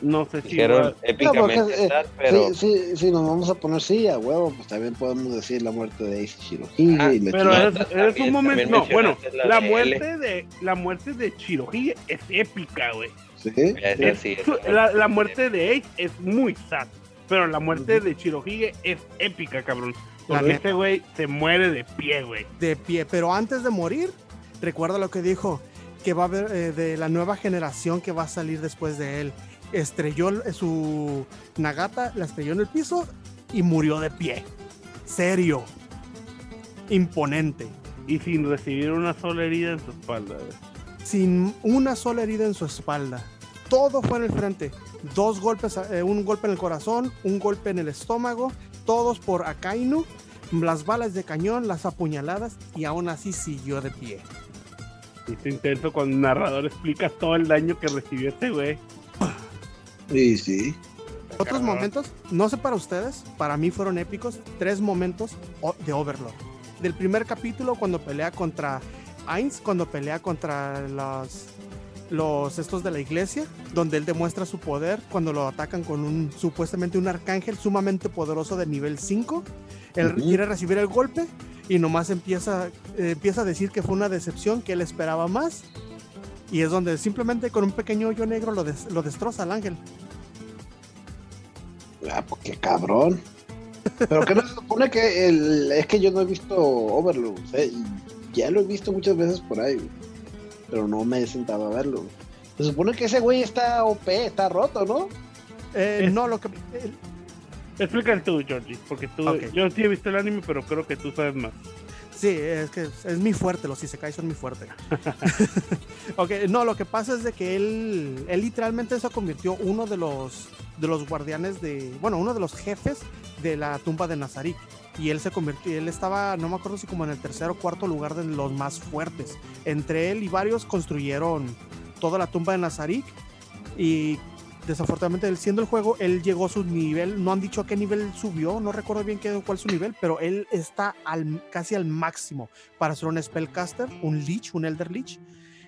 No sé si. Igual- épicamente porque, eh, tal, pero. Sí, sí, sí, nos vamos a poner sí a huevo, pues también podemos decir la muerte de Ace Shirohige Ah, y la Pero es, es un momento. No, bueno, la muerte de la muerte de Chirohige es épica, güey. ¿Sí? Es- sí, la, la muerte de Ace es muy sad. Pero la muerte de Chirohige es épica, cabrón. Porque este güey se muere de pie, güey. de pie. Pero antes de morir, recuerda lo que dijo, que va a haber eh, de la nueva generación que va a salir después de él. Estrelló el- su Nagata, la estrelló en el piso y murió de pie. Serio. Imponente. Y sin recibir una sola herida en su espalda. Sin una sola herida en su espalda. Todo fue en el frente. Dos golpes, eh, un golpe en el corazón, un golpe en el estómago, todos por Akainu, las balas de cañón, las apuñaladas y aún así siguió de pie. Y es intenso cuando el narrador explica todo el daño que recibió este güey. Sí, sí. Otros momentos, no sé para ustedes, para mí fueron épicos, tres momentos de Overlord. Del primer capítulo cuando pelea contra Ainz, cuando pelea contra los, los estos de la iglesia, donde él demuestra su poder cuando lo atacan con un supuestamente un arcángel sumamente poderoso de nivel 5. Él quiere recibir el golpe y nomás empieza, eh, empieza a decir que fue una decepción, que él esperaba más. Y es donde simplemente con un pequeño hoyo negro lo, des- lo destroza al ángel. Ah, pues qué cabrón. Pero que no se supone que el, es que yo no he visto Overlord, y ya lo he visto muchas veces por ahí, güey, pero no me he sentado a verlo. güey. Se supone que ese güey está OP, está roto, ¿no? Eh, Es- no, lo que. el- Explícalo tú, Georgie, porque tú, yo sí he visto el anime, pero creo que tú sabes más. sí, es que es, mi fuerte, los Isekai son mi fuerte. ok, no, lo que pasa es de que él, él literalmente se convirtió uno de los, de los guardianes de. Bueno, uno de los jefes de la tumba de Nazarik. Y él se convirtió, él estaba, no me acuerdo si como en el tercer o cuarto lugar de los más fuertes. Entre él y varios construyeron toda la tumba de Nazarik. Y desafortunadamente, él siendo el juego, él llegó a su nivel. No han dicho a qué nivel subió, no recuerdo bien qué, cuál es su nivel, pero él está al, casi al máximo para ser un Spellcaster, un Lich, un Elder Lich.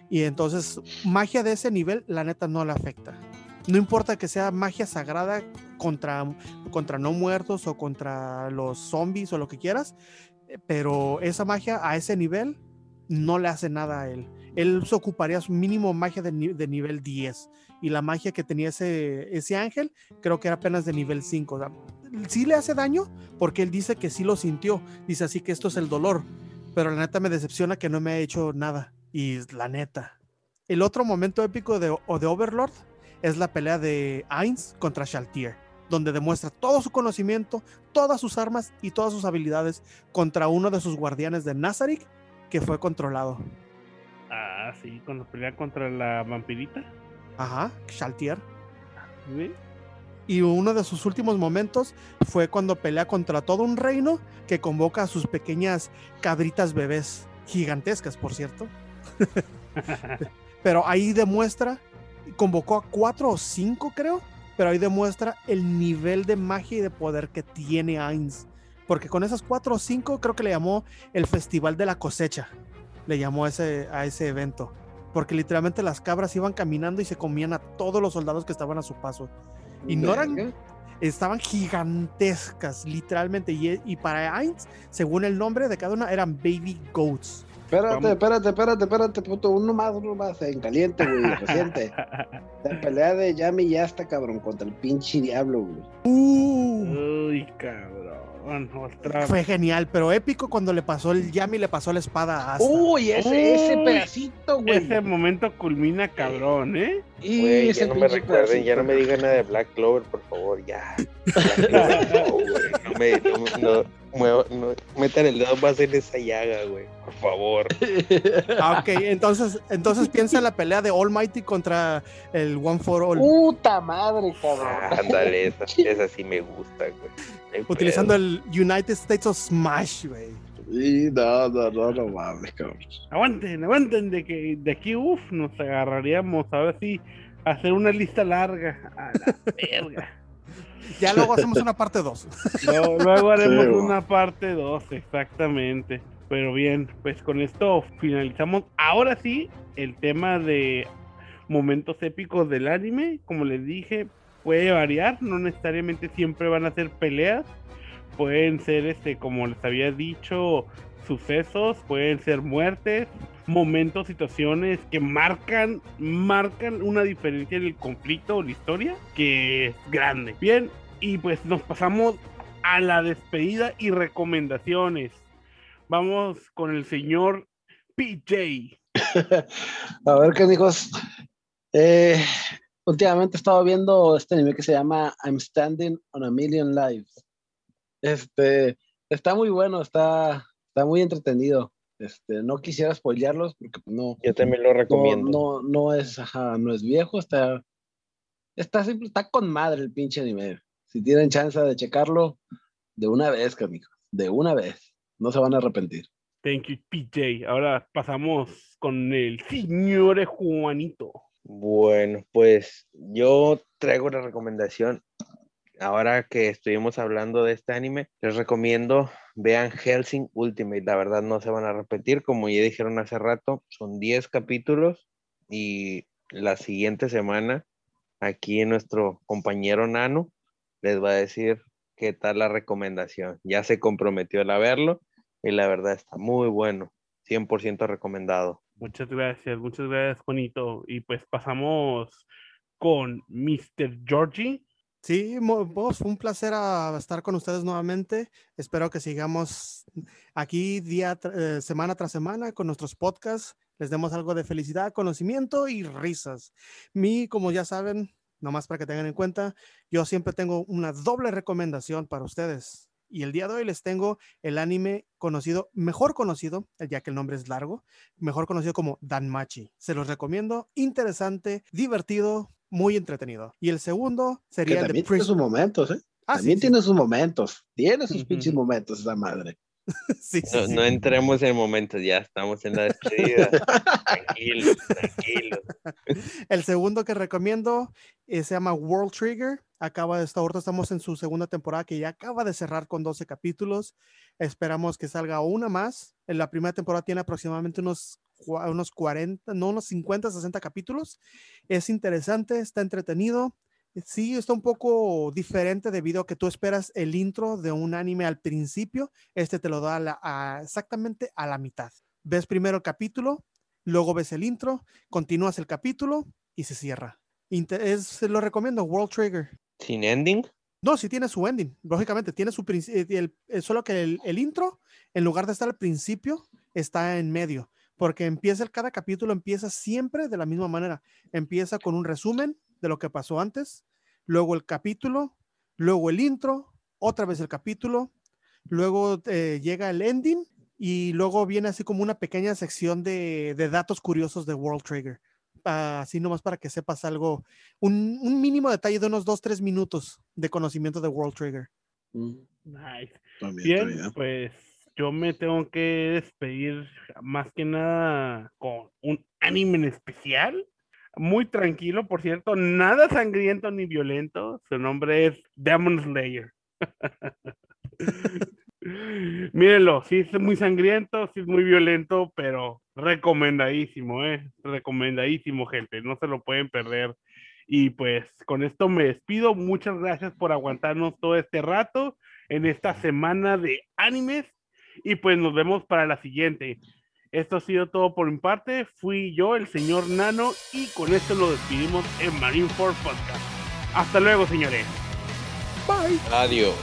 Y entonces, magia de ese nivel, la neta no le afecta. No importa que sea magia sagrada contra, contra no muertos o contra los zombies o lo que quieras, pero esa magia a ese nivel no le hace nada a él. Él se ocuparía su mínimo magia de, ni- de nivel 10 y la magia que tenía ese, ese ángel creo que era apenas de nivel 5. O sea, sí le hace daño porque él dice que sí lo sintió. Dice así que esto es el dolor. Pero la neta me decepciona que no me ha hecho nada. Y la neta. El otro momento épico de, o de Overlord es la pelea de Ainz contra Shaltir, donde demuestra todo su conocimiento, todas sus armas y todas sus habilidades contra uno de sus guardianes de Nazarick que fue controlado. Ah, sí, cuando pelea contra la vampirita. Ajá, Shaltir. ¿sí? Y uno de sus últimos momentos fue cuando pelea contra todo un reino que convoca a sus pequeñas cabritas bebés, gigantescas, por cierto. Pero ahí demuestra, convocó a cuatro o cinco, creo, pero ahí demuestra el nivel de magia y de poder que tiene Ainz. Porque con esas cuatro o cinco, creo que le llamó el Festival de la Cosecha. Le llamó a ese, a ese evento. Porque literalmente las cabras iban caminando y se comían a todos los soldados que estaban a su paso. Y no eran, estaban gigantescas, literalmente. Y, y para Ainz, según el nombre de cada una, eran baby goats. Espérate, Vamos. espérate, espérate, espérate, puto. Uno más, uno más, en caliente, güey, reciente. La pelea de Yami ya está, cabrón, contra el pinche diablo, güey. Uy, cabrón. Otra fue genial, pero épico cuando le pasó el Yami le pasó la espada a Asta. Uy, ese, ese pedacito, güey. Ese momento culmina cabrón, ¿eh? Y Güey, ese ya no me recuerden, ya no me digan nada de Black Clover, por favor, ya. Black Clover, no, güey, no me, no, no, metan el dedo más en esa llaga, güey, por favor. Ah, ok, entonces, entonces piensa en la pelea de Almighty contra el One for All, Puta madre, cabrón. Ah, Ándale, esa, esa sí me gusta, güey. Utilizando el United States of Smash, güey. Y no, no, no, no mames, cabrón. Aguanten, aguanten de que de aquí, uff, nos agarraríamos ahora sí a hacer una lista larga. A la verga. Ya luego hacemos una parte 2. Luego, luego haremos Sí, una parte 2, exactamente. Pero bien, pues con esto finalizamos. Ahora sí, el tema de momentos épicos del anime. Como les dije, puede variar. No necesariamente siempre van a ser peleas. Pueden ser, este, como les había dicho, sucesos, pueden ser muertes, momentos, situaciones que marcan, marcan una diferencia en el conflicto o la historia que es grande. Bien, y pues nos pasamos a la despedida y recomendaciones. Vamos con el señor PJ. A ver, qué amigos. Eh, últimamente he estado viendo este anime que se llama I'm Standing on a Million Lives. Este, está muy bueno, está, está muy entretenido. Este, no quisiera spoilearlos porque no, Yo también lo no, recomiendo. no, no es, ajá, no es viejo, está, está, simple- está con madre el pinche anime. Si tienen chance de checarlo, de una vez, amigos, de una vez. No se van a arrepentir. Thank you, PJ. Ahora pasamos con el señor Juanito. Bueno, pues yo traigo una recomendación. Ahora que estuvimos hablando de este anime, les recomiendo vean Helsing Ultimate. La verdad no se van a repetir, como ya dijeron hace rato, son 10 capítulos y la siguiente semana aquí nuestro compañero Nano les va a decir qué tal la recomendación. Ya se comprometió a verlo y la verdad está muy bueno, 100% recomendado. Muchas gracias, muchas gracias, Juanito. Y pues pasamos con Mr. Georgie. Sí, vos, un placer estar con ustedes nuevamente. Espero que sigamos aquí día, eh, semana tras semana con nuestros podcasts. Les demos algo de felicidad, conocimiento y risas. Mi, como ya saben, nomás para que tengan en cuenta, yo siempre tengo una doble recomendación para ustedes. Y el día de hoy les tengo el anime conocido, mejor conocido, ya que el nombre es largo, mejor conocido como Danmachi. Se los recomiendo, interesante, divertido, muy entretenido. Y el segundo Que sería el de también tiene Pris- sus momentos, ¿eh? Ah, también sí, tiene sus momentos. Tiene sus pinches momentos esa madre. sí, No, sí. no entremos en momentos, ya estamos en la despedida. tranquilo, tranquilo. El segundo que recomiendo eh, se llama World Trigger. Acaba de estar, ahorita estamos en su segunda temporada que ya acaba de cerrar con 12 capítulos. Esperamos que salga una más. En la primera temporada tiene aproximadamente unos, unos 40, no, unos 50, 60 capítulos. Es interesante, está entretenido. Sí, está un poco diferente debido a que tú esperas el intro de un anime al principio. Este te lo da a la- a- exactamente a la mitad. Ves primero el capítulo, luego ves el intro, continúas el capítulo y se cierra. Inte- es, lo recomiendo, World Trigger. Sin ending, No, sí tiene su ending, lógicamente, tiene su eh, el- eh, solo que el, el intro, en lugar de estar al principio, está en medio, porque empieza el, cada capítulo empieza siempre de la misma manera. Empieza con un resumen de lo que pasó antes, luego el capítulo, luego el intro, otra vez el capítulo, luego eh, llega el ending y luego viene así como una pequeña sección de, de datos curiosos de World Trigger. Ah, así nomás para que sepas algo, un, un mínimo detalle de unos 2-3 minutos de conocimiento de World Trigger. Mm, Nice. también, Bien, también. pues yo me tengo que despedir más que nada con un anime en especial. Muy tranquilo, por cierto, nada sangriento ni violento. Su nombre es Demon Slayer. Mírenlo, sí es muy sangriento, sí es muy violento, pero recomendadísimo, ¿eh? Recomendadísimo, gente, no se lo pueden perder. Y pues con esto me despido. Muchas gracias por aguantarnos todo este rato en esta semana de animes. Y pues nos vemos para la siguiente. Esto ha sido todo por mi parte. Fui yo, el señor Nano, y con esto nos despedimos en Marineford Podcast. Hasta luego, señores. Bye. Adiós.